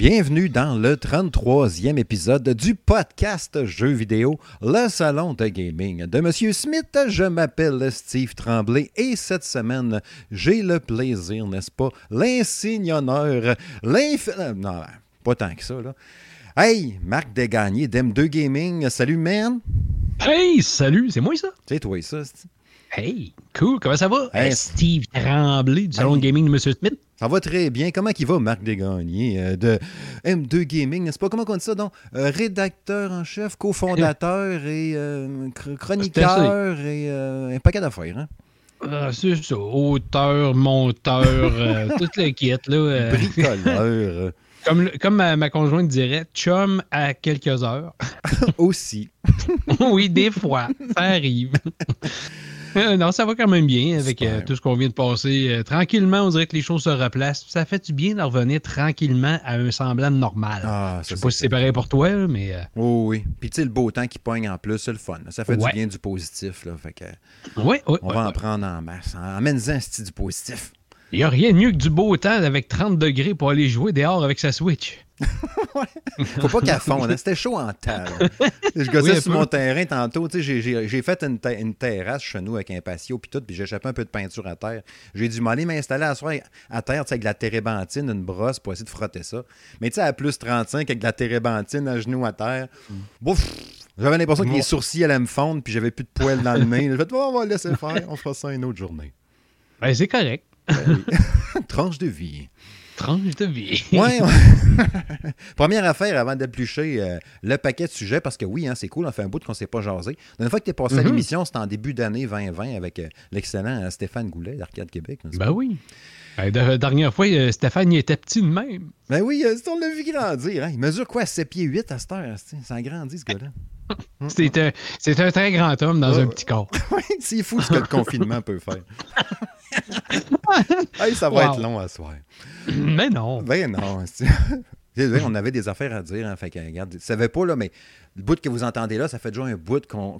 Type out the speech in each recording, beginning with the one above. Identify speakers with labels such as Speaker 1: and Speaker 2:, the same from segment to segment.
Speaker 1: Bienvenue dans le 33e épisode du podcast Jeux vidéo, le salon de gaming de Monsieur Smith. Je m'appelle Steve Tremblay et cette semaine, j'ai le plaisir, n'est-ce pas, l'insigne honneur, l'inf... Non, pas tant que ça, là. Hey, Marc Desgagnés d'M2 Gaming. Salut, man.
Speaker 2: Hey, salut, c'est moi ça?
Speaker 1: C'est toi, ça.
Speaker 2: Hey, cool, comment ça va?
Speaker 1: Hey.
Speaker 2: Euh, Steve Tremblay du salon de gaming de Monsieur Smith.
Speaker 1: Ça va très bien. Comment il va, Marc Desgagnés euh, de M2 Gaming, n'est-ce pas? Comment on dit ça, donc? Euh, rédacteur en chef, cofondateur et euh, chr- chroniqueur et euh, un paquet d'affaires, hein?
Speaker 2: C'est ça, auteur, monteur, toute la quête, là.
Speaker 1: Bricoleur
Speaker 2: comme comme ma, ma conjointe dirait, chum à quelques heures.
Speaker 1: aussi.
Speaker 2: oui, des fois, ça arrive. Euh, non, ça va quand même bien avec euh, tout ce qu'on vient de passer. Euh, tranquillement, on dirait que les choses se replacent. Ça fait du bien de revenir tranquillement à un semblant de normal.
Speaker 1: Ah,
Speaker 2: Je
Speaker 1: ça,
Speaker 2: sais pas si c'est pareil pour toi, mais euh,
Speaker 1: Oh oui. Puis tu sais, le beau temps qui pogne en plus, c'est le fun. Ça fait
Speaker 2: Ouais.
Speaker 1: du bien, du positif. Là. Fait que,
Speaker 2: ouais, ouais,
Speaker 1: on va en prendre en masse. Style du positif.
Speaker 2: Il n'y a rien de mieux que du beau temps avec 30 degrés pour aller jouer dehors avec sa Switch.
Speaker 1: Faut pas qu'elle fonde. hein. C'était chaud en tas. Je gossais
Speaker 2: Oui,
Speaker 1: sur
Speaker 2: peu.
Speaker 1: mon terrain tantôt. J'ai fait une, terrasse chez nous avec un patio puis tout, puis j'ai échappé un peu de peinture à terre. J'ai dû m'aller m'installer à soir à terre avec de la térébenthine, une brosse pour essayer de frotter ça. Mais tu sais, à plus 35 avec de la térébenthine à genoux à terre, bouf, j'avais l'impression que les sourcils allaient me fondre puis j'avais plus de poils dans le nez. J'ai fait, Oh, on va laisser faire, on fera ça une autre journée.
Speaker 2: Ben, c'est correct.
Speaker 1: Ben oui. Tranche de vie.
Speaker 2: Tranche de vie.
Speaker 1: Ouais. Première affaire avant d'éplucher euh, le paquet de sujets, parce que oui, hein, c'est cool, on fait un bout qu'on ne s'est pas jasé. La dernière fois que tu es passé à
Speaker 2: Mhm.
Speaker 1: l'émission, c'était en début d'année 2020 avec euh, l'excellent euh, Stéphane Goulet d'Arcade Québec. pas?
Speaker 2: Ben oui. La dernière fois, Stéphane, il était petit de même.
Speaker 1: Ben oui, on l'a vu grandir. Hein. Il mesure quoi, 7 pieds 8 à cette heure? c'est- Ça a grandi, ce gars-là.
Speaker 2: C'est un, un très grand homme dans
Speaker 1: Ouais,
Speaker 2: un petit corps.
Speaker 1: C'est fou ce que le confinement peut faire. Hey, ça va
Speaker 2: Wow.
Speaker 1: être long à soir.
Speaker 2: Mais non.
Speaker 1: Ben non. on avait des affaires à dire. Hein, fait que, regarde, ça pas, là, mais le bout que vous entendez là, ça fait déjà un bout qu'on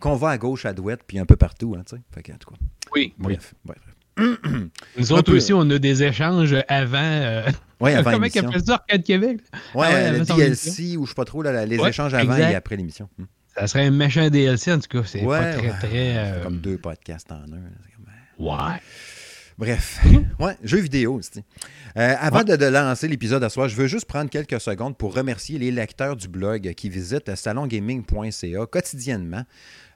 Speaker 1: qu'on va à gauche, à droite, puis un peu partout. Hein, fait que, en tout cas,
Speaker 2: Oui, oui.
Speaker 1: bref. bref.
Speaker 2: Nous autres
Speaker 1: peu.
Speaker 2: aussi, on a des échanges avant. euh,
Speaker 1: Ouais, avant
Speaker 2: comment ça, Arcade Québec?
Speaker 1: Ouais,
Speaker 2: Ah ouais,
Speaker 1: le DLC ou je sais pas trop, là, les
Speaker 2: Ouais,
Speaker 1: échanges avant
Speaker 2: exact.
Speaker 1: et après l'émission. Hmm.
Speaker 2: Ça serait un méchant DLC, en tout cas. C'est
Speaker 1: Ouais,
Speaker 2: pas très, très. euh,
Speaker 1: Comme deux podcasts en un.
Speaker 2: Ouais.
Speaker 1: Bref, ouais, jeux vidéo. Euh, avant de, de lancer l'épisode à soir, je veux juste prendre quelques secondes pour remercier les lecteurs du blog qui visitent salongaming.ca quotidiennement.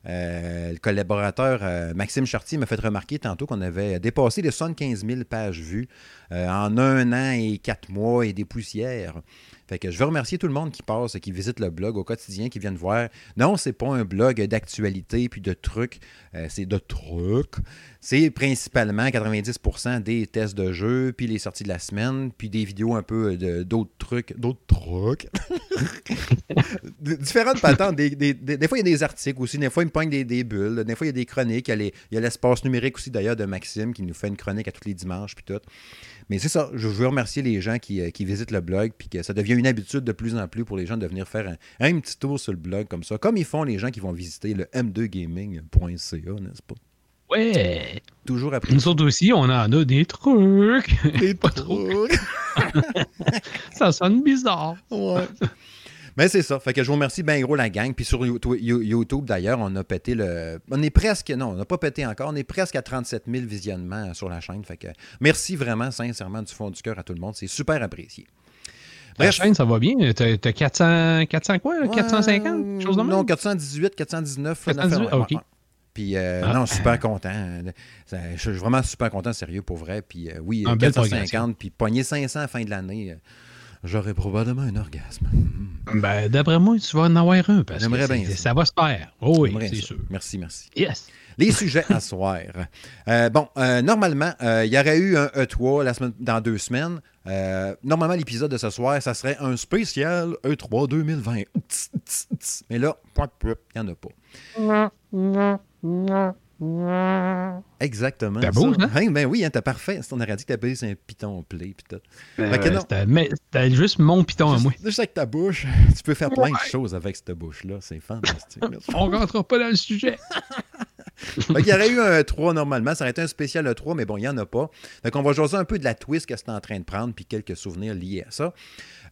Speaker 1: Euh, le collaborateur euh, Maxime Chartier m'a fait remarquer tantôt qu'on avait dépassé les 75 000 pages vues euh, en un an et quatre mois et des poussières. Fait que je veux remercier tout le monde qui passe, qui visite le blog au quotidien, qui viennent voir. Non, c'est pas un blog d'actualité puis de trucs. c'est de trucs. C'est principalement 90% des tests de jeux, puis les sorties de la semaine, puis des vidéos un peu d'autres trucs. D'autres trucs. Différentes patentes. Des, des- des- des fois, il y a des articles aussi. Des fois, il me pogne des, des bulles. Des fois, il y a des chroniques. Il y a les- l'espace numérique aussi, d'ailleurs, de Maxime, qui nous fait une chronique à tous les dimanches, puis tout. Mais c'est ça, je veux remercier les gens qui, euh, qui visitent le blog, puis que ça devient une habitude de plus en plus pour les gens de venir faire un, un petit tour sur le blog comme ça, comme ils font les gens qui vont visiter le m2gaming.ca, n'est-ce pas?
Speaker 2: Ouais.
Speaker 1: Toujours après.
Speaker 2: Nous autres aussi, on en a des trucs.
Speaker 1: Des
Speaker 2: pas trop.
Speaker 1: trucs.
Speaker 2: Ça sonne bizarre.
Speaker 1: Ouais. Mais c'est ça. Fait que je vous remercie bien gros la gang. Puis sur You- You- YouTube, d'ailleurs, on a pété le. On est presque. Non, on n'a pas pété encore. On est presque à 37 000 visionnements sur la chaîne. Fait que merci vraiment, sincèrement, du fond du cœur à tout le monde. C'est super apprécié.
Speaker 2: La
Speaker 1: Bref.
Speaker 2: chaîne, ça va bien? T'as t'as 400, 400 quoi? là?
Speaker 1: Ouais,
Speaker 2: 450? quelque chose de même?
Speaker 1: Non, 418, 419. là,
Speaker 2: 418,
Speaker 1: d'affaires, ouais,
Speaker 2: ok.
Speaker 1: Puis, euh,
Speaker 2: Ah.
Speaker 1: non, super content. Je suis vraiment super content, sérieux, pour vrai. Puis, euh, oui,
Speaker 2: belle
Speaker 1: 450, puis pogner 500 à la fin de l'année, euh, j'aurais probablement un orgasme.
Speaker 2: Ben, d'après moi, tu vas en avoir un. Parce que
Speaker 1: bien ça.
Speaker 2: ça va se faire. Oh oui, c'est sûr.
Speaker 1: Merci, merci.
Speaker 2: Yes.
Speaker 1: Les sujets à soir. Euh, bon, euh, normalement, euh, il y aurait eu un E3 la semaine, dans deux semaines. Euh, normalement, l'épisode de ce soir, ça serait un spécial E E3 2020. Tss, tss, tss. Mais là, il n'y en a pas. Exactement.
Speaker 2: T'as beau, hein?
Speaker 1: Hein, ben oui, hein, t'as parfait. On aurait dit que t'as sur un piton play. Pis tout.
Speaker 2: Euh, C'était mais c'était juste mon piton à
Speaker 1: Juste,
Speaker 2: moi.
Speaker 1: juste avec ta bouche, tu peux faire plein de choses avec cette bouche-là. C'est fantastique.
Speaker 2: On rentrera pas dans le sujet.
Speaker 1: il y aurait eu un 3 normalement, ça aurait été un spécial le 3, mais bon, il n'y en a pas. Donc on va jaser un peu de la twist que c'est en train de prendre, puis quelques souvenirs liés à ça.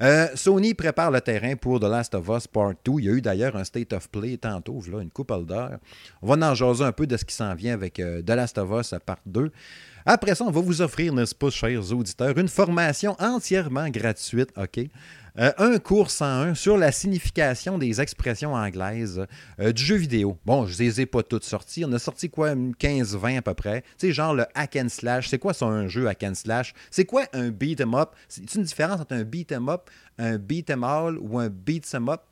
Speaker 1: Euh, Sony prépare le terrain pour The Last of Us Part 2. Il y a eu d'ailleurs un State of Play tantôt, là, une couple d'heures. On va en jaser un peu de ce qui s'en vient avec euh, The Last of Us Part 2. Après ça, on va vous offrir, n'est-ce pas, chers auditeurs, une formation entièrement gratuite, OK? Euh, un cours 101 sur la signification des expressions anglaises euh, du jeu vidéo. Bon, je les ai pas toutes sorties. On a sorti quoi, 15-20 à peu près? Tu sais, genre le hack and slash. C'est quoi ça, un jeu hack and slash? C'est quoi un beat 'em up? C'est une différence entre un beat 'em up, un beat 'em all ou un beat 'em up?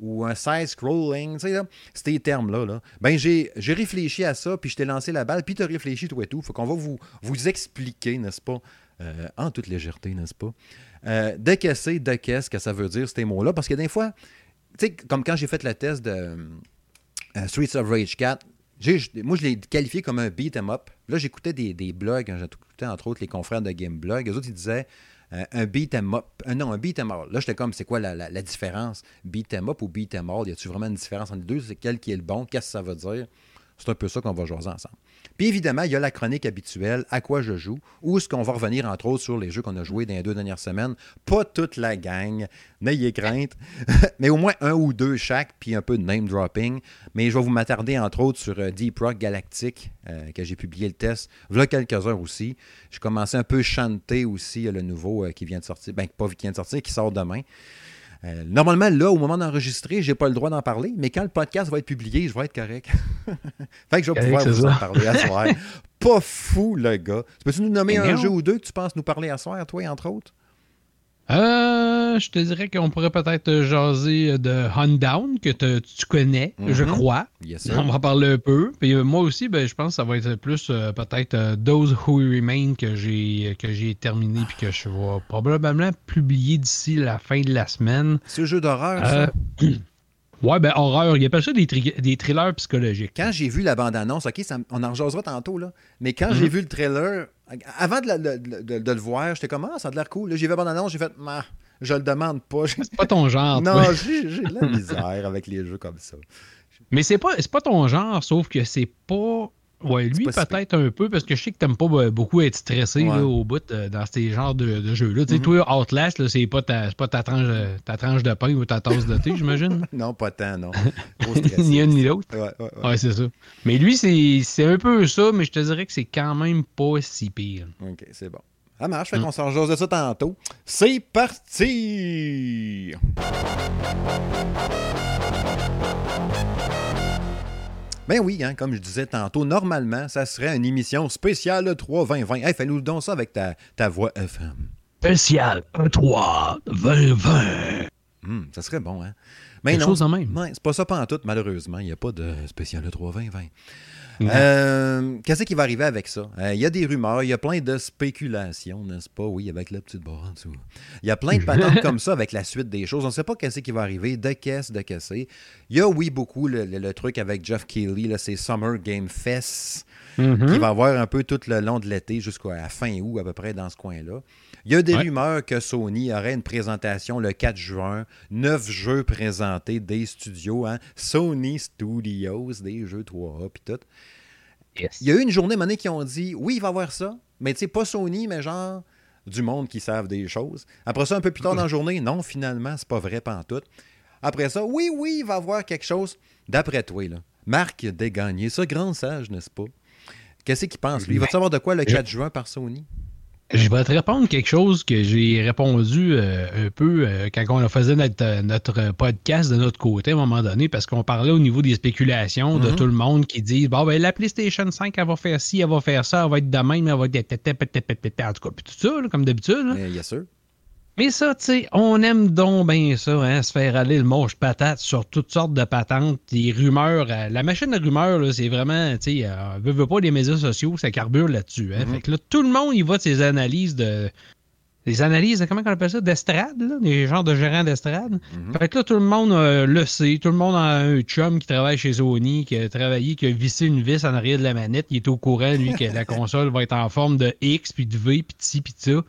Speaker 1: ou un side-scrolling, tu sais, là, ces termes-là. Là. Ben, j'ai, réfléchi à ça, puis je t'ai lancé la balle, puis tu as réfléchi, toi et tout. Faut qu'on va vous, vous expliquer, n'est-ce pas, euh, en toute légèreté, n'est-ce pas, euh, de qu'est-ce que ça veut dire, ces mots-là? Parce que des fois, tu sais, comme quand j'ai fait le test de euh, Streets of Rage 4, moi, je l'ai qualifié comme un beat 'em up. Là, j'écoutais des, blogs, j'écoutais entre autres les confrères de Gameblog. Les autres, ils disaient euh, un beat 'em up. Euh, non, un beat 'em all. Là, j'étais comme, c'est quoi la, différence? Beat 'em up ou beat 'em all? Y a-tu vraiment une différence entre les deux? C'est quel qui est le bon? Qu'est-ce que ça veut dire? C'est un peu ça qu'on va jouer ensemble. Puis évidemment, il y a la chronique habituelle, à quoi je joue, où est-ce qu'on va revenir entre autres sur les jeux qu'on a joués dans les deux dernières semaines. Pas toute la gang, n'ayez crainte, mais au moins un ou deux chaque, puis un peu de name dropping. Mais je vais vous m'attarder entre autres sur euh, Deep Rock Galactic, euh, que j'ai publié le test, voilà quelques heures aussi. Je commençais un peu chanter aussi le nouveau euh, qui vient de sortir, ben pas qui vient de sortir, qui sort demain. Euh, normalement, là, au moment d'enregistrer, j'ai pas le droit d'en parler, mais quand le podcast va être publié, je vais être correct. fait que je vais pouvoir vous en parler à soir. pas fou, le gars. Peux-tu nous nommer un jeu ou deux que tu penses nous parler à soir, toi, entre autres?
Speaker 2: Euh, je te dirais qu'on pourrait peut-être jaser de Down que tu connais, je mhm. crois. On va parler un peu. Puis euh, moi aussi, ben, je pense que ça va être plus euh, peut-être Those Who Remain que j'ai que j'ai terminé puis que je vais probablement publier d'ici la fin de la semaine.
Speaker 1: C'est un jeu d'horreur, ça?
Speaker 2: Ouais, ben horreur. Il appelle ça des, des thrillers psychologiques.
Speaker 1: Quand j'ai vu la bande-annonce, OK, on en jasera tantôt, là. Mais quand j'ai mhm. vu le trailer, avant de, le voir, j'étais comme, ah, ça a l'air cool. J'ai vu la bande-annonce, j'ai fait, ah, je le demande pas.
Speaker 2: C'est pas ton genre.
Speaker 1: non, j'ai de la misère avec les jeux comme ça.
Speaker 2: Mais c'est pas, pas ton genre, sauf que c'est pas Ouais, lui peut-être un peu, parce que je sais que t'aimes pas beaucoup être stressé au bout dans ces genres de, jeux-là. Tu sais, mm-hmm. toi, Outlast, c'est pas, ta, pas ta, tranche, ta tranche de pain ou ta tasse de thé, j'imagine?
Speaker 1: non, pas tant, non.
Speaker 2: ni un ni l'autre. Ouais, ouais, ouais. c'est ça. Mais lui, c'est un peu ça, mais je te dirais que c'est quand même pas si pire.
Speaker 1: OK, c'est bon. Ça marche, fait mm. qu'on s'en jase de ça tantôt. C'est parti! Ben oui, hein, comme je disais tantôt, normalement, ça serait une émission spéciale 3-20-20. Hey, fais-nous donc ça avec ta, ta voix FM.
Speaker 2: Spécial 3-20-20.
Speaker 1: Hmm, ça serait bon, hein?
Speaker 2: Mais non, chose en même.
Speaker 1: c'est pas ça pas en tout, malheureusement. Il n'y a pas de spécial 3-20-20. Euh, qu'est-ce qui va arriver avec ça? Euh, il y a des rumeurs, il y a plein de spéculations, n'est-ce pas? Oui, avec la petite barre en dessous. Il y a plein de patentes comme ça avec la suite des choses. On ne sait pas qu'est-ce qui va arriver, de qu'est-ce, de qu'est-ce. Il y a, oui, beaucoup le, truc avec Jeff Keighley, c'est Summer Game Fest, mm-hmm. qui va avoir un peu tout le long de l'été jusqu'à fin août, à peu près, dans ce coin-là. Il y a des rumeurs que Sony aurait une présentation le 4 juin, neuf jeux présentés des studios, hein? Sony Studios, des jeux 3A, puis tout. Il y a eu une journée, monnaie qui ont dit oui, il va y avoir ça, mais tu sais, pas Sony, mais genre du monde qui savent des choses. Après ça, un peu plus tard dans la journée, non, finalement, c'est pas vrai, pas tout. Après ça, oui, oui, il va y avoir quelque chose. D'après toi, là, Marc Dégagné, ça, grand sage, n'est-ce pas? Qu'est-ce qu'il pense, lui? Il va savoir de quoi le 4 juin par Sony?
Speaker 2: Je vais te répondre quelque chose que j'ai répondu euh, un peu euh, quand on faisait notre, notre, podcast de notre côté à un moment donné, parce qu'on parlait au niveau des spéculations de mhm. tout le monde qui dit Bon, ben, la PlayStation 5, elle va faire ci, elle va faire ça, elle va être de même, elle va être. En tout cas, puis tout ça, comme d'habitude.
Speaker 1: Bien sûr.
Speaker 2: Mais ça, tu sais, on aime donc bien ça, hein, se faire aller le moche patate sur toutes sortes de patentes, des rumeurs. Euh, la machine à rumeurs, c'est vraiment, tu sais, euh, veut, veut pas des médias sociaux, ça carbure là-dessus. Hein. Mm-hmm. Fait que là, tout le monde, il va de ses analyses de. Des analyses, comment on appelle ça, d'estrade, des genres de gérants d'estrade. Mm-hmm. Fait que là, tout le monde euh, le sait. Tout le monde a un chum qui travaille chez Sony, qui a travaillé, qui a vissé une vis en arrière de la manette. Il est au courant, lui, que la console va être en forme de X, puis de V, puis de ci, puis de ça.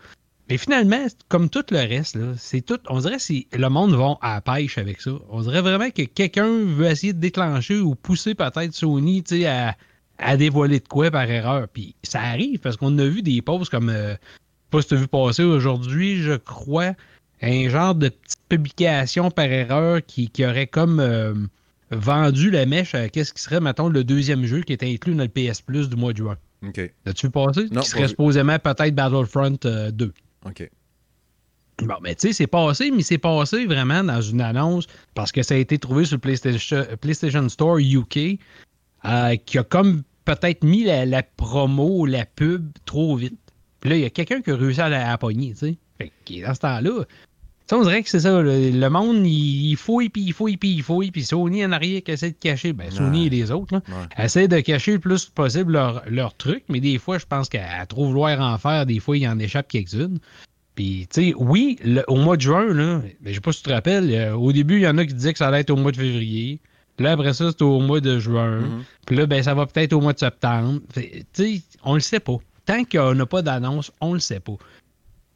Speaker 2: Mais finalement, comme tout le reste, c'est tout. On dirait que le monde va à la pêche avec ça. On dirait vraiment que quelqu'un veut essayer de déclencher ou pousser peut-être Sony à, à dévoiler de quoi par erreur. Puis ça arrive parce qu'on a vu des pauses comme, euh, pas si tu as vu passer aujourd'hui, je crois, un genre de petite publication par erreur qui, qui aurait comme euh, vendu la mèche à qu'est-ce qui serait, mettons, le deuxième jeu qui était inclus dans le PS Plus du mois de juin.
Speaker 1: OK.
Speaker 2: As-tu vu passer?
Speaker 1: Non,
Speaker 2: qui serait supposément peut-être Battlefront euh, 2.
Speaker 1: OK.
Speaker 2: Bon, mais tu sais, c'est passé, mais c'est passé vraiment dans une annonce parce que ça a été trouvé sur le PlayStation, PlayStation Store UK euh, qui a comme peut-être mis la, la promo, la pub trop vite. Puis là, il y a quelqu'un qui a réussi à la pogner, tu sais. Fait que dans ce temps-là, sais, on dirait que c'est ça, le, le monde, il, il fouille, puis il fouille, puis il fouille, puis Sony en arrière qui essaie de cacher, ben Sony
Speaker 1: Ouais.
Speaker 2: et les autres, là,
Speaker 1: Ouais.
Speaker 2: essaient de cacher le plus possible leur, leur truc, mais des fois, je pense qu'à trop vouloir en faire, des fois, il en échappe quelques-unes. Puis, tu sais, oui, le- au mois de juin, là, ben, je sais pas si tu te rappelles, euh, au début, il y en a qui disaient que ça allait être au mois de février. Là, après ça, c'était au mois de juin.
Speaker 1: Mhm.
Speaker 2: Puis là, ben, ça va peut-être au mois de septembre. Tu sais, on le sait pas. Tant qu'on n'a pas d'annonce, on le sait pas.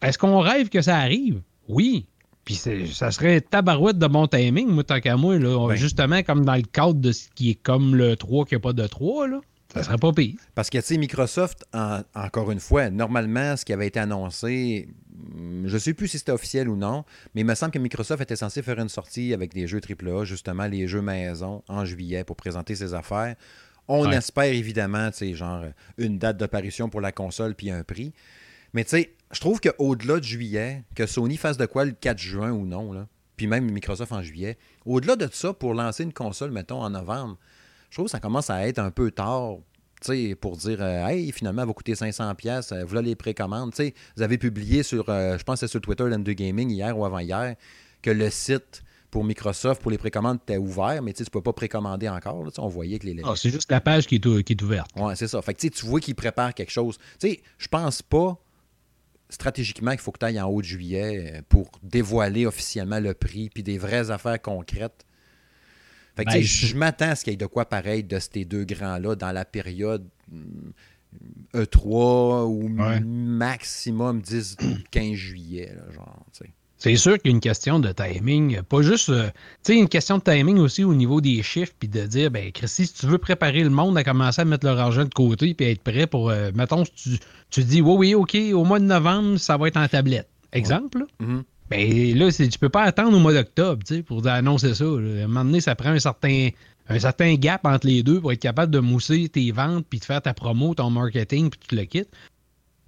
Speaker 2: Est-ce qu'on rêve que ça arrive? Oui. Puis ça serait tabarouette de bon timing, moi, tant qu'à moi. Là,
Speaker 1: Ben.
Speaker 2: Justement, comme dans le cadre de ce qui est comme le 3 qui n'a pas de 3, là, ça serait pas pire.
Speaker 1: Parce que, tu sais, Microsoft, en- encore une fois, normalement, ce qui avait été annoncé, hum, je ne sais plus si c'était officiel ou non, mais il me semble que Microsoft était censé faire une sortie avec des jeux AAA, justement, les jeux maison, en juillet, pour présenter ses affaires. On
Speaker 2: Ouais.
Speaker 1: espère évidemment, tu sais, genre, une date d'apparition pour la console puis un prix. Mais, tu sais, je trouve qu'au-delà de juillet, que Sony fasse de quoi le 4 juin ou non, là, puis même Microsoft en juillet, au-delà de ça, pour lancer une console, mettons, en novembre, je trouve que ça commence à être un peu tard tu sais, pour dire euh, Hey, finalement, elle va coûter 500$, pièces voilà les précommandes. Tu sais, vous avez publié sur, euh, je pense que c'est sur Twitter, l'M2 Gaming, hier ou avant-hier, que le site pour Microsoft, pour les précommandes, était ouvert, mais tu sais, tu peux pas précommander encore. là. On voyait que les.
Speaker 2: Ah, c'est juste la page qui est, ou- qui est ouverte.
Speaker 1: Ouais, c'est ça. Fait que tu vois qu'ils préparent quelque chose. Tu sais, je pense pas stratégiquement qu'il faut que tu ailles en haut de juillet euh, pour dévoiler officiellement le prix puis des vraies affaires concrètes. Fait que,
Speaker 2: Ben,
Speaker 1: tu sais,
Speaker 2: je-
Speaker 1: je m'attends à ce qu'il y ait de quoi pareil de ces deux grands-là dans la période hum, E3 ou
Speaker 2: Ouais.
Speaker 1: maximum 10-15 juillet, là, genre.
Speaker 2: C'est sûr qu'il y a une question de timing. Pas juste. euh, tu sais, une question de timing aussi au niveau des chiffres, puis de dire, ben, Christy, si tu veux préparer le monde à commencer à mettre leur argent de côté, puis être prêt pour. euh, mettons, tu, tu dis, oui, oui, OK, au mois de novembre, ça va être en tablette. Exemple, là.
Speaker 1: Mhm.
Speaker 2: Ben là, tu peux pas attendre au mois d'octobre, tu sais, pour annoncer ça. là. À un moment donné, ça prend un certain, un certain gap entre les deux pour être capable de mousser tes ventes, puis de faire ta promo, ton marketing, puis tu le quittes.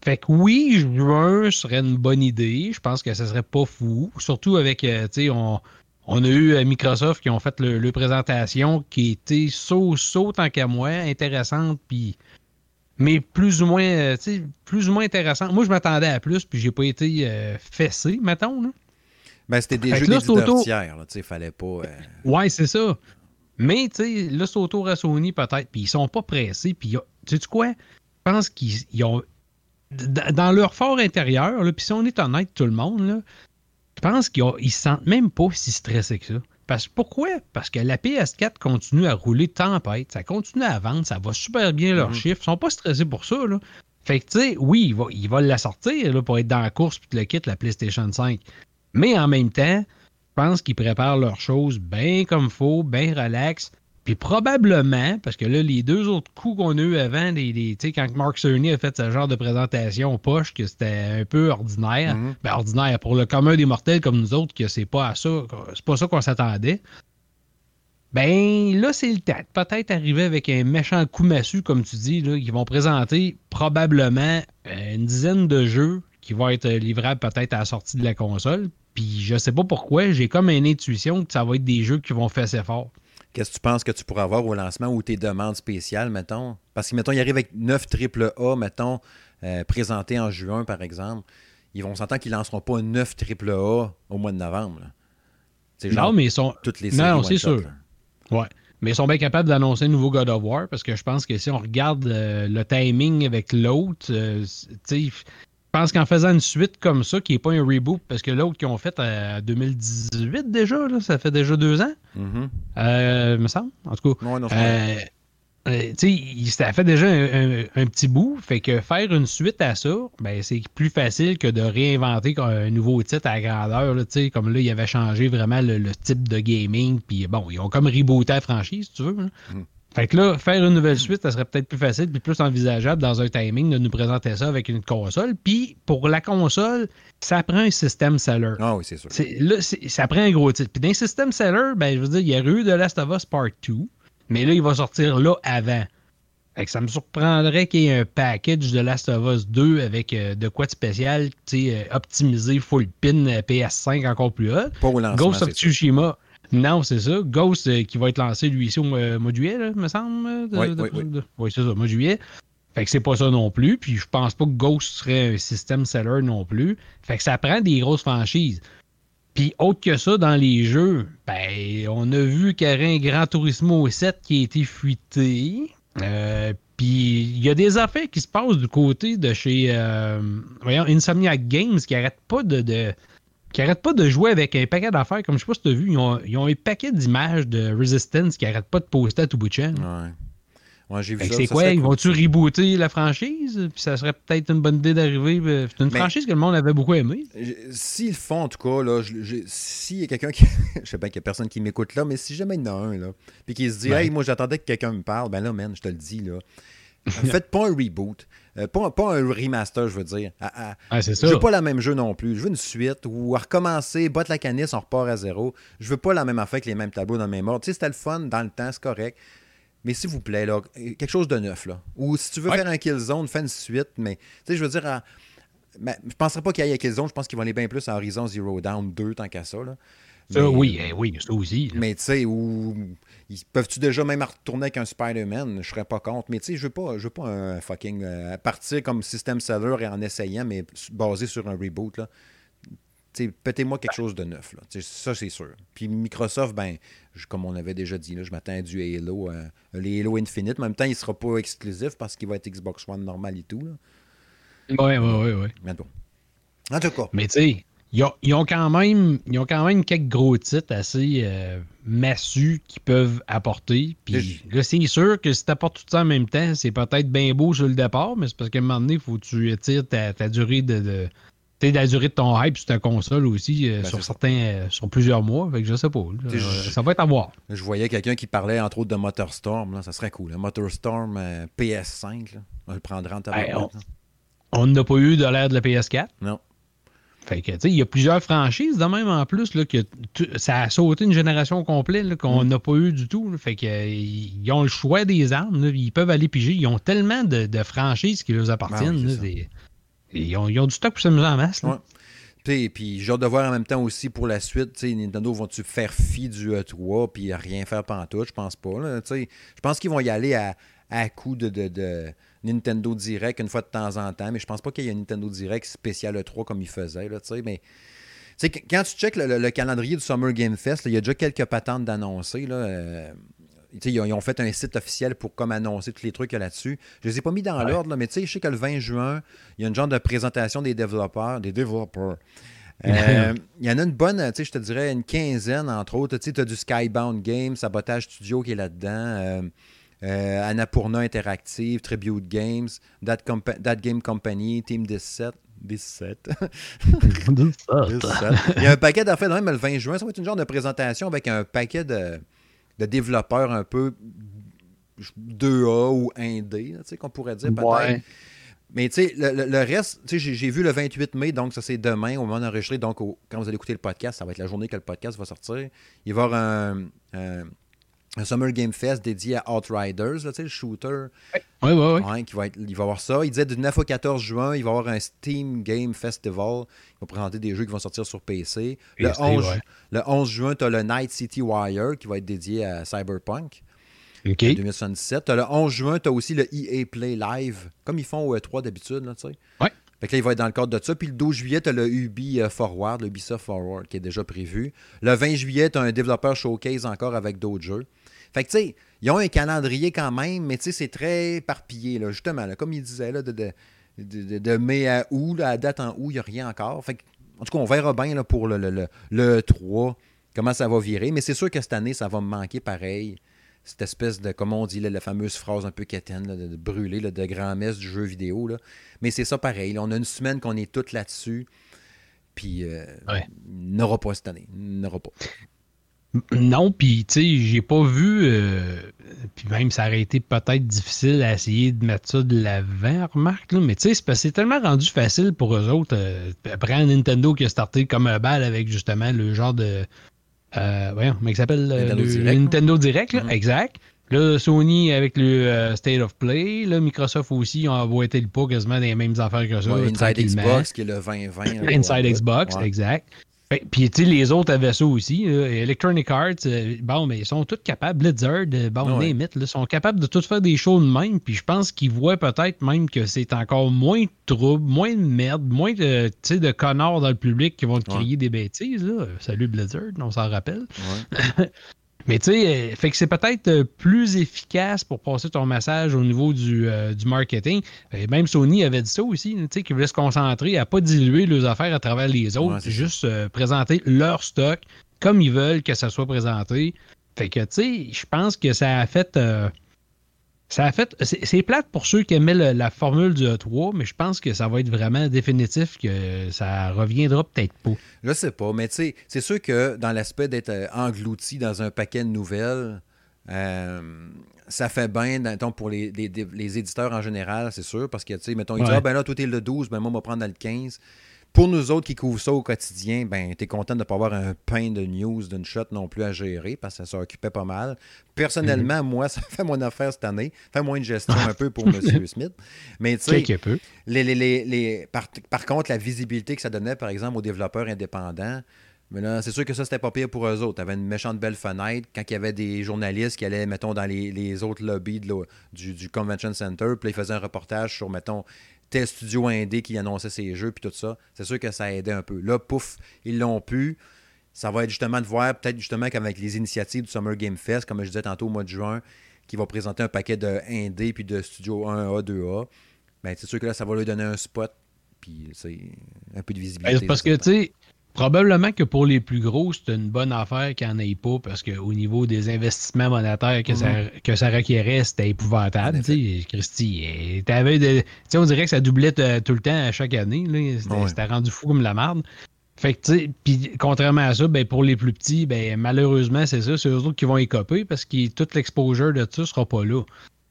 Speaker 2: Fait que oui, juin serait une bonne idée. Je pense que ce serait pas fou. Surtout avec, euh, tu sais, on, on a eu euh, Microsoft qui ont fait le, le présentation qui était so-so tant qu'à moi, intéressante, puis mais plus ou moins, euh, tu sais, plus ou moins intéressante. Moi, je m'attendais à plus, puis j'ai pas été euh, fessé, mettons. Là.
Speaker 1: Ben, c'était des
Speaker 2: Fait
Speaker 1: jeux d'éditeurs tu sais, fallait pas... euh,
Speaker 2: Ouais, c'est ça. Mais, tu sais, là, c'est autour à Sony, peut-être. Puis ils sont pas pressés. Puis, tu sais quoi? Je pense qu'ils ils ont. Dans leur fort intérieur, puis si on est honnête, tout le monde, là, je pense qu'ils ils se sentent même pas si stressés que ça. Parce, pourquoi? Parce que la PS4 continue à rouler tempête. Ça continue à vendre. Ça va super bien leurs
Speaker 1: Mhm.
Speaker 2: chiffres. Ils sont pas stressés pour ça. Là. Fait que, tu sais, oui, ils vont, la sortir là, pour être dans la course puis te le quitte, la PlayStation 5. Mais en même temps, je pense qu'ils préparent leurs choses bien comme faut, bien relax. Puis probablement, parce que là, les deux autres coups qu'on a eu avant, les, les- tu sais, quand Mark Cerny a fait ce genre de présentation poche, que c'était un peu ordinaire,
Speaker 1: Mhm.
Speaker 2: ben ordinaire pour le commun des mortels comme nous autres, que c'est pas à ça, c'est pas ça qu'on s'attendait. Ben là, c'est le temps. Peut-être arriver avec un méchant coup massue, comme tu dis, là, qui vont présenter probablement euh, une dizaine de jeux qui vont être livrables peut-être à la sortie de la console. Puis je sais pas pourquoi, j'ai comme une intuition que ça va être des jeux qui vont faire assez fort.
Speaker 1: Qu'est-ce que tu penses que tu pourras avoir au lancement ou tes demandes spéciales, mettons? Parce que, mettons, il arrive avec 9 triple A, mettons, euh, présentés en juin, par exemple. Ils vont s'entendre qu'ils ne lanceront pas 9 triple A au mois de novembre. genre
Speaker 2: Non, mais ils sont.
Speaker 1: toutes les
Speaker 2: Non, c'est sûr.
Speaker 1: là.
Speaker 2: Ouais. Mais ils sont bien capables d'annoncer un nouveau God of War parce que je pense que si on regarde euh, le timing avec l'autre, euh, je pense qu'en faisant une suite comme ça, qui n'est pas un reboot, parce que l'autre qu'ils ont fait en 2018 déjà, là, ça fait déjà deux ans, euh, me semble, en tout cas.
Speaker 1: Ouais, non, c'est vrai.
Speaker 2: Euh, euh, il- ça fait déjà un, un- un petit bout, fait que faire une suite à ça, ben, c'est plus facile que de réinventer un nouveau titre à grandeur. Là, comme là, il avait changé vraiment le, le type de gaming, puis bon, ils ont comme rebooté la franchise, si tu veux. là.
Speaker 1: Mhm.
Speaker 2: Fait que là, faire une nouvelle suite, ça serait peut-être plus facile puis plus envisageable dans un timing de nous présenter ça avec une console. Puis pour la console, ça prend un système seller.
Speaker 1: Ah oui, c'est sûr.
Speaker 2: Là, ça prend un gros titre. Puis dans un système seller, ben, je veux dire, il y a eu The Last of Us Part 2, mais là, il va sortir là avant. Fait que ça me surprendrait qu'il y ait un package de Last of Us 2 avec euh, de quoi de spécial, tu sais, euh, optimisé full pin euh, PS5 encore plus haut. Ghost of Tsushima. Non, c'est ça. Ghost euh, qui va être lancé lui ici au mois de juillet, là, me semble.
Speaker 1: oui, oui, oui.
Speaker 2: oui, c'est ça, mois de juillet. Fait que c'est pas ça non plus. Puis je pense pas que Ghost serait un système seller non plus. Fait que ça prend des grosses franchises. Puis autre que ça, dans les jeux, ben, on a vu qu'il y avait un Grand Turismo 7 qui a été fuité. Euh, puis il y a des affaires qui se passent du côté de chez euh, voyons, Insomniac Games qui arrêtent pas de qui arrêtent pas de jouer avec un paquet d'affaires. Comme je sais pas si tu as vu, ils ont, ils ont un paquet d'images de Resistance qui arrêtent pas de poster à tout bout de chaîne.
Speaker 1: Ouais. Ouais, j'ai vu ça.
Speaker 2: C'est quoi? Ils vont-tu rebooter la franchise? Puis ça serait peut-être une bonne idée d'arriver. Euh, c'est une franchise que le monde avait beaucoup aimé.
Speaker 1: S'ils le font, en tout cas, là, s'il y a quelqu'un qui. je sais pas qu'il y a personne qui m'écoute là, mais si jamais il y en a un, là, puis qui se dit, hey, moi j'attendais que quelqu'un me parle, ben là, man, je te le dis, là. Faites pas un reboot. Euh, pas, un remaster, je veux dire.
Speaker 2: Ah, c'est
Speaker 1: Je veux pas le même jeu non plus. Je veux une suite ou à recommencer, botte la canisse, on repart à zéro. Je veux pas la même affaire avec les mêmes tableaux dans le même ordre. Tu sais, c'était le fun dans le temps, c'est correct. Mais s'il vous plaît, là, quelque chose de neuf. Là. Ou si tu veux faire un Killzone, fais une suite. Mais tu sais, je veux dire, à... je penserais pas qu'il y ait un Killzone. Je pense qu'ils vont aller bien plus à Horizon Zero Down 2 tant qu'à ça. Là.
Speaker 2: Ça, oui, eh oui, ça aussi.
Speaker 1: Mais tu sais, ou peuvent-tu déjà même retourner avec un Spider-Man? Je serais pas contre. Mais tu sais, je veux pas, je veux pas un fucking euh, partir comme système seller et en essayant, mais basé sur un reboot. Là. Pétez-moi quelque chose de neuf. Là. Ça, c'est sûr. Puis Microsoft, ben, comme on avait déjà dit, là, je m'attends à du Halo, euh, les Halo Infinite. Mais en même temps, il ne sera pas exclusif parce qu'il va être Xbox One normal et tout.
Speaker 2: Oui, oui, oui. Ouais.
Speaker 1: Mais bon. En tout cas.
Speaker 2: Mais tu sais, ils ont, quand même, ils ont quand même quelques gros titres assez euh, massus qu'ils peuvent apporter. Puis là, c'est sûr que si tu apportes tout ça en même temps, c'est peut-être bien beau sur le départ, mais c'est parce qu'à un moment donné, il faut que tu étires ta, durée de, de la durée de ton hype sur ta console aussi, euh, ben, sur certains, euh, sur plusieurs mois. Fait que je sais pas. ça va être à voir.
Speaker 1: Je voyais quelqu'un qui parlait entre autres de MotorStorm. Là, ça serait cool. MotorStorm PS5. On le prendrait en
Speaker 2: ben, On n'a pas eu de l'air de la PS4.
Speaker 1: Non.
Speaker 2: Fait que, il y a plusieurs franchises de même en plus là, que ça a sauté une génération complète qu'on mm. n'a pas eu du tout. Fait que, ils ont le choix des armes. ils peuvent aller piger. Ils ont tellement de, franchises qui leur appartiennent. Ben ils, ont, du stock pour s'amuser en masse.
Speaker 1: Et puis j'ai hâte de voir en même temps aussi pour la suite, Nintendo vont-tu faire fi du E3 puis rien faire pantoute? Je pense pas. Je pense qu'ils vont y aller à, à coup de Nintendo Direct une fois de temps en temps, mais je pense pas qu'il y ait un Nintendo Direct spécial E3 comme il faisait. Là, mais quand tu checkes le, calendrier du Summer Game Fest, il y a déjà quelques patentes d'annoncer. Euh, ils, ont, fait un site officiel pour comme annoncer tous les trucs là-dessus. Je les ai pas mis dans l'ordre, mais je sais que le 20 juin, il y a une genre de présentation des développeurs. Des développeurs. Euh, il y en a une bonne, je te dirais une quinzaine, entre autres. Tu as du Skybound Games, Sabotage Studio qui est là-dedans. Euh, euh, Annapurna Interactive, Tribute Games, That, Game Company, Team 17. 17. 17. Il y a un paquet d'affaires, même le 20 juin. Ça va être une genre de présentation avec un paquet de, développeurs un peu 2A ou 1D, qu'on pourrait dire peut-être. Mais tu sais, le, reste, tu sais, j'ai vu le 28 mai, donc ça c'est demain, au moment d'enregistrer. Donc, quand vous allez écouter le podcast, ça va être la journée que le podcast va sortir. Il va y avoir un un Summer Game Fest dédié à Outriders, là, le shooter.
Speaker 2: Oui, oui,
Speaker 1: oui. qui va être, il va avoir ça. Il disait du 9 au 14 juin, il va avoir un Steam Game Festival. Il va présenter des jeux qui vont sortir sur PC. Le, 11, le 11 juin, tu as le Night City Wire qui va être dédié à Cyberpunk.
Speaker 2: OK.
Speaker 1: 2077. Tu as le 11 juin, tu as aussi le EA Play Live, comme ils font au E3 d'habitude.
Speaker 2: Ouais.
Speaker 1: Fait que là, il va être dans le cadre de ça. Puis le 12 juillet, tu as le Ubi euh, Forward, le Ubisoft Forward qui est déjà prévu. Le 20 juillet, tu as un développeur showcase encore avec d'autres jeux. Fait que, tu sais, ils ont un calendrier quand même, mais tu sais, c'est très éparpillé, là, justement. comme il disait, là, de, de, de, mai à août, à date en août, il n'y a rien encore. Fait que, en tout cas, on verra bien là, pour le, le, le, 3 comment ça va virer. Mais c'est sûr que cette année, ça va me manquer pareil. Cette espèce de, comme on dit, la fameuse phrase un peu quétaine, de, brûler, de grand-messe du jeu vidéo. Là. Mais c'est ça pareil. on a une semaine qu'on est toutes là-dessus. Puis, euh, n'aura pas cette année. N'aura pas.
Speaker 2: Non, puis tu sais, j'ai pas vu. Euh, puis même, ça aurait été peut-être difficile à essayer de mettre ça de l'avant, remarque. Là, mais tu sais, c'est tellement rendu facile pour eux autres. Euh, après, Nintendo qui a starté comme un bal avec justement le genre de. Euh, voyons, comment il s'appelle
Speaker 1: Nintendo
Speaker 2: le,
Speaker 1: Direct,
Speaker 2: Nintendo Direct, là,
Speaker 1: Mhm.
Speaker 2: exact. Là, Sony avec le euh, State of Play. Là, Microsoft aussi ont emboîté le pas quasiment des mêmes affaires que ça.
Speaker 1: Ouais, Inside. Xbox, qui est le 2020. là,
Speaker 2: Inside. Xbox,
Speaker 1: Ouais.
Speaker 2: exact. Fait- Puis, tu sais, les autres avaient ça aussi. là. Electronic Arts, euh, bon, mais ils sont tous capables. Blizzard, euh, bon, it, là, sont capables de tout faire des shows de même. Puis, je pense qu'ils voient peut-être même que c'est encore moins de troubles, moins de merde, moins de, de connards dans le public qui vont te
Speaker 1: Ouais.
Speaker 2: crier des bêtises. Là. Salut Blizzard, on s'en rappelle.
Speaker 1: Ouais.
Speaker 2: Mais tu sais, euh, fait que c'est peut-être euh, plus efficace pour passer ton message au niveau du, euh, du marketing. Et même Sony avait dit ça aussi, tu sais, qu'ils voulaient se concentrer à pas diluer leurs affaires à travers les autres,
Speaker 1: Ouais,
Speaker 2: juste euh, présenter leur stock comme ils veulent que ça soit présenté. Fait que, tu sais, je pense que ça a fait. euh, ça a fait. C'est plate pour ceux qui aimaient le- la formule du E3, mais je pense que ça va être vraiment définitif, que ça reviendra peut-être pas.
Speaker 1: Je sais pas, mais tu sais, c'est sûr que dans l'aspect d'être euh, englouti dans un paquet de nouvelles, euh, ça fait bien, mettons, pour les, les- les éditeurs en général, c'est sûr, parce que, tu sais, mettons, ils disent, ah ben là, tout est le 12, ben moi, on va prendre dans le 15. Pour nous autres qui couvrent ça au quotidien, ben, t'es content de ne pas avoir un pain de news d'une shot non plus à gérer, parce que ça s'occupait pas mal. Personnellement,
Speaker 2: Mhm.
Speaker 1: moi, ça fait mon affaire cette année. Fait moins de gestion un peu pour M. Smith. Mais tu sais, les, les- les- les- par, par contre, la visibilité que ça donnait, par exemple, aux développeurs indépendants, mais là, c'est sûr que ça, c'était pas pire pour eux autres. Tu avais une méchante belle fenêtre quand il y avait des journalistes qui allaient, mettons, dans les, les autres lobbies de du, du Convention Center, puis là, ils faisaient un reportage sur, mettons, tel studio indé qui annonçait ses jeux, puis tout ça. C'est sûr que ça aidait un peu. Là, pouf, ils l'ont pu. Ça va être justement de voir, peut-être justement qu'avec les initiatives du Summer Game Fest, comme je disais tantôt au mois de juin, qui va présenter un paquet de indé puis de studio 1A, 2A, ben, c'est sûr que là, ça va lui donner un spot, puis c'est un peu de visibilité.
Speaker 2: Ben, parce que, tu sais, probablement que pour les plus gros, c'est une bonne affaire qu'il n'y en ait pas, parce qu'au niveau des investissements monétaires que, ça, que ça requérait, c'était épouvantable.
Speaker 1: En
Speaker 2: Tu sais, Christy, eh, de- on dirait que ça doublait tout le temps à chaque année. C'était
Speaker 1: Ouais.
Speaker 2: rendu fou comme la merde. Fait que, tu sais, puis contrairement à ça, ben, pour les plus petits, ben, malheureusement, c'est ça, c'est eux autres qui vont écoper parce que toute l'exposure de ça sera pas là.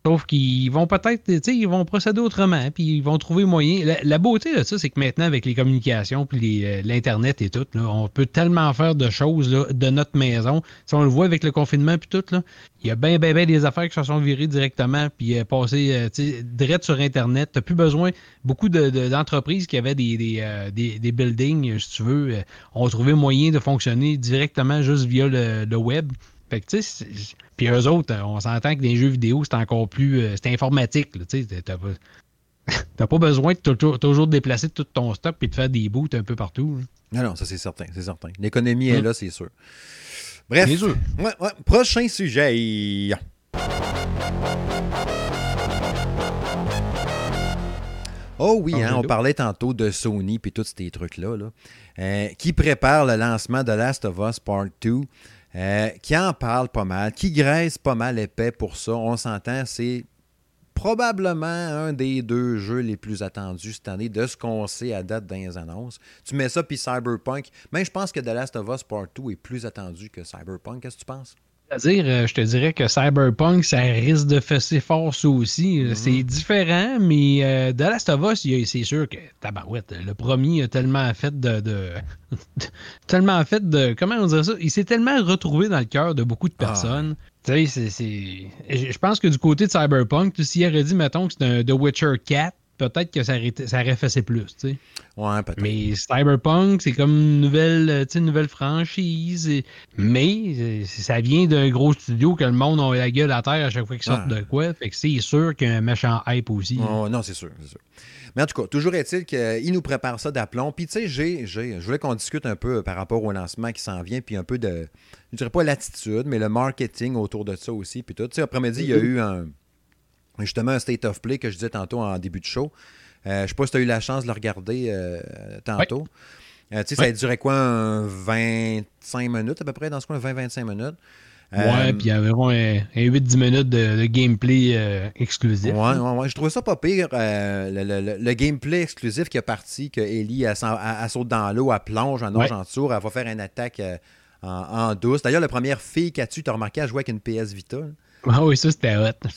Speaker 2: Sauf qu'ils vont peut-être, ils vont procéder autrement, puis ils vont trouver moyen. La, la beauté de ça, c'est que maintenant, avec les communications, puis euh, l'Internet et tout, là, on peut tellement faire de choses là, de notre maison. Si on le voit avec le confinement, puis tout, il y a bien, bien, des affaires qui se sont virées directement, puis euh, passées, euh, direct sur Internet. Tu plus besoin. Beaucoup de- de- d'entreprises qui avaient des, des, euh, des- des buildings, si tu veux, ont trouvé moyen de fonctionner directement juste via le, le web. Fait que, tu sais, c'est- puis eux autres, euh, on s'entend que dans les jeux vidéo, c'est encore plus. euh, c'est informatique, là, tu sais. T'as pas, t'as pas besoin de toujours, toujours déplacer tout ton stock puis de faire des boots un peu partout. là.
Speaker 1: Non, non, ça c'est certain, c'est certain. L'économie est là, c'est sûr. Bref,
Speaker 2: C'est sûr.
Speaker 1: Ouais, ouais. prochain sujet. Oh oui, hein, on parlait tantôt de Sony puis tous ces trucs-là, là, euh, qui prépare le lancement de Last of Us Part 2, euh, qui en parle pas mal, qui graisse pas mal épais pour ça. On s'entend, c'est probablement un des deux jeux les plus attendus cette année, de ce qu'on sait à date dans les annonces. Tu mets ça puis Cyberpunk, mais je pense que The Last of Us Part 2 est plus attendu que Cyberpunk. Qu'est-ce que tu penses?
Speaker 2: C'est-à-dire, euh, je te dirais que Cyberpunk, ça risque de fesser fort ça aussi.
Speaker 1: Mhm.
Speaker 2: C'est différent, mais euh, The Last of Us, c'est sûr que, tabarouette, le premier a tellement fait de... de- tellement fait de... Comment on dirait ça? Il s'est tellement retrouvé dans le cœur de beaucoup de
Speaker 1: Ah.
Speaker 2: personnes. Tu sais, c'est-. Je pense que du côté de Cyberpunk, tu- s'il aurait dit, mettons, que c'est un The Witcher 4, peut-être que ça ça fessé plus, tu sais.
Speaker 1: Ouais, peut-être.
Speaker 2: Mais Cyberpunk, c'est comme une nouvelle, euh, une nouvelle franchise. et- Mais euh, ça vient d'un gros studio que le monde a la gueule à terre à chaque fois qu'ils sortent
Speaker 1: Ah.
Speaker 2: de quoi. Fait que c'est sûr qu'il y a un méchant hype aussi.
Speaker 1: Oh, non, c'est sûr, c'est sûr. Mais en tout cas, toujours est-il qu'il nous prépare ça d'aplomb. Puis, tu sais, j'ai, j'ai- je voulais qu'on discute un peu par rapport au lancement qui s'en vient, puis un peu de, je dirais pas l'attitude, mais le marketing autour de ça aussi. Puis tout. Tu sais, après-midi, il y a eu un, justement un state of play que je disais tantôt en début de show. Euh, je sais pas si tu as eu la chance de le regarder euh, tantôt. Euh, tu sais, ça
Speaker 2: Ouais.
Speaker 1: a duré quoi, un 25 minutes à peu près, dans ce coin, 20-25 minutes.
Speaker 2: Ouais,
Speaker 1: Euh,
Speaker 2: puis il y avait environ un, un 8-10 minutes de, de gameplay exclusif.
Speaker 1: Ouais, ouais, ouais. Je trouvais ça pas pire. le, le- le- le gameplay exclusif qui est parti, que Ellie elle, elle- elle saute dans l'eau, elle plonge, elle nage
Speaker 2: Ouais.
Speaker 1: en dessous, elle va faire une attaque en, douce. D'ailleurs, la première fille qu'as-tu, t'as remarqué, à jouer avec une PS Vita.
Speaker 2: Ah oui, ça c'était hot.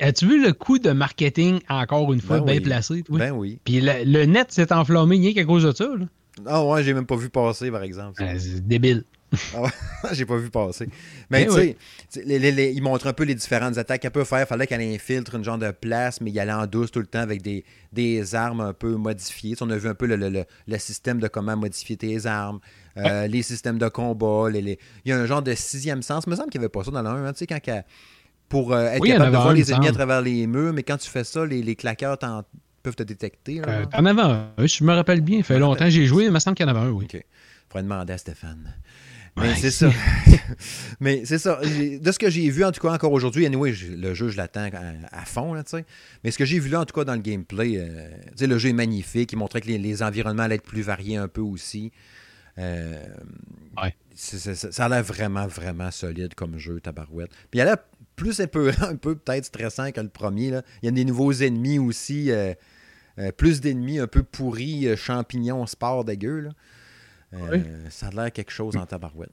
Speaker 2: As-tu vu le coup de marketing, encore une fois,
Speaker 1: Ben
Speaker 2: bien
Speaker 1: oui.
Speaker 2: placé? oui?
Speaker 1: Ben oui.
Speaker 2: Puis le, le net s'est enflammé rien qu'à cause de ça. là.
Speaker 1: Ah ouais, j'ai même pas vu passer, par exemple.
Speaker 2: Euh, c'est débile.
Speaker 1: Ah ouais, j'ai pas vu passer. Mais
Speaker 2: Eh
Speaker 1: tu sais, ils montrent un peu les différentes attaques qu'elle peut faire. Fallait qu'elle infiltre une genre de place, mais il allait en douce tout le temps avec des, des armes un peu modifiées. On a vu un peu le, le- le- le système de comment modifier tes armes, euh, les systèmes de combat. les- les- Il y a un genre de sixième sens. Il me semble qu'il n'y avait pas ça dans le 1. Tu sais, quand qu'elle- pour euh, être
Speaker 2: Oui, il en
Speaker 1: capable de voir
Speaker 2: il
Speaker 1: les ennemis à travers les murs, mais quand tu fais ça, les, les claqueurs peuvent te détecter. là.
Speaker 2: Euh, T'en avais un, je me rappelle bien. Ça fait longtemps que j'ai joué, il me semble qu'il y en avait un, oui.
Speaker 1: OK. Faudrait demander à Stéphane. Mais c'est ça. Mais c'est ça. De ce que j'ai vu, en tout cas, encore aujourd'hui, anyway, le jeu, je l'attends à, à fond, là, tu sais. Mais ce que j'ai vu là, en tout cas, dans le gameplay, euh, tu sais, le jeu est magnifique. Il montrait que les, les environnements allaient être plus variés un peu aussi. Euh,
Speaker 2: Ouais.
Speaker 1: ça a l'air vraiment, vraiment solide comme jeu, Tabarouette. Puis il a l'air plus épeurant, un peu peut-être stressant que le premier. Là. Il y a des nouveaux ennemis aussi. euh, euh, plus d'ennemis un peu pourris, euh, champignons, sport dégueu. Là.
Speaker 2: Oui.
Speaker 1: Ça a l'air quelque chose en tabarouette.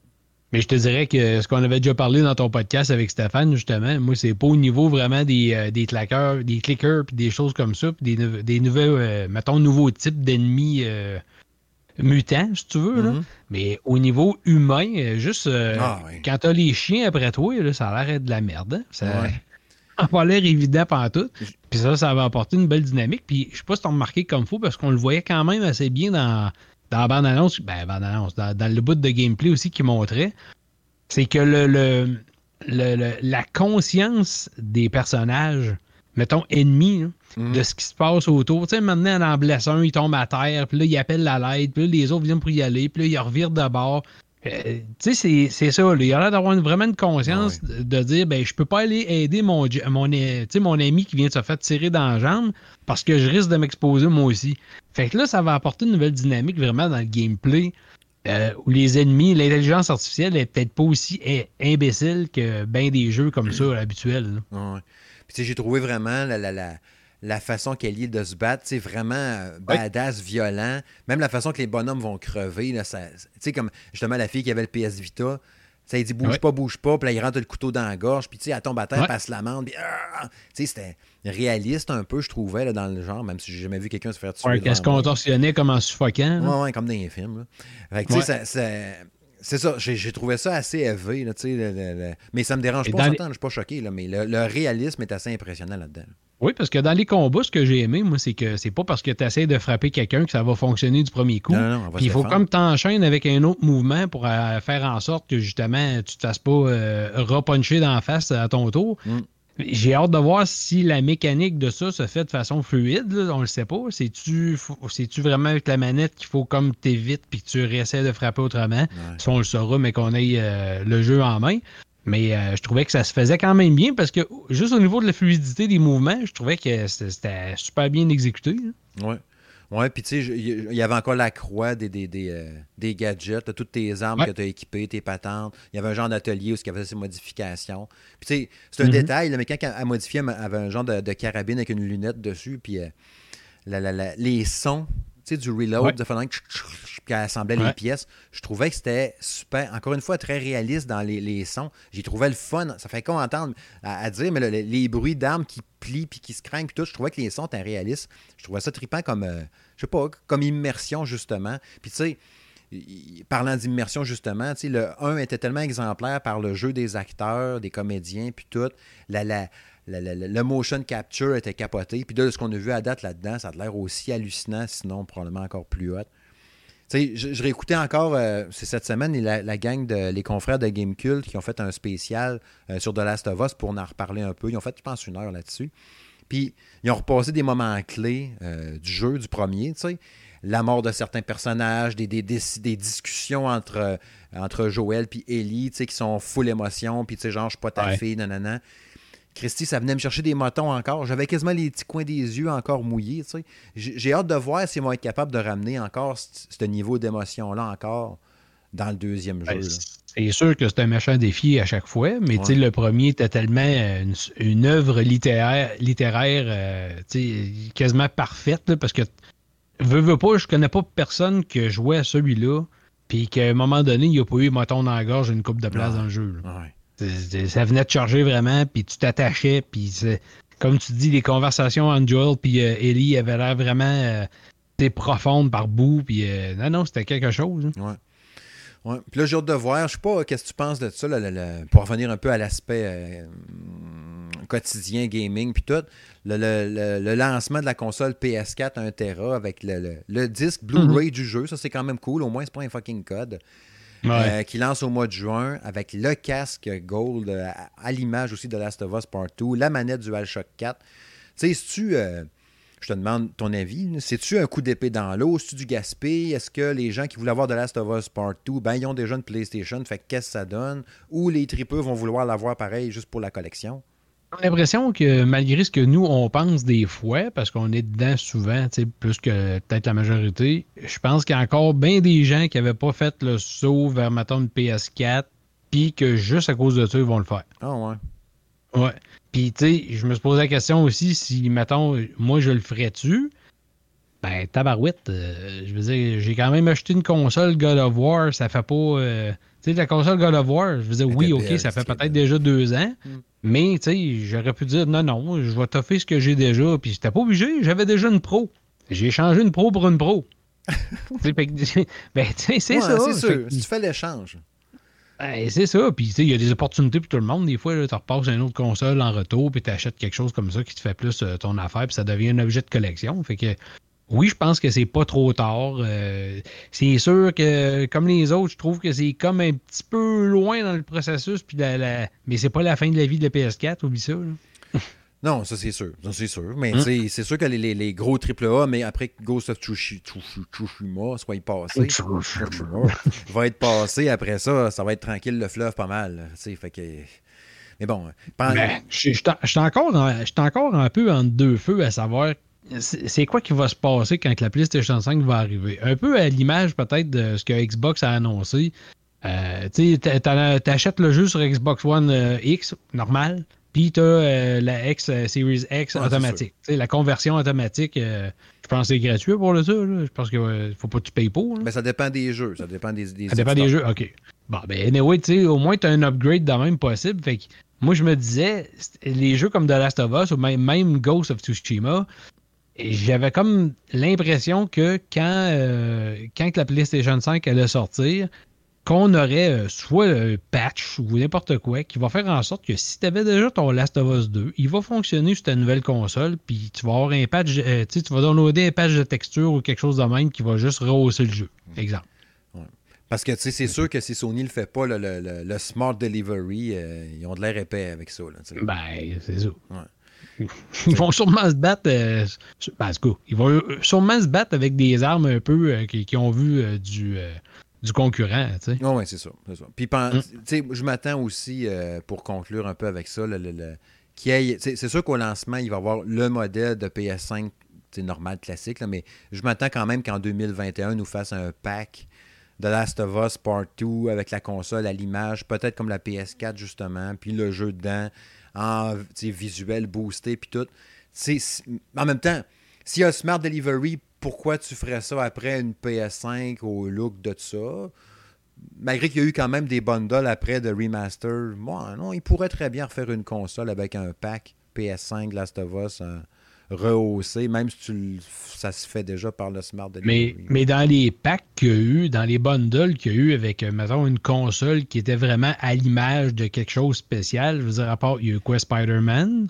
Speaker 2: Mais je te dirais que ce qu'on avait déjà parlé dans ton podcast avec Stéphane, justement, moi, c'est pas au niveau vraiment des, des claqueurs, des clickers, puis des choses comme ça, puis des, des nouvelles, euh, mettons, nouveaux types d'ennemis mutants, si tu veux, là.
Speaker 1: Mhm.
Speaker 2: Mais au niveau humain, euh, juste euh,
Speaker 1: Ah, ouais.
Speaker 2: quand t'as les chiens après toi, là, ça a l'air de la merde. hein. Ça
Speaker 1: Ouais.
Speaker 2: n'a pas l'air évident pendant tout. Puis ça, ça va apporter une belle dynamique. Puis je sais pas si t'as remarqué comme faut, parce qu'on le voyait quand même assez bien dans, dans la bande-annonce, ben, bande-annonce, dans, dans le bout de gameplay aussi qui montrait. C'est que le, le, le- le- la conscience des personnages, mettons ennemis, là,
Speaker 1: Mhm.
Speaker 2: de ce qui se passe autour. Tu sais, maintenant, en blesse un, il tombe à terre, puis là, il appelle la l'aide, puis là, les autres viennent pour y aller, puis là, il revire de bord. Euh, tu sais, c'est- ça. là. Il a l'air d'avoir vraiment une conscience de, de dire ben, je peux pas aller aider mon, mon, mon ami qui vient de se faire tirer dans la jambe parce que je risque de m'exposer moi aussi. Fait que là, ça va apporter une nouvelle dynamique vraiment dans le gameplay. euh, où les ennemis, l'intelligence artificielle est peut-être pas aussi imbécile que bien des jeux comme ça habituels.
Speaker 1: Ouais. Puis tu sais, j'ai trouvé vraiment la, la, la, la façon qu'elle est de se battre, c'est vraiment euh, badass, violent. Même la façon que les bonhommes vont crever, là, ça, tu sais, comme justement la fille qui avait le PS Vita, ça il dit bouge pas, bouge pas, puis là, il rentre le couteau dans la gorge, puis tu sais, elle tombe à terre, passe l'amende, puis ah! tu sais, c'était réaliste un peu, je trouvais, là, dans le genre, même si j'ai jamais vu quelqu'un se faire tuer.
Speaker 2: Ouais, Qu'elle se contorsionnait comme en suffocant. là.
Speaker 1: Ouais, ouais, comme dans les films. Là. Fait que, tu sais, ça- ça- c'est ça, j'ai trouvé ça assez élevé, là, le- le- le- mais ça me dérange
Speaker 2: Et
Speaker 1: pas, je suis pas choqué, là, mais le, le réalisme est assez impressionnant là-dedans.
Speaker 2: Oui, parce que dans les combats, ce que j'ai aimé, moi, c'est que c'est pas parce que tu essaies de frapper quelqu'un que ça va fonctionner du premier coup.
Speaker 1: Non, non,
Speaker 2: Puis il faut
Speaker 1: défendre.
Speaker 2: comme t'enchaînes avec un autre mouvement pour euh, faire en sorte que justement tu te fasses pas euh, repuncher dans la face à ton tour.
Speaker 1: Mm.
Speaker 2: J'ai hâte de voir si la mécanique de ça se fait de façon fluide. là, on le sait pas. C'est-tu vraiment avec la manette qu'il faut comme t'évites puis que tu réessaies de frapper autrement?
Speaker 1: Ouais.
Speaker 2: Ça, on le saura, mais qu'on ait euh, le jeu en main. Mais euh, je trouvais que ça se faisait quand même bien parce que juste au niveau de la fluidité des mouvements, je trouvais que c'était- super bien exécuté. là.
Speaker 1: Ouais. Ouais, puis tu sais, il y avait encore la croix des, des, des, euh, des gadgets, toutes tes armes
Speaker 2: Ouais.
Speaker 1: que tu as équipées, tes patentes. Il y avait un genre d'atelier où il y avait ces modifications. Puis tu sais, c'est un
Speaker 2: Mhm.
Speaker 1: détail, là, mais quand elle modifiait, elle avait un genre de, de carabine avec une lunette dessus, puis euh, la- la- la- les sons, sais, du reload,
Speaker 2: Ouais.
Speaker 1: de façon que puis elle assemblait les pièces. Je trouvais que c'était super, encore une fois, très réaliste dans les, les sons. J'ai trouvé le fun. Ça fait qu'on entendre à, à dire, mais le- le- les bruits d'armes qui plient puis qui se craignent puis tout, je trouvais que les sons étaient réalistes. Je trouvais ça trippant comme, euh, je sais pas, comme immersion, justement. Puis tu sais, parlant d'immersion, justement, tu sais, le 1 était tellement exemplaire par le jeu des acteurs, des comédiens, puis tout. La, la, la- la- la- le motion capture était capoté. Puis de ce qu'on a vu à date là-dedans, ça a l'air aussi hallucinant, sinon probablement encore plus hot. Tu sais, je, je réécoutais encore, euh, c'est cette semaine, la, la gang de les confrères de Game Cult qui ont fait un spécial euh, sur The Last of Us pour en reparler un peu. Ils ont fait, je pense, une heure là-dessus. Puis, ils ont repassé des moments clés euh, du jeu, du premier, tu sais. La mort de certains personnages, des, des, des- des discussions entre, entre Joël et Ellie, tu sais, qui sont full émotion, puis tu sais, genre, je suis pas ta
Speaker 2: Ouais.
Speaker 1: fille, nanana. Christy, ça venait me chercher des motons encore. J'avais quasiment les petits coins des yeux encore mouillés, tu sais. J'ai hâte de voir s'ils vont être capables de ramener encore ce niveau d'émotion-là encore dans le deuxième jeu.
Speaker 2: Ben,
Speaker 1: là.
Speaker 2: c'est sûr que c'est un méchant défi à chaque fois, mais le premier était tellement euh, une, une œuvre littéraire, littéraire euh, quasiment parfaite, là, parce que veux, veux pas, je connais pas personne qui joué à celui-là puis qu'à un moment donné, il n'y a pas eu, mettons, dans la gorge une coupe de place
Speaker 1: Ouais.
Speaker 2: dans le jeu.
Speaker 1: Ouais.
Speaker 2: Ça venait de charger vraiment, puis tu t'attachais, puis comme tu dis, les conversations entre Joel puis euh, Ellie avaient l'air vraiment euh, profondes par bout, puis euh, non, non, c'était quelque chose. hein.
Speaker 1: Ouais. Ouais. Puis là, j'ai hâte de voir. Je sais pas, qu'est-ce que tu penses de ça, là, pour revenir un peu à l'aspect euh, hum, quotidien, gaming, puis tout. Le, le- le- le lancement de la console PS4 1 Tera avec le, le- le disque Blu-ray du jeu, ça c'est quand même cool. Au moins, c'est pas un fucking code. Euh, qui lance au mois de juin avec le casque Gold euh, à, l'image aussi de Last of Us Part 2, la manette DualShock 4. Tu sais, si tu. je te demande ton avis. C'est-tu un coup d'épée dans l'eau? C'est-tu du gaspé? Est-ce que les gens qui voulaient avoir de Last of Us Part 2, ben, ils ont déjà une PlayStation, fait que qu'est-ce que ça donne? Ou les tripeux vont vouloir l'avoir pareil juste pour la collection?
Speaker 2: J'ai l'impression que malgré ce que nous, on pense des fois, parce qu'on est dedans souvent, tu sais, plus que peut-être la majorité, je pense qu'il y a encore bien des gens qui n'avaient pas fait le saut vers, mettons, une PS4, puis que juste à cause de ça, ils vont le faire.
Speaker 1: Ah ouais.
Speaker 2: Ouais. Puis, tu sais, je me suis posé la question aussi si, mettons, moi, je le ferais-tu? Ben, tabarouette. euh, je veux dire, j'ai quand même acheté une console God of War. Ça fait pas. euh, tu sais, la console God of War, je veux dire, oui, OK, ça fait peut-être déjà deux ans.
Speaker 1: Mm.
Speaker 2: Mais, tu sais, j'aurais pu dire, non, non, je vais toffer ce que j'ai déjà. Puis, c'était pas obligé. J'avais déjà une pro. J'ai changé une pro pour une pro. Ben, tu sais, c'est
Speaker 1: Ouais,
Speaker 2: ça.
Speaker 1: C'est
Speaker 2: Fait
Speaker 1: sûr.
Speaker 2: que-
Speaker 1: Si tu fais l'échange.
Speaker 2: ben, c'est ça. Puis, tu sais, il y a des opportunités pour tout le monde. Des fois, tu repasses une autre console en retour, puis tu achètes quelque chose comme ça qui te fait plus euh, ton affaire, puis ça devient un objet de collection. Fait que, oui, je pense que c'est pas trop tard. Euh, c'est sûr que, comme les autres, je trouve que c'est comme un petit peu loin dans le processus, puis la, la- mais c'est pas la fin de la vie de la PS4, oublie ça. là.
Speaker 1: Non, ça c'est sûr. Ça, c'est sûr. Mais
Speaker 2: Hein?
Speaker 1: c'est sûr que les, les, les gros AAA, mais après que Ghost of Tsushi- Tsushi- Tsushima soit passé, va être passé après ça, ça va être tranquille le fleuve pas mal. Fait que. Mais bon,
Speaker 2: Ben, je suis encore, en- je suis encore un peu entre deux feux à savoir c'est quoi qui va se passer quand la PlayStation 5 va arriver? Un peu à l'image peut-être de ce que Xbox a annoncé. Euh, tu t'as- t'achètes le jeu sur Xbox One euh, X, normal, puis t'as euh, la X Series X
Speaker 1: Ouais, c'est
Speaker 2: automatique. La conversion automatique, je pense que c'est gratuit pour le ça. Je pense qu'il faut pas que tu payes pour. là.
Speaker 1: ben, ça dépend des jeux. Ça dépend des. des
Speaker 2: Ça dépend des jeux, ok. Bon, ben, anyway, tu sais, au moins, tu as un upgrade de même possible. Fait que moi, je me disais, les jeux comme The Last of Us ou même, même Ghost of Tsushima, j'avais comme l'impression que quand, euh, quand que la PlayStation 5 allait sortir, qu'on aurait euh, soit un patch ou n'importe quoi qui va faire en sorte que si tu avais déjà ton Last of Us 2, il va fonctionner sur ta nouvelle console, puis tu vas avoir un patch, euh, tu vas downloader un patch de texture ou quelque chose de même qui va juste rehausser le jeu. Exemple.
Speaker 1: Parce que c'est sûr que si Sony le fait pas, le, le- le- le Smart Delivery, euh, ils ont de l'air épais avec ça. Là.
Speaker 2: Ben, c'est ça.
Speaker 1: Ouais.
Speaker 2: Ils vont sûrement se battre. euh, ben, ils vont euh, sûrement se battre avec des armes un peu euh, qui, qui ont vu euh, du, du concurrent, tu sais.
Speaker 1: Oui, c'est ça. Puis,
Speaker 2: Mm.
Speaker 1: je m'attends aussi, pour conclure un peu avec ça, le, le- le- c'est sûr qu'au lancement, il va y avoir le modèle de PS5 tu sais, normal, classique, là, mais je m'attends quand même qu'en 2021, nous fasse un pack de Last of Us Part 2 avec la console à l'image, peut-être comme la PS4 justement, puis le jeu dedans, en visuel boosté, puis tout. En même temps, s'il y a Smart Delivery, pourquoi tu ferais ça après une PS5 au look de ça? malgré qu'il y a eu quand même des bundles après de remaster, non, il pourrait très bien refaire une console avec un pack PS5 Last of Us euh, rehaussé, même si tu ça se fait déjà par le Smart
Speaker 2: Mais,
Speaker 1: Delivery.
Speaker 2: mais dans les packs qu'il y a eu, dans les bundles qu'il y a eu avec, euh, mettons, une console qui était vraiment à l'image de quelque chose de spécial, je veux dire, à part, il y a eu quoi, Spider-Man?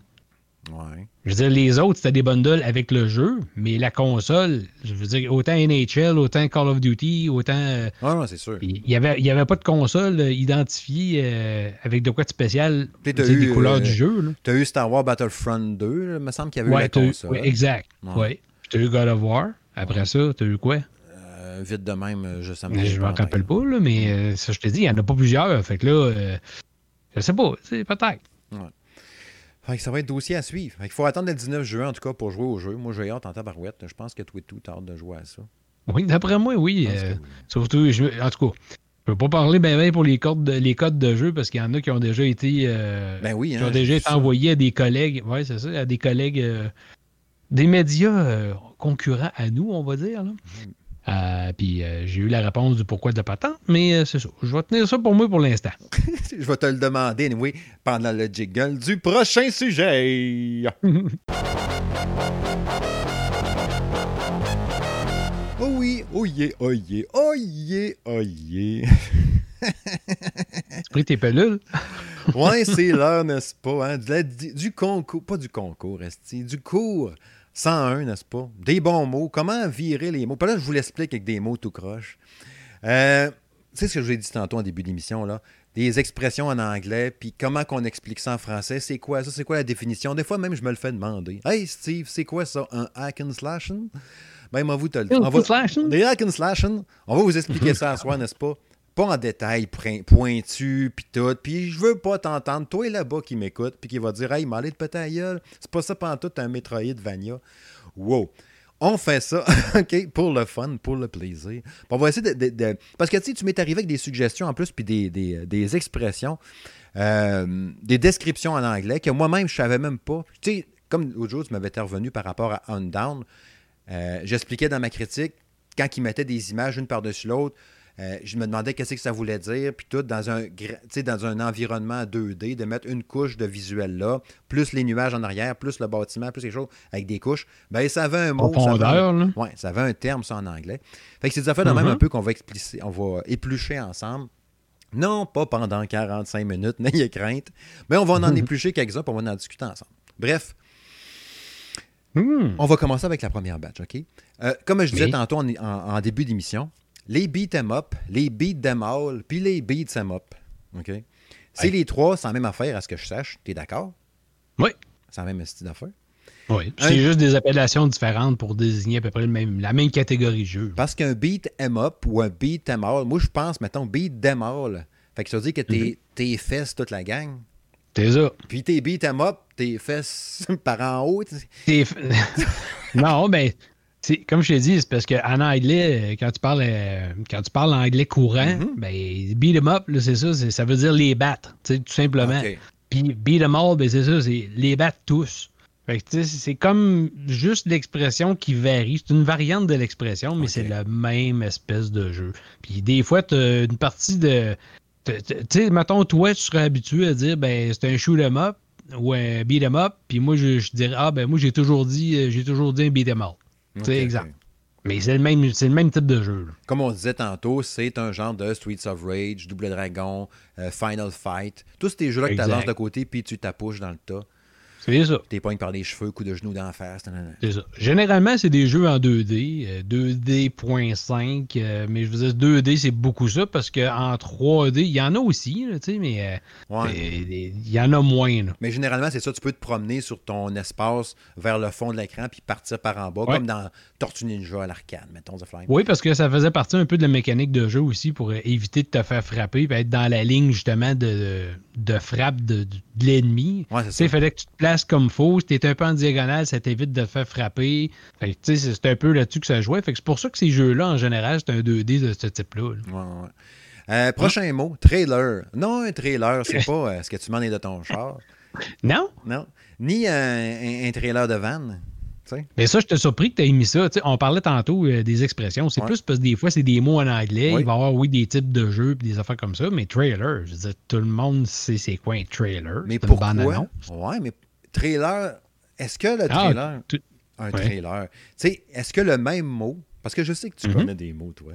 Speaker 1: Ouais.
Speaker 2: Je veux dire, les autres, c'était des bundles avec le jeu, mais la console, je veux dire, autant NHL, autant Call of Duty, autant... euh,
Speaker 1: Ouais, ouais, c'est sûr.
Speaker 2: Il n'y avait, y avait pas de console euh, identifiée euh, avec de quoi de spécial, tu sais,
Speaker 1: eu,
Speaker 2: des couleurs
Speaker 1: euh,
Speaker 2: du jeu.
Speaker 1: Tu as eu Star Wars Battlefront 2, là, il me semble qu'il y avait eu
Speaker 2: Ouais,
Speaker 1: la
Speaker 2: eu-
Speaker 1: console.
Speaker 2: ouais, exact.
Speaker 1: Ouais.
Speaker 2: Ouais. Puis t'as eu God of War. Après ça, t'as eu quoi?
Speaker 1: Euh, vite de même, euh, je
Speaker 2: Mais je m'en
Speaker 1: pas
Speaker 2: rappelle pas, là, mais euh, ça, je te dis, il n'y en a pas plusieurs. Fait que là, euh, je sais pas, peut-être.
Speaker 1: Fait que ça va être dossier à suivre. Fait qu'il faut attendre le 19 juin, en tout cas, pour jouer au jeu. Moi, j'ai hâte en tabarouette. Je pense que t'as hâte de jouer à ça.
Speaker 2: Oui, d'après moi, oui. Euh,
Speaker 1: oui.
Speaker 2: surtout, je- en tout cas, je peux pas parler ben, ben pour les codes, de, les codes de jeu parce qu'il y en a qui ont déjà été, euh,
Speaker 1: Ben oui,
Speaker 2: qui
Speaker 1: hein,
Speaker 2: ont déjà été envoyés à des collègues. Oui, c'est ça, à des collègues, euh, des médias concurrents à nous, on va dire. Là. Euh, puis euh, j'ai eu la réponse du pourquoi de patente, mais euh, c'est ça. Je vais tenir ça pour moi pour l'instant.
Speaker 1: je vais te le demander, anyway, pendant le jiggle du prochain sujet. oh oui, oh yeah, oh yeah, oh yeah, oh yeah.
Speaker 2: tu pris tes pelules?
Speaker 1: ouais, c'est l'heure, n'est-ce pas? Hein? Du, du, concours, pas du concours, resti, du cours 101, n'est-ce pas? Des bons mots. Comment virer les mots? Puis là, je vous l'explique avec des mots tout croche. Euh, tu sais ce que je vous ai dit tantôt en début d'émission, là? Des expressions en anglais, puis comment qu'on explique ça en français? C'est quoi ça? C'est quoi la définition? Des fois, même, je me le fais demander. Hey, Steve, c'est quoi ça? Un hack and slashing? Ben, moi, vous te le
Speaker 2: On va...
Speaker 1: Des hack and slashing. On va vous expliquer ça à soi, n'est-ce pas? Pas en détail pointu, puis tout. Puis je veux pas t'entendre, toi là-bas qui m'écoute, puis qui va dire Hey, m'aller de péter à gueule. C'est pas ça pendant tout un de Vania. Wow. On fait ça, OK, pour le fun, pour le plaisir. on va essayer de. Parce que tu sais, tu m'es arrivé avec des suggestions en plus, puis des, des, expressions, euh, des descriptions en anglais que moi-même, je savais même pas. Tu sais, comme l'autre jour, tu m'avais intervenu par rapport à On Down. Euh, j'expliquais dans ma critique, quand ils mettaient des images une par-dessus l'autre, euh, je me demandais qu'est-ce que ça voulait dire, puis tout, dans un, dans un environnement 2D, de mettre une couche de visuel là, plus les nuages en arrière, plus le bâtiment, plus quelque chose avec des couches. Ben, ça avait un mot.
Speaker 2: ça avait,
Speaker 1: ouais, ça avait un terme, ça, en anglais. Fait que c'est des affaires de même un mm-hmm. peu qu'on va, on va éplucher ensemble. Non, pas pendant 45 minutes, n'ayez crainte. Mais on va en, éplucher quelques-uns, on va en discuter ensemble. Bref. Mm. On va commencer avec la première batch, OK? Euh, comme je disais tantôt en début d'émission, les beat em up, les beat them all, puis les beat em up. OK? C'est les trois, la même affaire à ce que je sache. Tu es d'accord?
Speaker 2: Oui.
Speaker 1: La même style d'affaire.
Speaker 2: Oui. C'est juste des appellations différentes pour désigner à peu près le même, la même catégorie de jeu.
Speaker 1: Parce qu'un beat em up ou un beat em all, moi je pense, mettons, beat them all. Fait que ça veut dire que t'es mm fesses toute la gang.
Speaker 2: T'es ça.
Speaker 1: Puis tes beat em up, tes fesses par en haut.
Speaker 2: non, mais comme je t'ai dit, c'est parce qu'en anglais, quand tu parles euh, quand tu parles anglais courant, mm-hmm. ben, beat them up, c'est ça, ça veut dire les battre, tout simplement. Puis beat them all, ben, c'est ça, c'est les battre tous. c'est comme juste l'expression qui varie. C'est une variante de l'expression, mais c'est la même espèce de jeu. Puis des fois, tu as une partie de. Tu sais, mettons, toi, tu serais habitué à dire, ben, c'est un shoot 'em up ou un beat 'em up. Puis moi, je, dirais, ah, ben, moi, j'ai toujours dit, euh, j'ai toujours dit un beat 'em C'est exact. Mais c'est le, même, le même type de jeu.
Speaker 1: Comme on disait tantôt, c'est un genre de Streets of Rage, Double Dragon, euh, Final Fight. Tous ces jeux-là que tu lances de côté puis tu t'apouches dans le tas.
Speaker 2: C'est ça.
Speaker 1: T'es pognes par les cheveux, coup de genoux d'en face.
Speaker 2: C'est ça. Généralement, c'est des jeux en 2D, 2D.5, euh, euh, mais je vous dis 2D, c'est beaucoup ça parce qu'en 3D, il y en a aussi, tu sais, mais euh, il y en a moins.
Speaker 1: Mais généralement, c'est ça, tu peux te promener sur ton espace vers le fond de l'écran puis partir par en bas, comme dans Tortue Ninja à l'arcade, mettons, The Flying.
Speaker 2: Oui, parce que ça faisait partie un peu de la mécanique de jeu aussi pour éviter de te faire frapper et être dans la ligne justement de, de frappe de, l'ennemi.
Speaker 1: Ouais, il
Speaker 2: fallait que tu te places comme faux. Si t'es un peu en diagonale, ça t'évite de te faire frapper. c'est un peu là-dessus que ça jouait. Fait que c'est pour ça que ces jeux-là, en général, c'est un 2D de ce type-là.
Speaker 1: Euh, prochain mot, trailer. Non, un trailer, c'est pas euh, ce que tu m'en es de ton char.
Speaker 2: Non?
Speaker 1: Non. Ni un, trailer de van.
Speaker 2: Mais ça, je te surpris que tu aies mis ça. on parlait tantôt euh, des expressions. C'est plus parce que des fois, c'est des mots en anglais. Il va y avoir, oui, des types de jeux et des affaires comme ça. Mais trailer, je veux dire, tout le monde sait c'est quoi un trailer.
Speaker 1: Mais pourquoi? Ouais, mais trailer, est-ce que le ah, trailer. un trailer. Tu sais, est-ce que le même mot? Parce que je sais que tu mm-hmm. connais des mots, toi.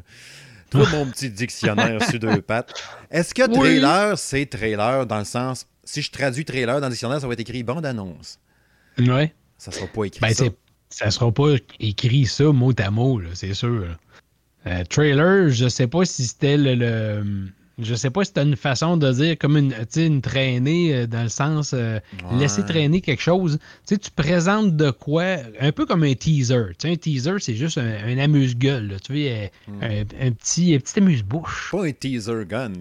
Speaker 1: Toi, mon petit dictionnaire sur deux pattes. Est-ce que trailer, c'est trailer dans le sens. Si je traduis trailer dans le dictionnaire, ça va être écrit bande-annonce.
Speaker 2: Oui.
Speaker 1: Ça sera pas écrit
Speaker 2: ben,
Speaker 1: ça.
Speaker 2: Ça sera pas écrit ça mot à mot, c'est sûr. Euh, trailer, je sais pas si c'était le je sais pas si c'est une façon de dire comme une, une traînée euh, dans le sens euh, laisser traîner quelque chose. tu présentes de quoi, un peu comme un teaser. un teaser, c'est juste un, amuse-gueule. Tu vois, hmm. un, petit, un petit amuse-bouche.
Speaker 1: Pas un teaser gun.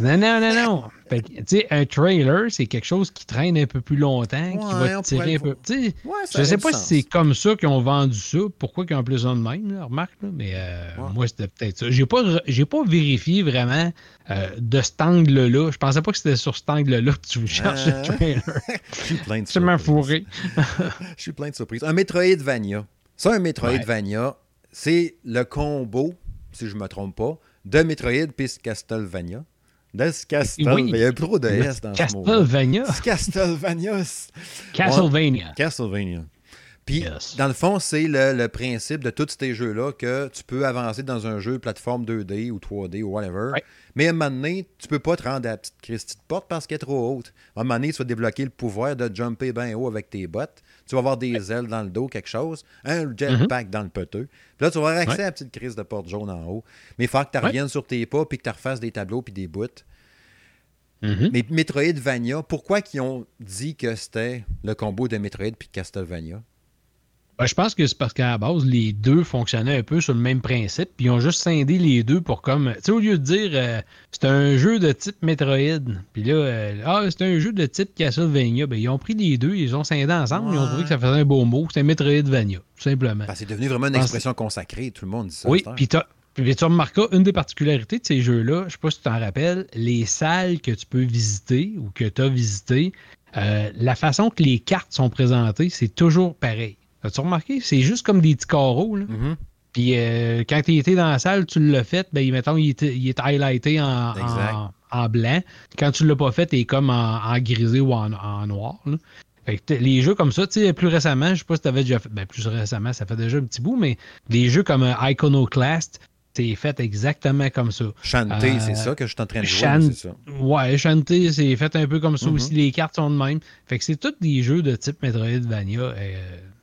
Speaker 2: Non, non, non, non. tu sais, un trailer, c'est quelque chose qui traîne un peu plus longtemps, qui va tirer un peu. Ouais, je sais pas si c'est comme ça qu'ils ont vendu ça. Pourquoi qu'ils ont plus de même, remarque, mais euh, moi, c'était peut-être ça. J'ai pas, j'ai pas vérifié vraiment euh, de cet angle-là. Je pensais pas que c'était sur cet angle-là que tu cherchais le euh, trailer.
Speaker 1: Je suis plein de surprises.
Speaker 2: fourré.
Speaker 1: Je suis plein de surprises. Un Metroidvania. Ça, un Metroidvania, c'est le combo, si je ne me trompe pas, de Metroid puis Castlevania. Il y a trop de S dans ce mot.
Speaker 2: Castlevania.
Speaker 1: Castlevania.
Speaker 2: Castlevania.
Speaker 1: Castlevania. Puis, dans le fond, c'est le, principe de tous ces jeux-là que tu peux avancer dans un jeu plateforme 2D ou 3D ou whatever. Mais à un moment donné, tu peux pas te rendre à la petite Christie de porte parce qu'elle est trop haute. À un moment donné, tu vas débloquer le pouvoir de jumper bien haut avec tes bottes. Tu vas avoir des ailes dans le dos, quelque chose. Un jetpack mm-hmm. dans le peteux. Puis là, tu vas avoir accès à la petite crise de porte jaune en haut. Mais il faut que tu reviennes sur tes pas puis que tu refasses des tableaux puis des bouts. Mm-hmm. Mais Metroidvania, pourquoi ils ont dit que c'était le combo de Metroid puis Castlevania?
Speaker 2: Ben, je pense que c'est parce qu'à la base, les deux fonctionnaient un peu sur le même principe, puis ils ont juste scindé les deux pour comme. Tu sais, au lieu de dire euh, c'est un jeu de type Metroid, puis là, euh, ah, c'est un jeu de type Castlevania, ben, ils ont pris les deux, ils ont scindé ensemble, ils ont trouvé que ça faisait un beau mot, c'était Metroidvania, tout simplement.
Speaker 1: c'est devenu vraiment une expression consacrée, tout le monde dit ça.
Speaker 2: Oui, puis tu remarqueras une des particularités de ces jeux-là, je sais pas si tu t'en rappelles, les salles que tu peux visiter ou que tu as visitées, euh, la façon que les cartes sont présentées, c'est toujours pareil. As-tu remarqué? C'est juste comme des petits carreaux. Là. Mm-hmm. Puis euh, quand tu étais dans la salle, tu l'as fait, ben, mettons, il, il est highlighté en, en, blanc. Quand tu l'as pas fait, il est comme en, grisé ou en, noir. Fait que les jeux comme ça, tu sais, plus récemment, je sais pas si tu avais déjà fait, ben, plus récemment, ça fait déjà un petit bout, mais des jeux comme euh, Iconoclast, c'est fait exactement comme ça.
Speaker 1: Chanter, c'est euh, ça que je suis en train de jouer, c'est ça.
Speaker 2: Ouais, Chanter, c'est fait un peu comme ça mm-hmm. aussi. Les cartes sont de même. Fait que c'est tous des jeux de type Metroidvania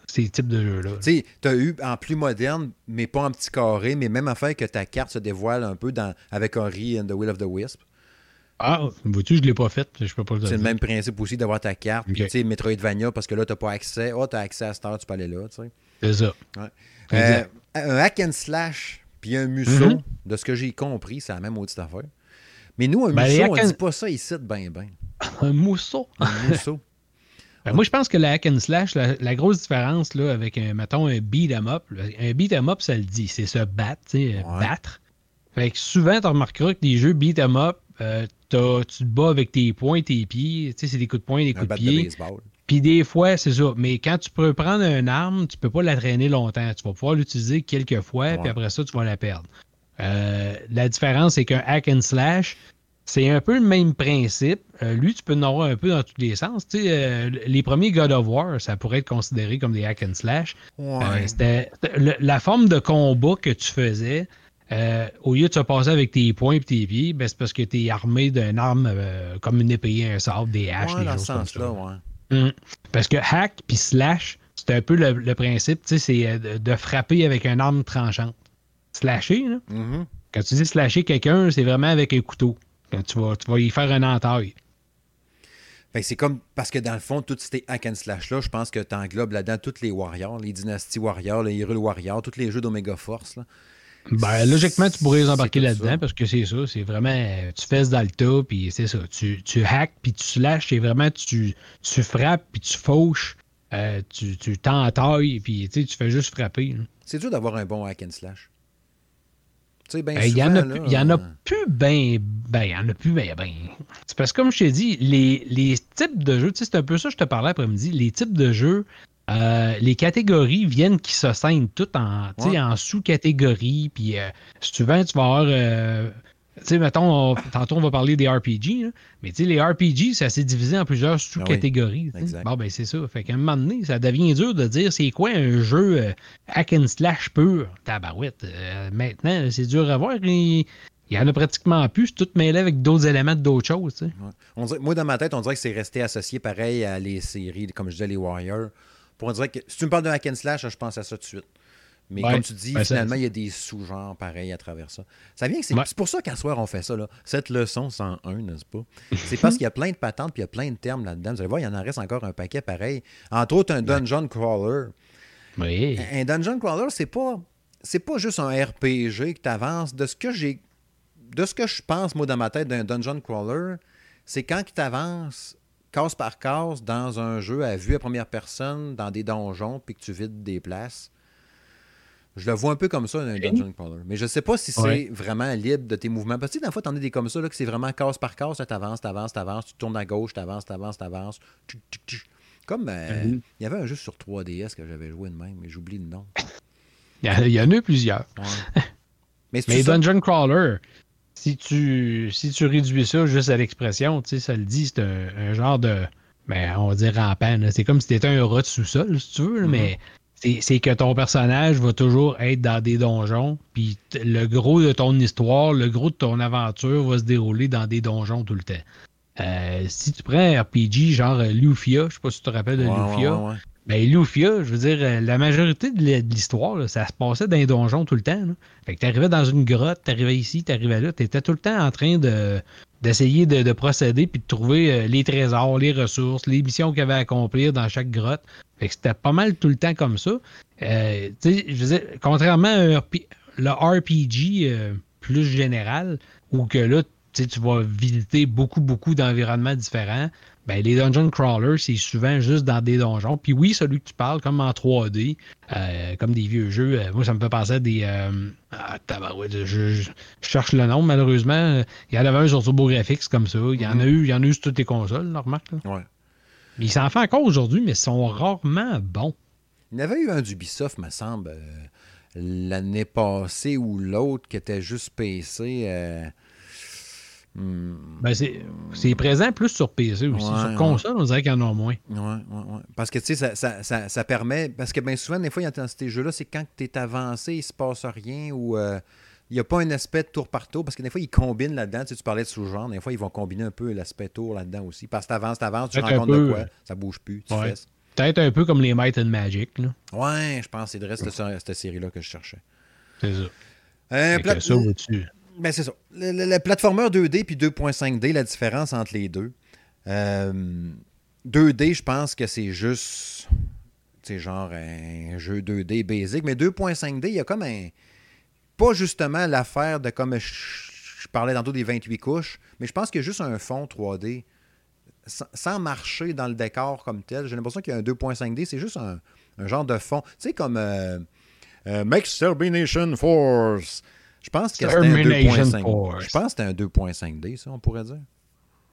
Speaker 2: ces types de jeux-là.
Speaker 1: Tu sais, tu as eu en plus moderne, mais pas en petit carré, mais même afin que ta carte se dévoile un peu dans, avec Ori and the Will of the Wisp.
Speaker 2: Ah, vois-tu, je ne l'ai pas fait. Je peux pas
Speaker 1: le C'est le même principe aussi d'avoir ta carte. Puis, tu sais, Metroidvania, parce que là, tu n'as pas accès. oh, tu as accès à Star, tu peux aller là, tu sais.
Speaker 2: C'est ça.
Speaker 1: Euh, un hack and slash, puis un museau, mm-hmm. de ce que j'ai compris, c'est la même autre affaire. Mais nous, un ben, museau, on ne dit pas ça ici de ben ben.
Speaker 2: un mousseau.
Speaker 1: Un mousseau.
Speaker 2: Ben, moi, je pense que la hack and slash, la, grosse différence là, avec, un, mettons, un beat 'em up, un beat 'em up, ça le dit, c'est se battre, ouais. battre. Fait que souvent, tu remarqueras que des jeux beat 'em up, euh, tu te bats avec tes poings, tes pieds, tu sais, c'est des coups de poing, des coups de pied. Puis des fois, c'est ça. Mais quand tu peux prendre une arme, tu peux pas la traîner longtemps. Tu vas pouvoir l'utiliser quelques fois, puis après ça, tu vas la perdre. Euh, la différence, c'est qu'un hack and slash, c'est un peu le même principe. Euh, lui, tu peux en avoir un peu dans tous les sens. Tu sais, euh, les premiers God of War, ça pourrait être considéré comme des hack and slash. Euh, c'était la forme de combat que tu faisais. au lieu de se passer avec tes poings et tes pieds, ben, c'est parce que tu es armé d'une arme comme une épée, un sabre, des haches, des choses comme ça. Hum. Parce que hack puis slash, c'est un peu le, principe, tu sais, c'est de, frapper avec une arme tranchante. Slasher, là. Mm-hmm. Quand tu dis slasher quelqu'un, c'est vraiment avec un couteau. Tu vas, tu vas y faire un entaille.
Speaker 1: c'est comme parce que dans le fond, toutes ces hack and slash-là, je pense que tu englobes là-dedans tous les Warriors, les Dynasty Warriors, les Hyrule Warriors, tous les jeux d'Omega Force.
Speaker 2: Ben, logiquement, tu pourrais les embarquer là-dedans parce que c'est ça, c'est vraiment. Tu fais dans le tas, puis c'est ça. Tu, tu hacks, puis tu slashes, c'est vraiment. Tu, tu frappes, puis tu fauches, euh, tu, tu t'entailles, puis tu fais juste frapper.
Speaker 1: C'est dur d'avoir un bon hack and slash.
Speaker 2: Ben, il y en a, y en a plus ben, ben, il y en a plus ben, ben. C'est parce que comme je t'ai dit, les, les, types de jeux, c'est un peu ça que je te parlais après-midi, les types de jeux, euh, les catégories viennent qui se scindent toutes en, en sous-catégories. Puis euh, si tu veux, tu vas avoir euh, tu sais, mettons, tantôt on va parler des RPG, mais tu sais, les RPG, ça s'est divisé en plusieurs sous-catégories. Ah bon, ben c'est ça. Fait qu'à un moment donné, ça devient dur de dire c'est quoi un jeu euh, hack and slash pur. Tabarouette. Euh, maintenant, c'est dur à voir. Il y en a pratiquement plus, tout mêlé avec d'autres éléments d'autres choses.
Speaker 1: moi, dans ma tête, on dirait que c'est resté associé pareil à les séries, comme je disais, les Warriors. Pour dire que si tu me parles de hack and slash, je pense à ça tout de suite. Mais comme tu dis, finalement, il y a des sous-genres pareils à travers ça. Ça vient que c'est pour ça qu'à soir, on fait ça. Là. Cette leçon 101, n'est-ce pas? C'est parce qu'il y a plein de patentes puis il y a plein de termes là-dedans. Vous allez voir, il y en reste encore un paquet pareil. Entre autres, un dungeon crawler.
Speaker 2: Oui.
Speaker 1: Un dungeon crawler, c'est pas. C'est pas juste un RPG que tu avances. De ce que j'ai. De ce que je pense, moi, dans ma tête, d'un dungeon crawler, c'est quand tu avances case par case dans un jeu à vue à première personne, dans des donjons, puis que tu vides des places je le vois un peu comme ça, un dungeon crawler. Mais je ne sais pas si c'est vraiment libre de tes mouvements. Parce que des fois, tu en as des comme ça, là, que c'est vraiment case par case. Tu avances, tu avances, tu avances, tu tournes à gauche, tu avances, tu avances, tu avances. Comme euh, mhm. il y avait un jeu sur 3DS que j'avais joué de même, mais j'oublie le nom.
Speaker 2: Il y, en a eu plusieurs.
Speaker 1: Mais,
Speaker 2: Mais Dungeon Crawler, si tu, si tu réduis ça juste à l'expression, tu sais, ça le dit, c'est un, genre de. Ben, on va dire rampant. C'est comme si t'étais un rat de sous-sol, si tu veux, mm-hmm. mais c'est que ton personnage va toujours être dans des donjons, puis le gros de ton histoire, le gros de ton aventure va se dérouler dans des donjons tout le temps. Euh, si tu prends un RPG genre Lufia, je sais pas si tu te rappelles de Lufia, ben, Lufia, je veux dire, euh, la majorité de l'histoire, ça se passait dans les donjons tout le temps. Fait que t'arrivais dans une grotte, t'arrivais ici, t'arrivais là, t'étais tout le temps en train de d'essayer de, procéder puis de trouver euh, les trésors, les ressources, les missions qu'il avait à accomplir dans chaque grotte. Fait que c'était pas mal tout le temps comme ça. Euh, je veux contrairement à le RPG plus général, où que là, tu vas visiter beaucoup, beaucoup d'environnements différents. Ben, les dungeon crawlers, c'est souvent juste dans des donjons. Puis oui, celui que tu parles, comme en 3D, euh, comme des vieux jeux, euh, moi, ça me fait penser à des. Euh, ah, je, je, cherche le nom, malheureusement. Il y en avait un sur TurboGrafx comme ça. Il y en a mhm. eu, il y en a eu sur toutes les consoles, normal.
Speaker 1: Ouais.
Speaker 2: ils s'en font encore aujourd'hui, mais ils sont rarement bons.
Speaker 1: Il y en avait eu un d'Ubisoft, me semble, l'année passée ou l'autre qui était juste PC.
Speaker 2: Hmm. Ben c'est présent plus sur PC aussi. sur console, on dirait qu'il y en a moins.
Speaker 1: Oui, oui, oui. Parce que, tu sais, ça, ça, ça, permet. Parce que, bien souvent, des fois, dans ces jeux-là, c'est quand tu es avancé, il se passe rien ou. Euh, il n'y a pas un aspect de tour par tour, parce que des fois, ils combinent là-dedans. Tu, sais, tu parlais de sous-genre, des fois, ils vont combiner un peu l'aspect tour là-dedans aussi. Parce que tu avances, tu avances, tu rencontres de quoi, ça bouge plus, tu
Speaker 2: Peut-être un peu comme les Might and Magic. Là.
Speaker 1: Ouais, je pense que c'est de reste cette série-là que je cherchais.
Speaker 2: C'est ça. Euh, ça,
Speaker 1: ben, c'est ça. Le, platformer 2D puis 2.5D, la différence entre les deux. 2D, euh, je pense que c'est juste. Genre un jeu 2D basic. Mais 2.5D, il y a comme un. Pas justement l'affaire de comme je, parlais tantôt des 28 couches, mais je pense qu'il y a juste un fond 3D. Sans, marcher dans le décor comme tel. J'ai l'impression qu'il y a un 2.5D, c'est juste un, genre de fond. Tu sais, comme euh, euh Extermination Force. Je pense que c'était un 2.5. Je pense que c'était un 2.5D, ça, on pourrait dire.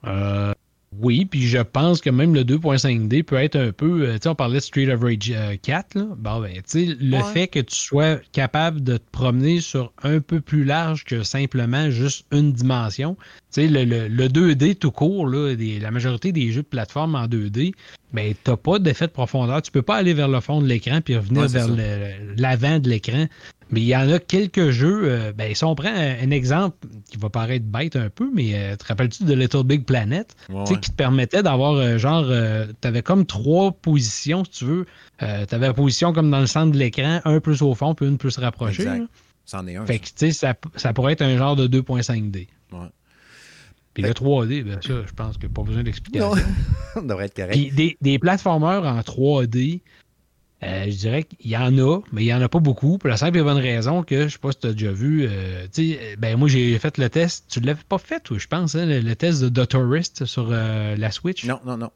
Speaker 2: Euh, oui, puis je pense que même le 2.5D peut être un peu. Euh, tu sais, on parlait de Street of Rage 4. Euh, là. Bon, ben, tu sais, le fait que tu sois capable de te promener sur un peu plus large que simplement juste une dimension. Tu sais, le, le, 2D tout court, là, la majorité des jeux de plateforme en 2D, ben, tu n'as pas d'effet de profondeur. Tu peux pas aller vers le fond de l'écran puis revenir vers l'avant de l'écran. Mais il y en a quelques jeux. Euh, ben, si on prend un, exemple qui va paraître bête un peu, mais euh, te rappelles-tu de Little Big Planet? qui te permettait d'avoir euh, genre. tu avais comme trois positions, si tu veux. tu avais la position comme dans le centre de l'écran, un plus au fond, puis une plus rapprochée.
Speaker 1: C'en est un.
Speaker 2: Fait que, ça, ça, pourrait être un genre de 2.5D. Ouais. Puis le 3D, ben ça, je pense qu'il n'y a pas besoin d'explication.
Speaker 1: On devrait être correct.
Speaker 2: des, des plateformeurs en 3D, euh, je dirais qu'il y en a, mais il n'y en a pas beaucoup. Pour la simple et bonne raison que, je ne sais pas si tu as déjà vu, euh, euh, ben moi j'ai fait le test. Tu ne l'avais pas fait, je pense, hein, le, test de The Tourist sur la Switch?
Speaker 1: Non, non, non.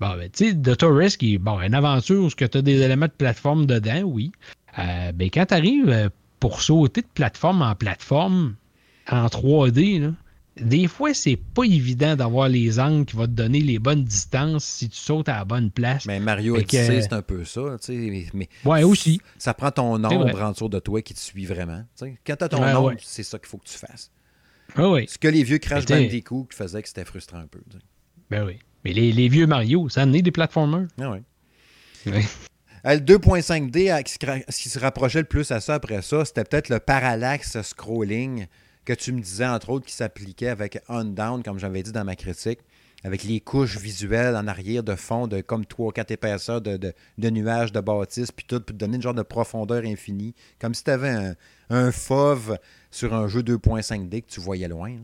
Speaker 2: Bon, ben, tu sais, The Tourist, qui est bon, une aventure où tu as des éléments de plateforme dedans, oui. ben, quand tu arrives pour sauter de plateforme en plateforme en 3D, là, des fois, c'est pas évident d'avoir les angles qui vont te donner les bonnes distances si tu sautes à la bonne place.
Speaker 1: Mais Mario Odyssey, c'est un peu ça. Mais,
Speaker 2: ouais, aussi.
Speaker 1: Ça prend ton ombre en dessous de toi qui te suit vraiment. Quand tu as ton ombre, c'est ça qu'il faut que tu fasses.
Speaker 2: Ah oui.
Speaker 1: Ce que les vieux Crash Bandicoot qui faisaient que c'était frustrant un peu.
Speaker 2: Ben oui. Mais les, les, vieux Mario, ça a amené des platformers.
Speaker 1: Ah oui. Euh, le 2.5D, ce qui se rapprochait le plus à ça après ça, c'était peut-être le parallaxe scrolling que tu me disais, entre autres, qui s'appliquait avec on-down, comme j'avais dit dans ma critique, avec les couches visuelles en arrière de fond de comme 3 ou 4 épaisseurs de, de, nuages, de bâtisses, puis tout, pour te donner une genre de profondeur infinie, comme si tu avais un, un fauve sur un jeu 2.5D que tu voyais loin.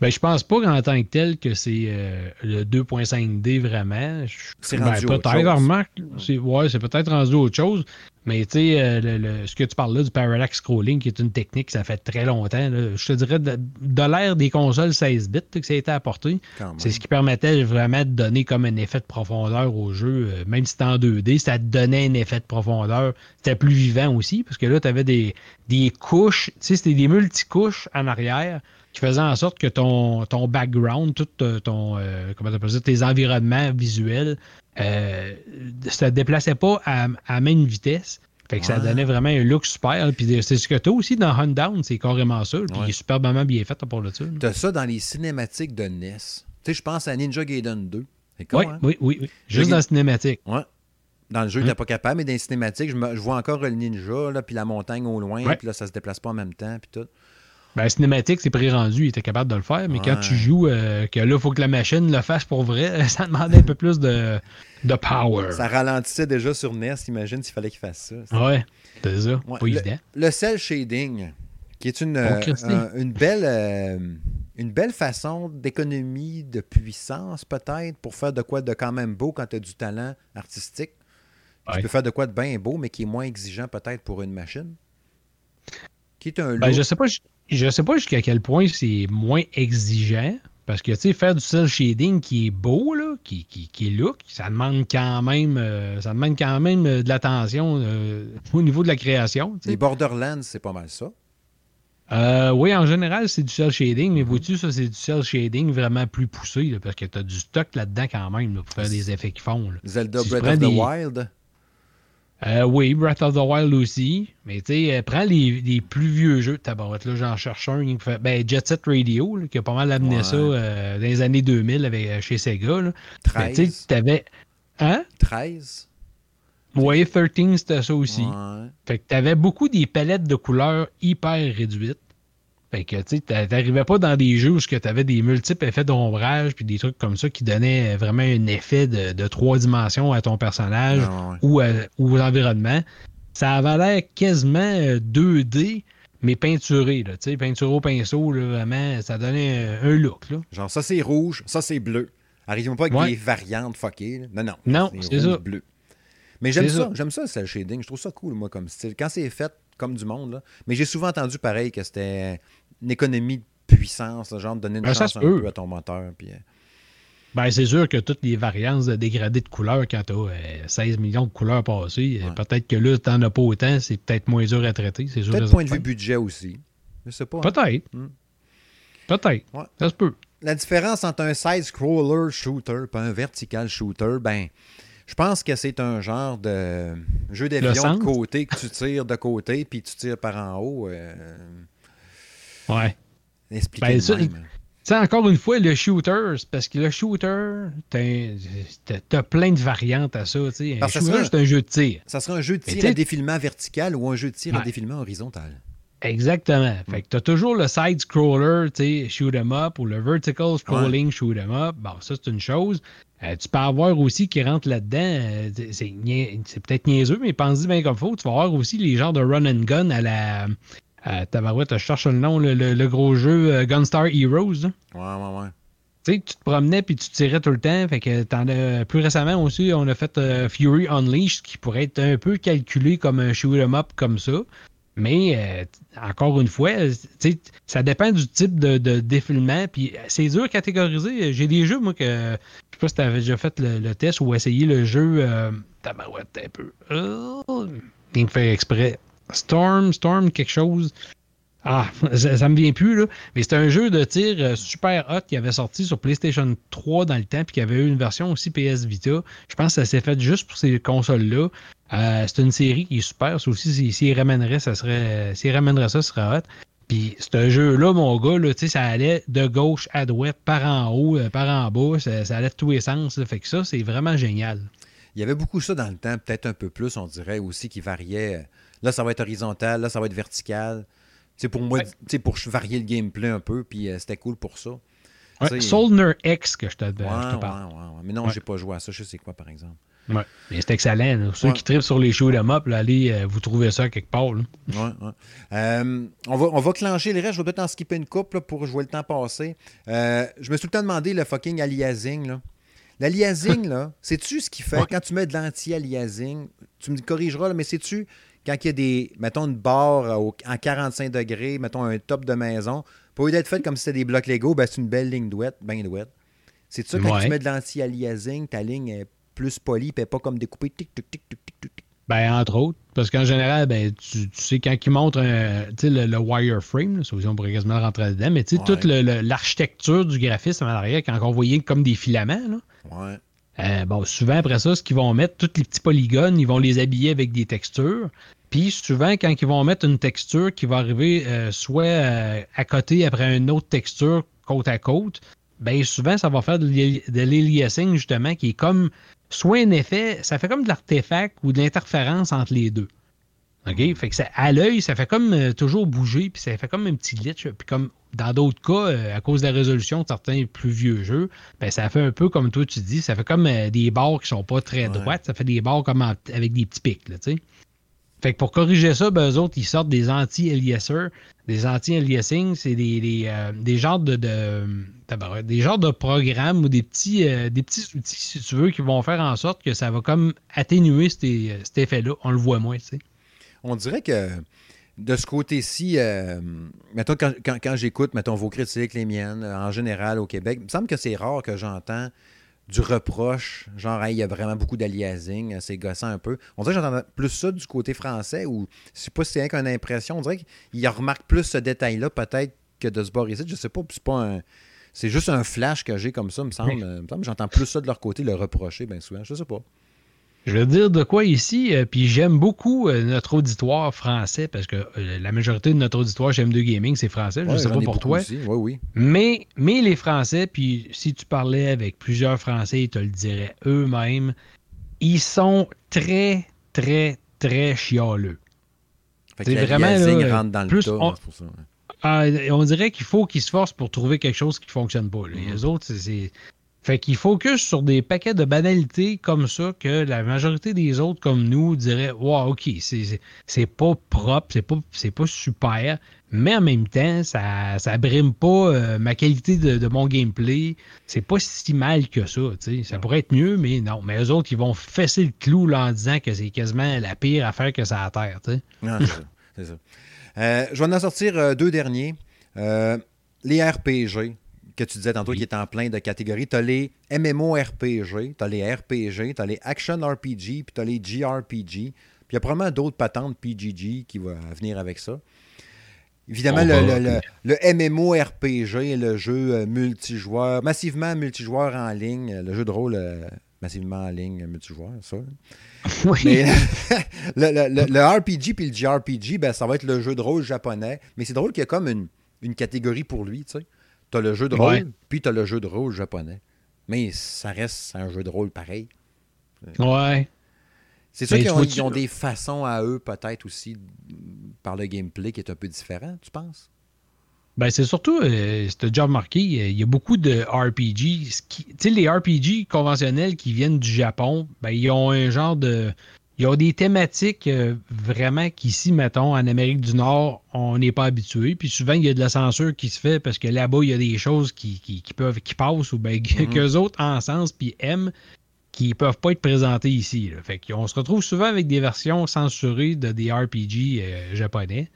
Speaker 2: Ben, je pense pas en tant que tel que c'est euh, le 2.5D vraiment.
Speaker 1: C'est rendu
Speaker 2: ben, peut-être, remarque, c'est ouais, c'est peut-être rendu autre chose. Mais tu sais, euh, ce que tu parles là du parallax scrolling, qui est une technique, ça fait très longtemps. je te dirais de, l'ère des consoles 16 bits que ça a été apporté. C'est ce qui permettait vraiment de donner comme un effet de profondeur au jeu. Euh, même si c'était en 2D, ça te donnait un effet de profondeur. C'était plus vivant aussi, parce que là, tu avais des, des couches, tu sais, c'était des multicouches en arrière qui faisait en sorte que ton, ton background, tout euh, ton, euh, comment ça, tes environnements visuels, euh, se déplaçaient pas à, à même vitesse. Fait que ça donnait vraiment un look super. Puis c'est ce que tu as aussi dans Hunt Down, c'est carrément ça. Puis
Speaker 1: Ouais.
Speaker 2: il est superbement bien fait pour le dessus.
Speaker 1: T'as ça dans les cinématiques de NES. Tu sais, je pense à Ninja Gaiden 2. C'est con,
Speaker 2: Oui,
Speaker 1: hein?
Speaker 2: oui, oui, oui. Juste dans la cinématique.
Speaker 1: Ouais. Dans le jeu,
Speaker 2: Mm.
Speaker 1: t'es pas capable, mais dans les cinématiques, je, me- je vois encore le ninja, là, puis la montagne au loin, puis là, ça se déplace pas en même temps, puis tout.
Speaker 2: Ben, cinématique, c'est pré-rendu, il était capable de le faire, mais quand tu joues, euh, que là, il faut que la machine le fasse pour vrai, ça demandait un peu plus de, de power.
Speaker 1: Ça ralentissait déjà sur NES, imagine s'il fallait qu'il fasse ça.
Speaker 2: Ouais, c'est ça.
Speaker 1: Ouais,
Speaker 2: Pas
Speaker 1: le,
Speaker 2: évident.
Speaker 1: le cell shading, qui est une, euh, un- une, belle, euh, une belle façon d'économie de puissance, peut-être, pour faire de quoi de quand même beau quand tu as du talent artistique. Tu peux faire de quoi de bien beau, mais qui est moins exigeant peut-être pour une machine. Qui est un
Speaker 2: Ben, je sais pas, je, je sais pas jusqu'à quel point c'est moins exigeant. Parce que, tu sais, faire du cel shading qui est beau, là, qui, qui, qui est look, ça demande quand même, euh, ça demande quand même euh, de l'attention euh, au niveau de la création.
Speaker 1: Les Borderlands, c'est pas mal ça.
Speaker 2: Euh, oui, en général, c'est du cel shading,
Speaker 1: Mhm.
Speaker 2: mais vois-tu, ça, c'est du cel shading vraiment plus poussé, là, parce que tu as du stock là-dedans quand même, là, pour faire des effets qui font. là.
Speaker 1: Zelda
Speaker 2: Si
Speaker 1: Breath of the
Speaker 2: des-
Speaker 1: Wild.
Speaker 2: Euh, oui, Breath of the Wild aussi. Mais tu sais, euh, prends les, les plus vieux jeux de tabarouette. Là, j'en cherche un fait. Ben, Jet Set Radio, là, qui a pas mal amené
Speaker 1: Ouais.
Speaker 2: ça euh, dans les années 2000 avec, chez Sega. Là. Ben, tu
Speaker 1: 13.
Speaker 2: sais, t'avais. Hein?
Speaker 1: 13.
Speaker 2: Ouais, 13, c'était ça aussi.
Speaker 1: Ouais.
Speaker 2: Fait que t'avais beaucoup des palettes de couleurs hyper réduites. Fait que, tu t'arrivais pas dans des jeux où tu avais des multiples effets d'ombrage puis des trucs comme ça qui donnaient vraiment un effet de, de trois dimensions à ton personnage
Speaker 1: ouais.
Speaker 2: ou, à- ou aux environnements. Ça avait l'air quasiment euh, 2D, mais peinturé, là, tu sais, peinturé au pinceau, là, vraiment, ça donnait euh, un look, là.
Speaker 1: Genre, ça c'est rouge, ça c'est bleu. Arrivons pas avec
Speaker 2: Ouais.
Speaker 1: des variantes fuckées. là. Non, non.
Speaker 2: Non, c'est ça.
Speaker 1: bleu. Mais j'aime ça, j'aime ça, cel shading. Je trouve ça cool, moi, comme style. Quand c'est fait comme du monde, là. Mais j'ai souvent entendu pareil que c'était une économie de puissance, genre de donner une
Speaker 2: Ben,
Speaker 1: chance un
Speaker 2: peut.
Speaker 1: peu à ton moteur. Puis, euh,
Speaker 2: Ben, c'est sûr que toutes les variances de dégradé de couleurs, quand tu as 16 millions de couleurs passées, euh,
Speaker 1: Ouais.
Speaker 2: peut-être que là, tu n'en as pas autant, c'est peut-être moins dur à traiter.
Speaker 1: Peut-être point de vue budget aussi. Je sais pas. hein.
Speaker 2: Peut-être.
Speaker 1: Hmm.
Speaker 2: Peut-être.
Speaker 1: Ouais.
Speaker 2: Ça se peut.
Speaker 1: La différence entre un side-scroller shooter et un vertical shooter, ben, je pense que c'est un genre de jeu d'avion de côté que tu tires de côté puis tu tires par en haut. Euh,
Speaker 2: Ouais.
Speaker 1: expliqué
Speaker 2: Ben, ça, encore une fois, le shooter, parce que le shooter, t'as plein de variantes à ça. tu sais. Un shooter, c'est un jeu de tir.
Speaker 1: Ça serait un jeu de tir
Speaker 2: t'sais-
Speaker 1: à défilement vertical ou un jeu de tir à
Speaker 2: Ouais.
Speaker 1: défilement horizontal.
Speaker 2: Exactement.
Speaker 1: Hmm.
Speaker 2: Fait que t'as toujours le side scroller, tu sais, shoot 'em up ou le vertical scrolling shoot 'em up. Bon, ça c'est une chose. Euh, tu peux avoir aussi qui rentre là-dedans. euh, c'est peut-être niaiseux, mais pense-y bien comme faut. Tu vas avoir aussi les genres de run and gun à la. À Tabarouette, je cherche le nom, le, le- le gros jeu euh, Gunstar Heroes. là.
Speaker 1: Ouais, ouais, ouais.
Speaker 2: Tu sais, tu te promenais puis tu tirais tout le temps. Fait que as, plus récemment aussi, on a fait euh, Fury Unleashed qui pourrait être un peu calculé comme un shoot 'em up comme ça. Mais euh, encore une fois, euh, ça dépend du type de, de défilement. Puis euh, c'est dur à catégoriser. J'ai des jeux, moi, que je sais pas si tu avais déjà fait le, le test ou essayé le jeu. Euh, tabarouette, un peu. Oh, faire exprès. Storm, Storm, quelque chose. Ah, ça, ça me vient plus, là. Mais c'était un jeu de tir euh, super hot qui avait sorti sur PlayStation 3 dans le temps, puis qui avait eu une version aussi PS Vita. Je pense que ça s'est fait juste pour ces consoles-là. Euh, c'est une série qui est super. Ça aussi, si- s'il ramènerait, ça serait. S'il ramènerait ça, ce serait hot. Puis ce jeu-là, mon gars, ça allait de gauche à droite, par en haut, euh, par en bas, ça, allait de tous les sens. Fait que ça, c'est vraiment génial.
Speaker 1: Il y avait beaucoup ça dans le temps, peut-être un peu plus, on dirait aussi, qui variait. Là, ça va être horizontal, là, ça va être vertical. C'est pour moi,
Speaker 2: Ouais.
Speaker 1: tu sais, pour varier le gameplay un peu, puis euh, c'était cool pour ça.
Speaker 2: Ouais, Solner X que je te,
Speaker 1: ouais,
Speaker 2: je te parle.
Speaker 1: ouais, ouais. Mais non,
Speaker 2: Ouais.
Speaker 1: j'ai pas joué à ça. Je sais quoi, par exemple.
Speaker 2: Ouais. Mais c'est excellent. là. Ceux
Speaker 1: Ouais.
Speaker 2: qui tripent sur les shoot 'em up, là, allez euh, vous trouver ça quelque part. là.
Speaker 1: Ouais, ouais. Euh, on, va, on va clencher le reste. Je vais peut-être en skipper une coupe là, pour jouer le temps passer. Euh, je me suis tout le temps demandé le fucking aliasing. Là. L'aliasing, là, sais-tu ce qu'il fait?
Speaker 2: Ouais.
Speaker 1: quand tu mets de l'anti-aliasing? Tu me corrigeras, là, mais sais-tu quand il y a des, mettons, une barre au- en 45 degrés, mettons un top de maison, pour lieu d'être fait comme si c'était des blocs Lego, ben, c'est une belle ligne douette, bien douette. C'est ça, quand
Speaker 2: Ouais.
Speaker 1: tu mets de l'anti-aliasing, ta ligne est plus polie, puis pas comme découpée. Tic, tic, tic, tic, tic, tic.
Speaker 2: Ben, entre autres. Parce qu'en général, ben, tu, tu sais, quand ils montrent un- sais, le, le wireframe, ça on pourrait quasiment rentrer dedans, mais tu sais,
Speaker 1: Ouais.
Speaker 2: toute l'architecture du graphisme en arrière, quand on voyait comme des filaments, là,
Speaker 1: Ouais.
Speaker 2: euh, bon, souvent après ça, ce qu'ils vont mettre, tous les petits polygones, ils vont les habiller avec des textures. Puis souvent, quand ils vont mettre une texture qui va arriver euh, soit euh, à côté après une autre texture côte à côte, ben souvent, ça va faire de l'aliasing, justement, qui est comme soit un effet, ça fait comme de l'artefact ou de l'interférence entre les deux. OK? Fait que ça, à l'œil, ça fait comme euh, toujours bouger, puis ça fait comme un petit glitch. Puis comme dans d'autres cas, à cause de la résolution de certains plus vieux jeux, ben ça fait un peu comme toi tu dis, ça fait comme des barres qui sont pas très droites, ça fait des barres comme avec des petits pics, tu sais. Fait que pour corriger ça, ben, eux autres, ils sortent des anti-aliasers. Des anti-aliasing, c'est des, des, euh, des, genres de, de, des genres de programmes ou des petits, euh, des petits outils, si tu veux, qui vont faire en sorte que ça va comme atténuer cet, effet-là. On le voit moins, tu sais.
Speaker 1: On dirait que de ce côté-ci, euh, quand, quand, quand j'écoute, vos critiques, les miennes, en général au Québec, il me semble que c'est rare que j'entends du reproche, genre, il y a vraiment beaucoup d'aliasing, euh, c'est gossant un peu. On dirait que j'entends plus ça du côté français, ou je sais pas si c'est rien qu'une impression, on dirait qu'il remarque plus ce détail-là, peut-être, que de se barrer ici. Je sais pas, c'est pas un. C'est juste un flash que j'ai comme ça, me semble. me semble j'entends plus ça de leur côté, le reprocher, bien souvent. Je sais pas.
Speaker 2: Je veux dire de quoi ici, euh, puis j'aime beaucoup euh, notre auditoire français, parce que euh, la majorité de notre auditoire chez M2 Gaming, c'est français, je ne sais pas pour toi.
Speaker 1: Oui, oui.
Speaker 2: Mais, mais les Français, puis si tu parlais avec plusieurs Français, ils te le diraient eux-mêmes, ils sont très, très, très chialeux.
Speaker 1: C'est vraiment là, rentre dans le on, pour ça,
Speaker 2: ah, on dirait qu'il faut qu'ils se forcent pour trouver quelque chose qui ne fonctionne pas. Les mm-hmm. autres, c'est fait qu'ils focus sur des paquets de banalités comme ça que la majorité des autres comme nous diraient Wow, ok, c'est pas propre, c'est pas, pas super, mais en même temps, ça, ça brime pas euh, ma qualité de, mon gameplay. C'est pas si mal que ça. Ça pourrait être mieux, mais non. Mais eux autres, ils vont fesser le clou là, en disant que c'est quasiment la pire affaire que ça a à terre.
Speaker 1: c'est ça. Euh, je vais en sortir euh, deux derniers. les RPG que tu disais tantôt, qui est en plein de catégories. Tu as les MMORPG, tu as les RPG, tu as les Action RPG, puis tu as les JRPG. Puis il y a probablement d'autres patentes PGG qui vont venir avec ça. Évidemment, le, le, MMORPG, le jeu euh, multijoueur, massivement multijoueur en ligne, le jeu de rôle euh, massivement en ligne multijoueur, ça.
Speaker 2: Oui.
Speaker 1: le, RPG puis le JRPG, ben, ça va être le jeu de rôle japonais. Mais c'est drôle qu'il y a comme une, une catégorie pour lui, tu sais. Tu as le jeu de rôle, puis tu as le jeu de rôle japonais. Mais ça reste un jeu de rôle pareil.
Speaker 2: Ouais.
Speaker 1: C'est sûr qu'ils ont, des façons à eux, peut-être aussi, par le gameplay qui est un peu différent, tu penses?
Speaker 2: Ben, c'est surtout, euh, c'était déjà remarqué, il y a beaucoup de RPG. Tu sais, les RPG conventionnels qui viennent du Japon, ben, ils ont un genre de il y a des thématiques euh, vraiment qu'ici, mettons, en Amérique du Nord, on n'est pas habitué. Puis souvent, il y a de la censure qui se fait parce que là-bas, il y a des choses qui, peuvent qui passent ou bien mm qu'eux autres en sens puis aiment qui peuvent pas être présentées ici. Là. Fait qu'on se retrouve souvent avec des versions censurées de des RPG euh, japonais.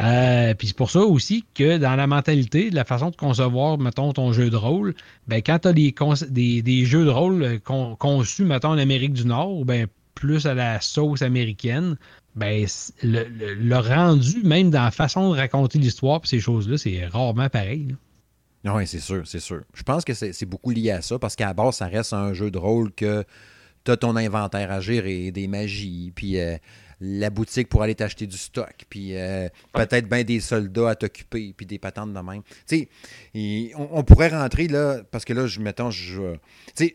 Speaker 2: Euh, puis c'est pour ça aussi que dans la mentalité, la façon de concevoir, mettons, ton jeu de rôle, ben quand tu as des, des, jeux de rôle conçus, mettons, en Amérique du Nord, ben plus à la sauce américaine, ben, le, rendu, même dans la façon de raconter l'histoire ces choses-là, c'est rarement pareil.
Speaker 1: Oui, c'est sûr, c'est sûr. Je pense que c'est beaucoup lié à ça, parce qu'à base, ça reste un jeu de rôle que tu as ton inventaire à gérer, des magies, puis euh, la boutique pour aller t'acheter du stock, puis euh, peut-être bien des soldats à t'occuper, puis des patentes de même. Tu sais, on, pourrait rentrer là, parce que là, je, mettons, je, tu sais,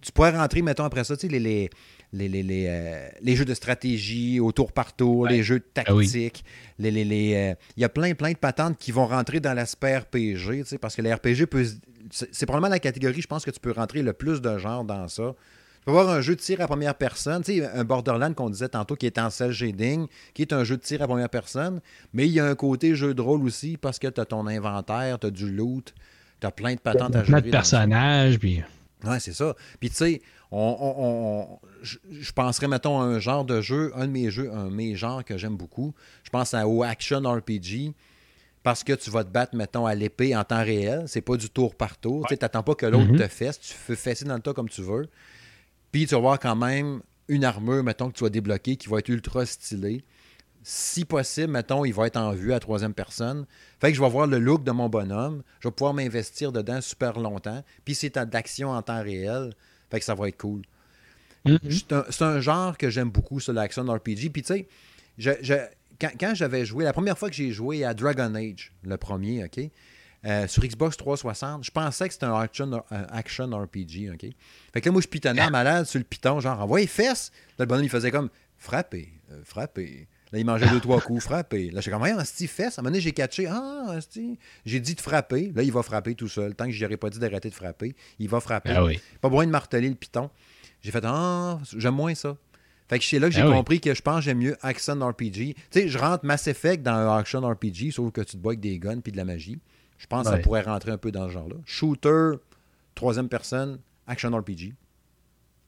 Speaker 1: tu pourrais rentrer, mettons, après ça, tu sais, les les, les, les, euh, les, jeux de stratégie au tour par tour, les jeux ah tactiques. Les, les, euh, il y a plein, plein de patentes qui vont rentrer dans l'aspect RPG, parce que les RPG peut. C'est probablement la catégorie, je pense, que tu peux rentrer le plus de genre dans ça. Tu peux avoir un jeu de tir à première personne, tu sais, un Borderland qu'on disait tantôt qui est en cell shading, qui est un jeu de tir à première personne, mais il y a un côté jeu de rôle aussi parce que tu as ton inventaire, tu as du loot, tu as plein de patentes à
Speaker 2: jouer. de personnages, puis.
Speaker 1: Ouais, c'est ça. Puis tu sais, on, je, penserais, mettons, à un genre de jeu, un de mes jeux, un de mes genres que j'aime beaucoup. Je pense à, au Action RPG parce que tu vas te battre, mettons, à l'épée en temps réel. C'est pas du tour par tour. Tu n'attends pas que l'autre mm-hmm. te fesse. Tu fais fesser dans le tas comme tu veux. Puis tu vas avoir quand même une armure, mettons, que tu vas débloquer qui va être ultra stylée. Si possible, mettons, il va être en vue à troisième personne. Fait que je vais voir le look de mon bonhomme. Je vais pouvoir m'investir dedans super longtemps. Puis c'est d'action en temps réel. Fait que ça va être cool. Mm-hmm. C'est un, genre que j'aime beaucoup, sur l'action RPG. Puis tu sais, quand, j'avais joué, la première fois que j'ai joué à Dragon Age, le premier, OK, euh, sur Xbox 360, je pensais que c'était un action, RPG, OK? Fait que là, moi, je pitonnais à malade sur le piton, genre, envoyez fesses. Là, le bonhomme, il faisait comme frapper, euh, frapper. Là, il mangeait deux, trois coups, frapper. Là, j'ai comme, un style fesses. À un moment donné, j'ai catché, ah, j'ai dit de frapper. Là, il va frapper tout seul. Tant que je n'aurais pas dit d'arrêter de frapper, il va frapper.
Speaker 2: Ah oui.
Speaker 1: Pas besoin de marteler le piton. J'ai fait, ah, j'aime moins ça. Fait que c'est là que j'ai ah compris que je pense que j'aime mieux Action RPG. Tu sais, je rentre Mass Effect dans un Action RPG, sauf que tu te bois avec des guns puis de la magie. Je pense que ça pourrait rentrer un peu dans ce genre-là. Shooter, troisième personne, Action RPG.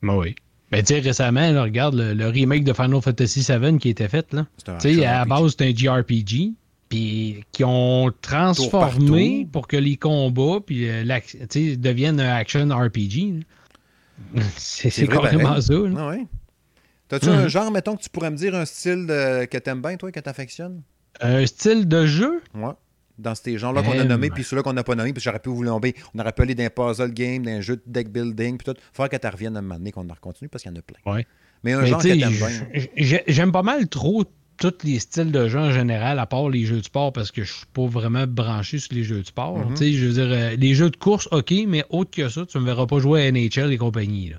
Speaker 2: Ben oui. Ben, tu sais, récemment, regarde le, remake de Final Fantasy VII qui a été fait. Là. Tu sais, à la base, c'était un JRPG. Puis qui ont transformé pour que les combats puis, euh, deviennent un action RPG. C'est carrément ça.
Speaker 1: Ah ouais. T'as-tu un mhm. genre, mettons, que tu pourrais me dire un style de... que t'aimes bien, toi, que t'affectionnes?
Speaker 2: Un style de jeu?
Speaker 1: Ouais. Dans ces genres-là qu'on a nommés, puis ceux-là qu'on n'a pas nommés, puis j'aurais pu vous nommer. On aurait pu aller dans un puzzle game, dans un jeu de deck building, puis tout. Il faudrait que tu reviennes à un moment donné, qu'on en continue, parce qu'il y en a plein.
Speaker 2: Ouais.
Speaker 1: Mais un genre que t'aimes bien.
Speaker 2: J'aime pas mal trop tous les styles de jeu en général, à part les jeux de sport, parce que je suis pas vraiment branché sur les jeux de sport. Mhm. Je veux dire, euh, les jeux de course, ok, mais autre que ça, tu me verras pas jouer à NHL et compagnie. Là.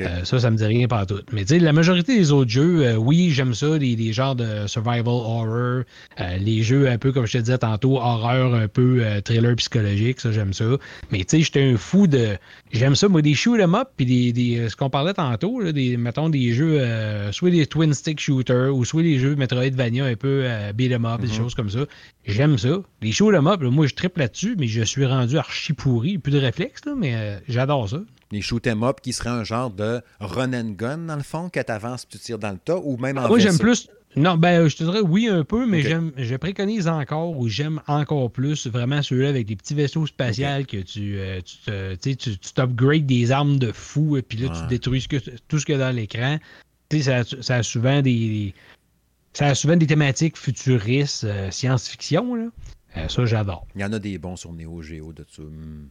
Speaker 2: Euh, ça, ça me dit rien pas tout. Mais tu sais, la majorité des autres jeux, euh, oui, j'aime ça, les, genres de survival horror, euh, les jeux un peu, comme je te disais tantôt, horreur, un peu thriller psychologique, ça, j'aime ça. Mais tu sais, j'étais un fou de. J'aime ça, moi, des shoot 'em up, puis des, ce qu'on parlait tantôt, des, mettons, des jeux, soit des twin stick shooters, ou soit des jeux Metroidvania un peu beat 'em up, des mhm. choses comme ça. J'aime ça. Les shoot 'em up, moi, je triple là-dessus, mais je suis rendu archi pourri. Plus de réflexe, là, mais j'adore ça
Speaker 1: les shoot 'em up qui serait un genre de run and gun dans le fond, que tu avances tu tires dans le tas ou même en
Speaker 2: Moi j'aime plus non, ben je te dirais oui un peu, mais j'aime je préconise encore ou j'aime encore plus vraiment ceux-là avec des petits vaisseaux spatials que tu euh, tu, tu, tu t'upgrades des armes de fou et puis là tu détruis tout ce qu'il y a dans l'écran. Ça, ça a souvent des, ça a souvent des thématiques futuristes, euh, science-fiction. Là. Euh, ça, j'adore.
Speaker 1: Il y en a des bons sur Neo Geo de. Hmm.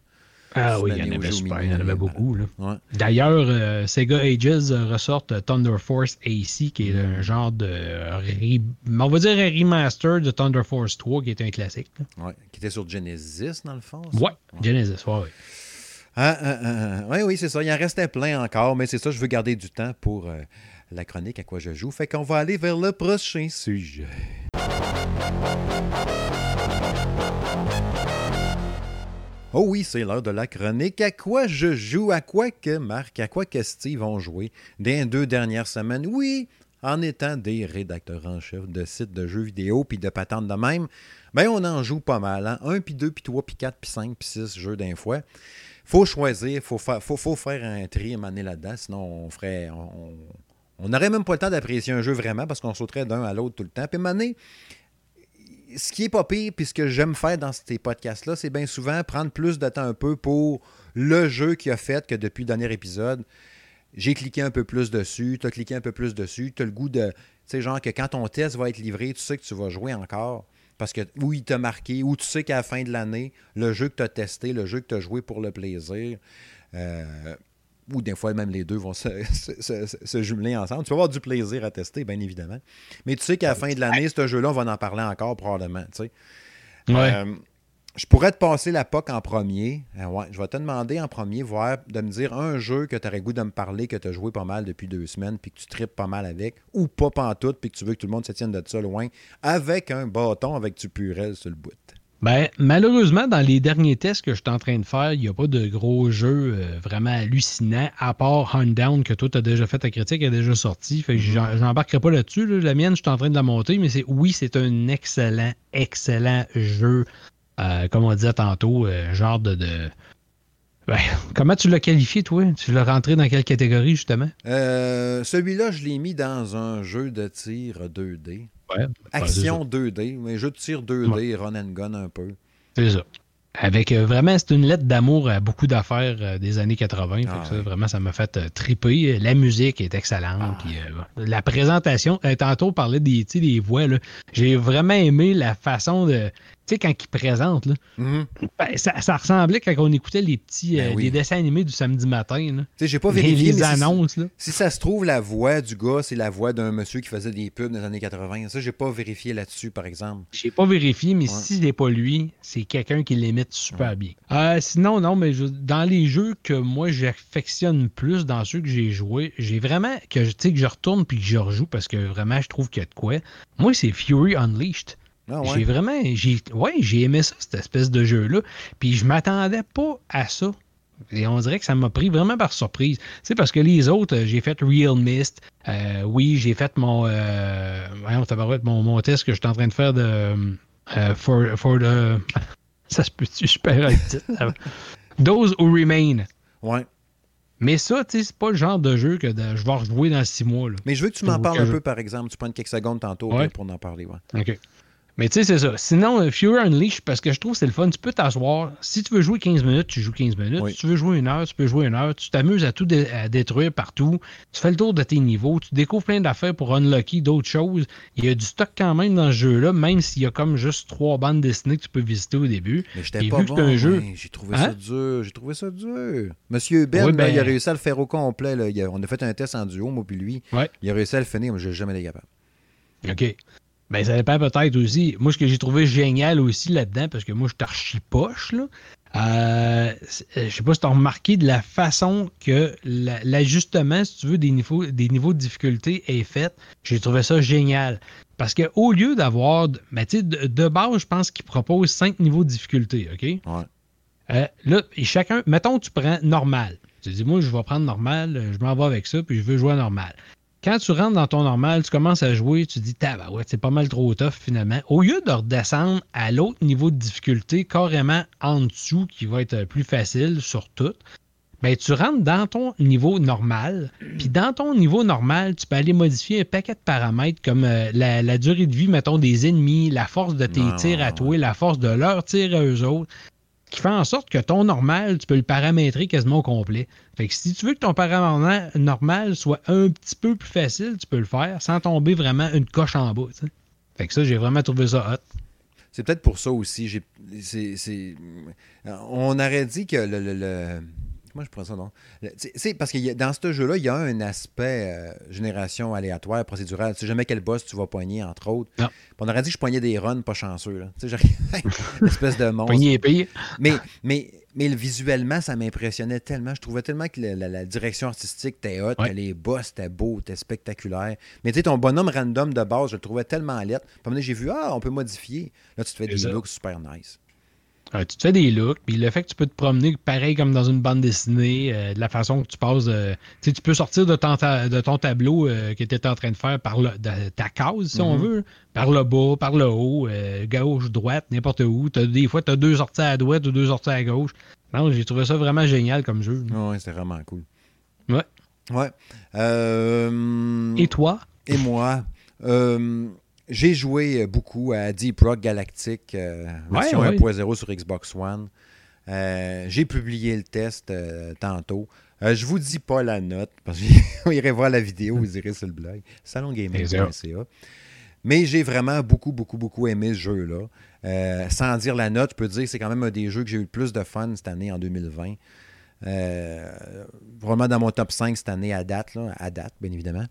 Speaker 2: Ah oui, il y en avait super, il y en avait beaucoup. Là. D'ailleurs, euh, Sega Ages ressortent Thunder Force AC, qui est un genre de. on va dire un remaster de Thunder Force 3, qui est un classique.
Speaker 1: Oui, qui était sur Genesis, dans le fond.
Speaker 2: Ouais, Genesis, oui. Ouais.
Speaker 1: Ah, ah, ah, oui, oui, c'est ça. Il en restait plein encore, mais c'est ça, je veux garder du temps pour euh, la chronique à quoi je joue. Fait qu'on va aller vers le prochain sujet. Oh oui, c'est l'heure de la chronique. À quoi je joue? À quoi que Marc, à quoi que Steve ont joué des deux dernières semaines? Oui, en étant des rédacteurs en chef de sites de jeux vidéo puis de patentes de même, ben on en joue pas mal. Hein? Un, puis deux, puis trois, puis quatre, puis cinq, puis six jeux d'un fois. faut choisir, faut, faut, faut, faire un tri maner là-dedans, sinon on ferait... On n'aurait même pas le temps d'apprécier un jeu vraiment parce qu'on sauterait d'un à l'autre tout le temps. Puis maner, ce qui est pas pire, puis ce que j'aime faire dans ces podcasts-là, c'est bien souvent prendre plus de temps un peu pour le jeu qui a fait que depuis le dernier épisode, j'ai cliqué un peu plus dessus, tu as cliqué un peu plus dessus, tu as le goût de. Tu sais, genre que quand ton test va être livré, tu sais que tu vas jouer encore. Parce que ou il t'a marqué, ou tu sais qu'à la fin de l'année, le jeu que tu as testé, le jeu que tu as joué pour le plaisir, euh, ou des fois même les deux vont se, jumeler ensemble. Tu vas avoir du plaisir à tester, bien évidemment. Mais tu sais qu'à la fin de l'année, ce jeu-là, on va en parler encore probablement. Euh, je pourrais te passer la POC en premier. Euh, je vais te demander en premier voir, de me dire un jeu que tu aurais goût de me parler, que tu as joué pas mal depuis deux semaines, puis que tu tripes pas mal avec, ou pas pantoute, puis que tu veux que tout le monde se tienne de ça loin, avec un bâton avec du purel sur le bout.
Speaker 2: Ben, malheureusement, dans les derniers tests que je suis en train de faire, il n'y a pas de gros jeux euh, vraiment hallucinants, à part Hunt Down, que toi, tu as déjà fait ta critique, est déjà sortie. Fait que mm-hmm. j'embarquerai pas là-dessus. La mienne, je suis en train de la monter, mais c'est oui, c'est un excellent, excellent jeu. Euh, comme on disait tantôt, euh, genre de. Ben, comment tu l'as qualifié, toi? Tu l'as rentré dans quelle catégorie, justement?
Speaker 1: Celui-là, je l'ai mis dans un jeu de tir 2D. Action 2D, mais jeu de tir 2D, run and gun un peu.
Speaker 2: C'est ça. Avec euh, vraiment, c'est une lettre d'amour à beaucoup d'affaires euh, des années 80. Ah ça, vraiment, ça m'a fait euh, triper. La musique est excellente. Ah. la présentation, tantôt, on parlait des, des voix. J'ai vraiment aimé la façon de. Sais, quand il présente, là,
Speaker 1: Mhm.
Speaker 2: ben, ça, ça ressemblait quand on écoutait les petits
Speaker 1: Ben
Speaker 2: euh,
Speaker 1: oui.
Speaker 2: les dessins animés du samedi matin.
Speaker 1: Tu sais, j'ai pas
Speaker 2: Les,
Speaker 1: vérifié,
Speaker 2: les
Speaker 1: si-
Speaker 2: annonces. Là.
Speaker 1: Si ça se trouve, la voix du gars, c'est la voix d'un monsieur qui faisait des pubs dans les années 80. Ça, j'ai pas vérifié là-dessus, par exemple.
Speaker 2: J'ai pas vérifié, mais
Speaker 1: Ouais.
Speaker 2: si c'est pas lui, c'est quelqu'un qui l'imite super bien. Euh, sinon, non, mais je- dans les jeux que moi j'affectionne plus, dans ceux que j'ai joués, j'ai vraiment que tu que je retourne puis que je rejoue parce que vraiment je trouve qu'il y a de quoi. Moi, c'est Fury Unleashed.
Speaker 1: Ah
Speaker 2: J'ai vraiment, j'ai, ouais, j'ai aimé ça, cette espèce de jeu-là. Puis je m'attendais pas à ça. Et on dirait que ça m'a pris vraiment par surprise. Tu sais, parce que les autres, euh, j'ai fait Real Mist. Euh, oui, j'ai fait mon, euh, mon, mon test que je suis en train de faire de, euh, for, for the, ça se peut-tu, je perds. Those Who Remain.
Speaker 1: Ouais.
Speaker 2: Mais ça, tu sais, c'est pas le genre de jeu que de- je vais rejouer dans six mois. Là.
Speaker 1: Mais je veux que tu m'en parles un peu, par exemple. Tu prends quelques secondes tantôt
Speaker 2: Ouais.
Speaker 1: pour en parler. Ouais.
Speaker 2: OK. Mais tu sais, c'est ça. Sinon, euh, Fury Unleashed, parce que je trouve que c'est le fun, tu peux t'asseoir. Si tu veux jouer 15 minutes, tu joues 15 minutes.
Speaker 1: Oui.
Speaker 2: Si tu veux jouer une heure, tu peux jouer une heure. Tu t'amuses à tout dé- à détruire partout. Tu fais le tour de tes niveaux. Tu découvres plein d'affaires pour unlocker d'autres choses. Il y a du stock quand même dans ce jeu-là, même s'il y a comme juste trois bandes dessinées que tu peux visiter au début.
Speaker 1: Mais j'étais pas
Speaker 2: vu
Speaker 1: bon.
Speaker 2: un jeu-
Speaker 1: J'ai trouvé ça
Speaker 2: Hein?
Speaker 1: dur. J'ai trouvé ça dur. Monsieur Ben,
Speaker 2: Oui,
Speaker 1: là,
Speaker 2: ben-
Speaker 1: il a réussi à le faire au complet. là. A- on a fait un test en duo, moi puis lui.
Speaker 2: Ouais.
Speaker 1: Il a réussi à le finir, mais j'ai jamais été capable.
Speaker 2: OK. Ben, ça dépend peut-être aussi. Moi, ce que j'ai trouvé génial aussi là-dedans, parce que moi, je suis archi poche, là. Euh, euh, je sais pas si tu as remarqué de la façon que la- l'ajustement, si tu veux, des niveaux, des niveaux de difficulté est fait. J'ai trouvé ça génial. Parce qu'au lieu d'avoir. Ben, tu sais, de, de base, je pense qu'il propose cinq niveaux de difficulté, OK?
Speaker 1: Ouais.
Speaker 2: Euh, là, et chacun, mettons, tu prends normal. Tu dis, moi, je vais prendre normal, je m'en vais avec ça, puis je veux jouer à normal. Quand tu rentres dans ton normal, tu commences à jouer, tu dis, ouais, c'est pas mal trop tough finalement. Au lieu de redescendre à l'autre niveau de difficulté, carrément en dessous, qui va être plus facile sur tout, ben, tu rentres dans ton niveau normal. Puis dans ton niveau normal, tu peux aller modifier un paquet de paramètres comme euh, la, la durée de vie, mettons, des ennemis, la force de tes tirs à toi, la force de leurs tirs à eux autres qui fait en sorte que ton normal, tu peux le paramétrer quasiment au complet. Fait que si tu veux que ton paramètre normal soit un petit peu plus facile, tu peux le faire sans tomber vraiment une coche en bas. Fait que ça, j'ai vraiment trouvé ça hot.
Speaker 1: C'est peut-être pour ça aussi. j'ai- c'est- c'est- On aurait dit que le- le- Comment je prends ça, non? C'est parce que dans ce jeu-là, il y a un aspect euh, génération aléatoire, procédurale. Tu sais jamais quel boss tu vas poigner, entre autres.
Speaker 2: Non.
Speaker 1: On aurait dit que je poignais des runs pas chanceux. Là. Tu sais, espèce de monstre.
Speaker 2: Pogné épée.
Speaker 1: Mais, mais, mais le- visuellement, ça m'impressionnait tellement. Je trouvais tellement que la, la direction artistique était hot,
Speaker 2: Ouais.
Speaker 1: que les boss étaient beaux, étaient spectaculaires. Mais tu sais, ton bonhomme random de base, je le trouvais tellement lettre. Puis j'ai vu, ah, on peut modifier. Là, tu te fais des looks super nice.
Speaker 2: Tu te fais des looks, puis le fait que tu peux te promener pareil comme dans une bande dessinée, euh, de la façon que tu passes, euh, tu peux sortir de ton, ta- de ton tableau euh, que tu étais en train de faire par le, de ta case, si on
Speaker 1: Mhm.
Speaker 2: veut, par le bas, par le haut, euh, gauche, droite, n'importe où. Des fois, tu as deux sorties à droite ou deux sorties à gauche. Non, j'ai trouvé ça vraiment génial comme jeu.
Speaker 1: Ah Ouais, c'était vraiment cool.
Speaker 2: Ouais.
Speaker 1: Ouais.
Speaker 2: Et toi?
Speaker 1: et moi, j'ai joué beaucoup à Deep Rock Galactic, euh, version
Speaker 2: ouais.
Speaker 1: 1.0 sur Xbox One. Euh, j'ai publié le test euh, tantôt. Euh, je vous dis pas la note, parce que vous irez voir la vidéo, vous irez sur le blog, salongaming.ca. Mais j'ai vraiment beaucoup, beaucoup, beaucoup aimé ce jeu-là. Euh, sans dire la note, je peux dire que c'est quand même un des jeux que j'ai eu le plus de fun cette année, en 2020. Euh, vraiment dans mon top 5 cette année à date, là, à date, bien évidemment.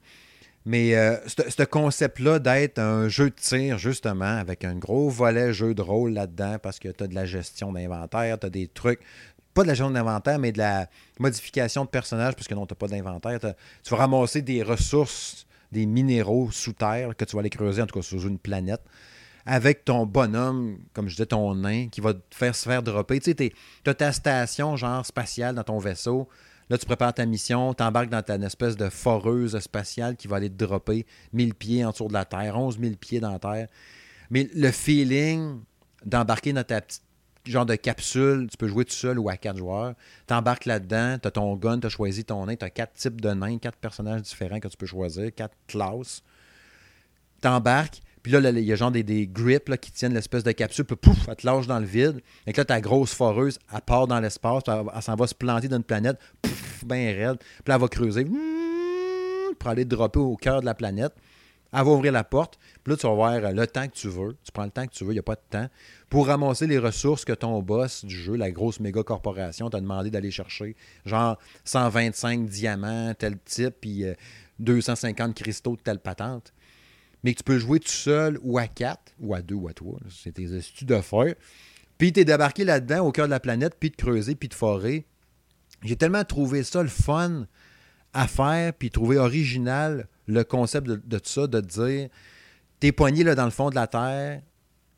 Speaker 1: Mais euh, ce ce concept-là d'être un jeu de tir, justement, avec un gros volet jeu de rôle là-dedans, parce que tu as de la gestion d'inventaire, tu as des trucs, pas de la gestion d'inventaire, mais de la modification de personnages, parce que non, tu pas d'inventaire. Tu vas ramasser des ressources, des minéraux sous terre, que tu vas aller creuser, en tout cas sur une planète, avec ton bonhomme, comme je disais, ton nain, qui va te faire se faire dropper. Tu sais, tu as ta station, genre spatiale, dans ton vaisseau. Là, tu prépares ta mission, t'embarques dans ta espèce de foreuse spatiale qui va aller te dropper 1000 pieds en dessous de la Terre, 11 000 pieds dans la Terre. Mais le feeling d'embarquer dans ta petite genre de capsule, tu peux jouer tout seul ou à quatre joueurs, t'embarques là-dedans, t'as ton gun, t'as choisi ton nain, t'as quatre types de nains, quatre personnages différents que tu peux choisir, quatre classes. T'embarques, puis là, il y a genre des, des grips qui tiennent l'espèce de capsule, puis pouf, elle te lâche dans le vide. Et que là, ta grosse foreuse, elle part dans l'espace, puis elle, s'en va se planter dans une planète, pouf, bien raide. Puis là, elle va creuser pour aller dropper au cœur de la planète. Elle va ouvrir la porte. Puis là, tu vas avoir euh, le temps que tu veux. Tu prends le temps que tu veux, il n'y a pas de temps. Pour ramasser les ressources que ton boss du jeu, la grosse méga corporation, t'a demandé d'aller chercher. Genre 125 diamants, tel type, puis 250 cristaux de telle patente. Mais que tu peux jouer tout seul ou à quatre, ou à deux, ou à trois. C'est tes études de faire. Puis t'es débarqué là-dedans, au cœur de la planète, puis de creuser, puis de forer. J'ai tellement trouvé ça le fun à faire, puis trouvé original le concept de, tout ça, de te dire t'es poigné là, dans le fond de la terre,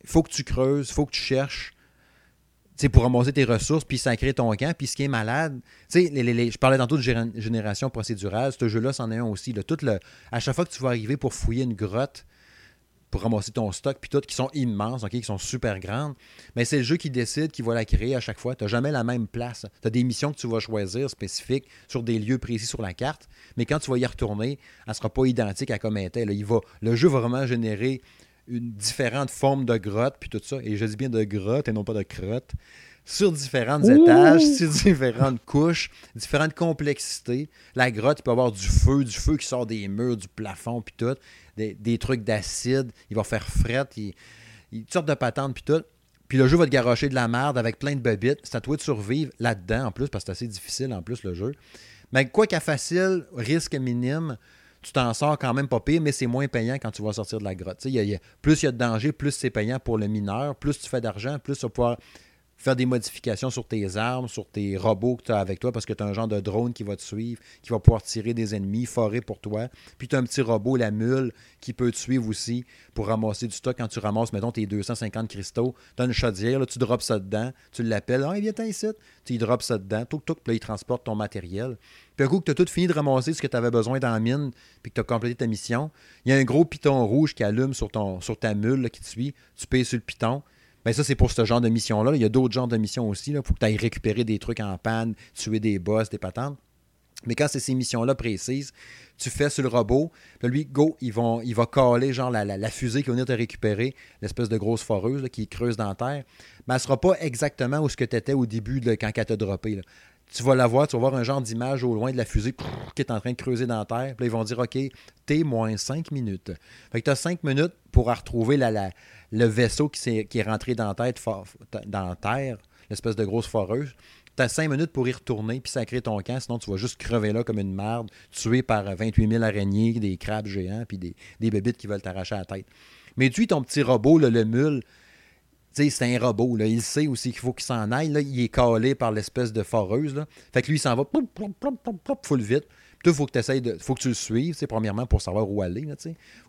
Speaker 1: il faut que tu creuses, il faut que tu cherches pour ramasser tes ressources, puis sacrer ton camp. Puis ce qui est malade, les, les, je parlais tantôt de génération procédurale, ce jeu-là, c'en est un aussi. Tout le, à chaque fois que tu vas arriver pour fouiller une grotte, pour ramasser ton stock, puis tout, qui sont immenses, qui sont super grandes. Mais c'est le jeu qui décide, qui va la créer à chaque fois. Tu n'as jamais la même place. Tu as des missions que tu vas choisir spécifiques sur des lieux précis sur la carte, mais quand tu vas y retourner, elle ne sera pas identique à comme elle était. Il va, le jeu va vraiment générer une différente forme de grotte, puis tout ça. Et je dis bien de grotte et non pas de crotte sur différents étages, sur différentes couches, différentes complexités. La grotte, il peut avoir du feu, du feu qui sort des murs, du plafond, puis tout. Des, trucs d'acide. Il va faire fret, il, il, toutes sortes de patentes, puis tout. Puis le jeu va te garocher de la merde avec plein de bobites. C'est à toi de survivre là-dedans, en plus, parce que c'est assez difficile, en plus, le jeu. Mais quoi qu'à facile, risque minime, tu t'en sors quand même pas pire, mais c'est moins payant quand tu vas sortir de la grotte. plus il y a de danger, plus c'est payant pour le mineur, plus tu fais d'argent, plus tu vas pouvoir faire des modifications sur tes armes, sur tes robots que tu as avec toi, parce que tu as un genre de drone qui va te suivre, qui va pouvoir tirer des ennemis, forer pour toi. Puis tu as un petit robot, la mule, qui peut te suivre aussi pour ramasser du stock. Quand tu ramasses, mettons, tes 250 cristaux, tu as une chaudière, là, tu drops ça dedans, tu l'appelles, ah, il vient ici, tu drops ça dedans, tout, tout, puis là, il transporte ton matériel. Puis un coup que tu as tout fini de ramasser ce que tu avais besoin dans la mine, puis que tu as complété ta mission, il y a un gros piton rouge qui allume sur, ta mule qui te suit. Tu payes sur le piton ben, ça, c'est pour ce genre de mission-là. Il y a d'autres genres de missions aussi. Il faut que tu ailles récupérer des trucs en panne, tuer des boss, des patentes. Mais quand c'est ces missions-là précises, tu fais sur le robot, lui, go, il va caler genre la, fusée qui va venir te récupérer, l'espèce de grosse foreuse qui creuse dans la terre. Mais elle ne sera pas exactement où ce que tu étais au début quand elle t'a droppé. Tu vas la voir, tu vas voir un genre d'image au loin de la fusée qui est en train de creuser dans la terre. Puis ils vont dire OK, t'es moins 5 minutes. Fait que tu as 5 minutes pour retrouver la, le vaisseau qui, est, rentré dans, la terre, l'espèce de grosse foreuse. Tu as cinq minutes pour y retourner puis sacrer ton camp, sinon tu vas juste crever là comme une merde, tué par 28 000 araignées, des crabes géants puis des, des bébites qui veulent t'arracher la tête. Mais tu ton petit robot, le mule, c'est un robot. Là. Il sait aussi qu'il faut qu'il s'en aille. Il est calé par l'espèce de foreuse. Là. Fait que lui, il s'en va full vite. Il faut que tu de. faut que tu le suives, premièrement, pour savoir où aller. Là,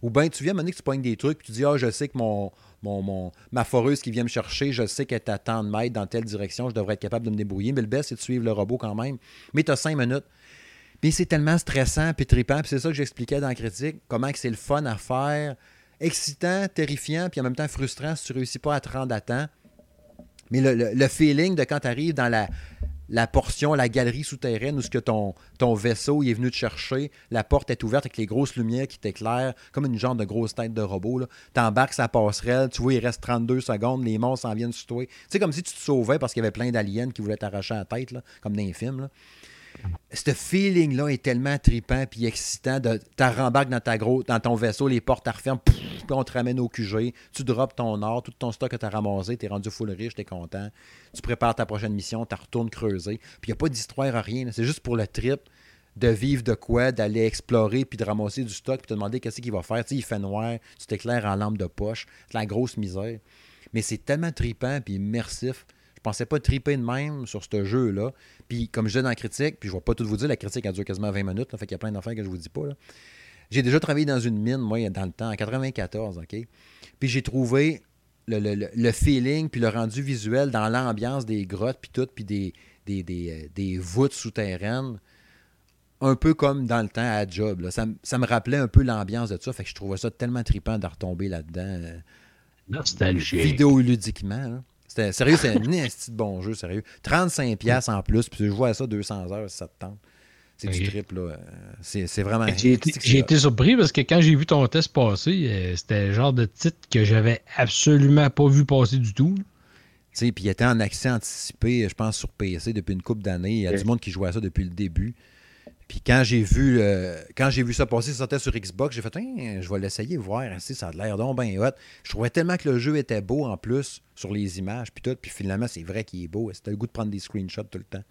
Speaker 1: Ou bien tu viens à que tu pognes des trucs, tu dis Ah, je sais que mon, mon, ma foreuse qui vient me chercher, je sais qu'elle t'attend de m'aider dans telle direction, je devrais être capable de me débrouiller. Mais le best, c'est de suivre le robot quand même. Mais tu as cinq minutes. Puis c'est tellement stressant, puis trippant, puis c'est ça que j'expliquais dans la critique, comment c'est le fun à faire, excitant, terrifiant, puis en même temps frustrant si tu ne réussis pas à te rendre à temps. Mais le, feeling de quand tu arrives dans la, la portion, la galerie souterraine où ce que ton, vaisseau est venu te chercher, la porte est ouverte avec les grosses lumières qui t'éclairent, comme une genre de grosse tête de robot. T'embarques sa passerelle, tu vois, il reste 32 secondes, les monstres s'en viennent sur toi. C'est comme si tu te sauvais parce qu'il y avait plein d'aliens qui voulaient t'arracher la tête, comme dans les films. Ce feeling-là est tellement tripant puis excitant. Tu rembarques dans, ta dans ton vaisseau, les portes te referment, puis on te ramène au QG. Tu drops ton or, tout ton stock que tu as ramassé, tu es rendu full riche, tu es content. Tu prépares ta prochaine mission, tu retournes creuser. Puis il n'y a pas d'histoire à rien. C'est juste pour le trip de vivre de quoi, d'aller explorer, puis de ramasser du stock, puis te demander qu'est-ce qu'il va faire. Tu sais, il fait noir, tu t'éclaires en lampe de poche. C'est la grosse misère. Mais c'est tellement tripant puis immersif. Je pensais pas triper de même sur ce jeu-là. Puis, comme je disais dans la critique, puis je ne vais pas tout vous dire, la critique a duré quasiment 20 minutes, là, fait qu'il y a plein d'affaires que je vous dis pas. J'ai déjà travaillé dans une mine, moi, dans le temps, en 94, OK? Puis j'ai trouvé le, feeling, puis le rendu visuel dans l'ambiance des grottes, puis tout, puis des, des, euh, voûtes souterraines, un peu comme dans le temps à Job. Ça, me rappelait un peu l'ambiance de ça, fait que je trouvais ça tellement trippant de retomber là-dedans. Euh,
Speaker 2: Nostalgique.
Speaker 1: Vidéoludiquement. Là. C'était sérieux, c'est un petit bon jeu, sérieux. 35$ en plus, puis je vois ça 200 heures si ça te tente. C'est du trip, là. C'est vraiment.
Speaker 2: J'ai été, surpris parce que quand j'ai vu ton test passer, euh, c'était le genre de titre que j'avais absolument pas vu passer du tout.
Speaker 1: Puis il était en accès anticipé, je pense, sur PC depuis une couple d'années. Il y a du monde qui jouait à ça depuis le début. Puis quand j'ai vu euh, quand j'ai vu ça passer, ça sortait sur Xbox, j'ai fait Hein, je vais l'essayer, voir si ça a l'air donc bien hot. Je trouvais tellement que le jeu était beau en plus sur les images, puis tout. Puis finalement, c'est vrai qu'il est beau. C'était le goût de prendre des screenshots tout le temps.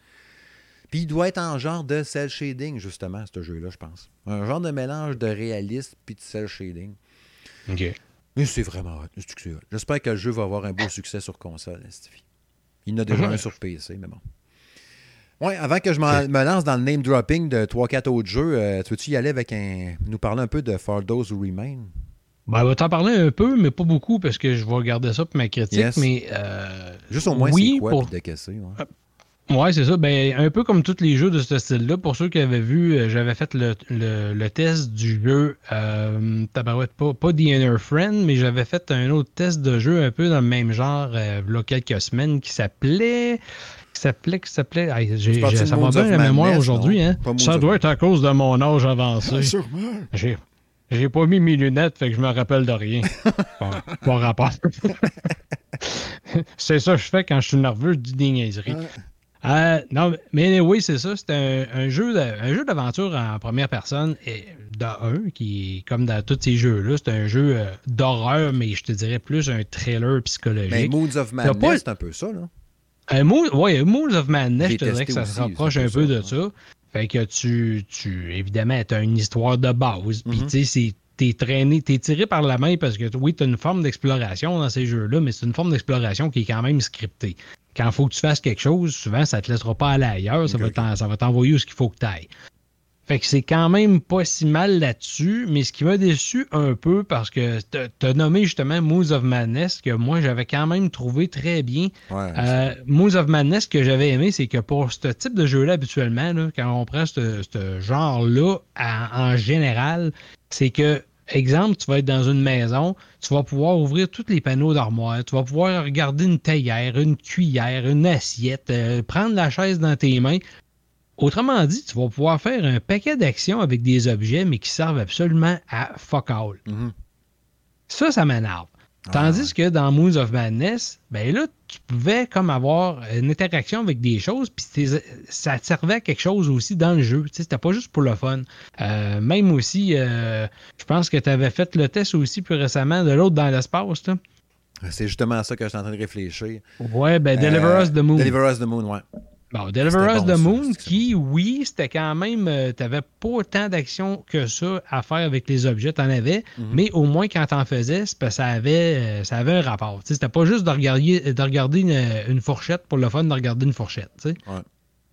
Speaker 1: Puis il doit être en genre de cel shading, justement, ce jeu-là, je pense. Un genre de mélange de réaliste puis de cel shading.
Speaker 2: OK.
Speaker 1: Mais c'est vraiment hot. J'espère que le jeu va avoir un beau succès sur console, Stevie. Il y en a déjà un sur PC, mais bon. Ouais, avant que je me lance dans le name dropping de 3-4 autres jeux, euh, tu veux-tu y aller avec un. nous parler un peu de For Those Who Remain?
Speaker 2: Ben, on va t'en parler un peu, mais pas beaucoup, parce que je vais regarder ça pour ma critique. Mais, euh,
Speaker 1: Juste au moins,
Speaker 2: oui,
Speaker 1: c'est quoi,
Speaker 2: pour...
Speaker 1: de casser. Ouais.
Speaker 2: Euh, Ouais, c'est ça. Ben, un peu comme tous les jeux de ce style-là. Pour ceux qui avaient vu, euh, j'avais fait le, le, test du jeu euh, Tabarouette, pas, pas The Inner Friend, mais j'avais fait un autre test de jeu un peu dans le même genre euh, il y a quelques semaines qui s'appelait. Qui s'appelait, qui s'appelait. ça m'a bien la mémoire aujourd'hui, hein. Ça doit être à cause de mon âge avancé. J'ai, j'ai pas mis mes lunettes, fait que je me rappelle de rien. pas, pas rapport. c'est ça que je fais quand je suis nerveux, je dis des niaiseries. Euh, non, mais oui, c'est ça. C'est un, jeu jeu d'aventure en première personne et de un qui comme dans tous ces jeux-là. C'est un jeu euh, d'horreur, mais je te dirais plus un thriller psychologique. Mais
Speaker 1: Moons of Madness, c'est un peu ça, là.
Speaker 2: Un oui, Moons of Madness, je te dirais que ça se rapproche un peu de ça. Fait que tu, tu évidemment, tu as une histoire de base. Puis, mm-hmm. tu sais, t'es traîné, t'es tiré par la main parce que oui, tu as une forme d'exploration dans ces jeux-là, mais c'est une forme d'exploration qui est quand même scriptée quand il faut que tu fasses quelque chose, souvent, ça ne te laissera pas aller ailleurs. Ça, va t'envoyer où ce qu'il faut que tu ailles. Fait que c'est quand même pas si mal là-dessus, mais ce qui m'a déçu un peu, parce que tu as nommé justement Moons of Madness, que moi j'avais quand même trouvé très bien. Euh, Moons of Madness, ce que j'avais aimé, c'est que pour ce type de jeu-là, habituellement, quand on prend ce genre-là en général, c'est que Exemple, tu vas être dans une maison, tu vas pouvoir ouvrir tous les panneaux d'armoire, tu vas pouvoir regarder une théière, une cuillère, une assiette, euh, prendre la chaise dans tes mains. Autrement dit, tu vas pouvoir faire un paquet d'actions avec des objets, mais qui servent absolument à fuck all. Mm-hmm. Ça, ça m'énerve. Tandis que dans Moons of Madness, ben là, tu pouvais comme avoir une interaction avec des choses, puis ça te servait à quelque chose aussi dans le jeu. C'était pas juste pour le fun. Euh, même aussi, euh, je pense que tu avais fait le test aussi plus récemment de l'autre dans l'espace.
Speaker 1: C'est justement à ça que je suis en train de réfléchir.
Speaker 2: Ouais, ben Deliver Us the Moon.
Speaker 1: Deliver Us the Moon, ouais.
Speaker 2: Bon, Deliver Us the Moon, qui, oui, c'était quand même. Euh, tu n'avais pas autant d'action que ça à faire avec les objets, tu en avais, mhm. mais au moins quand tu en faisais, parce que ça avait, euh, ça avait un rapport. C'était pas juste de regarder, de regarder une, fourchette pour le fun de regarder une fourchette. Ouais.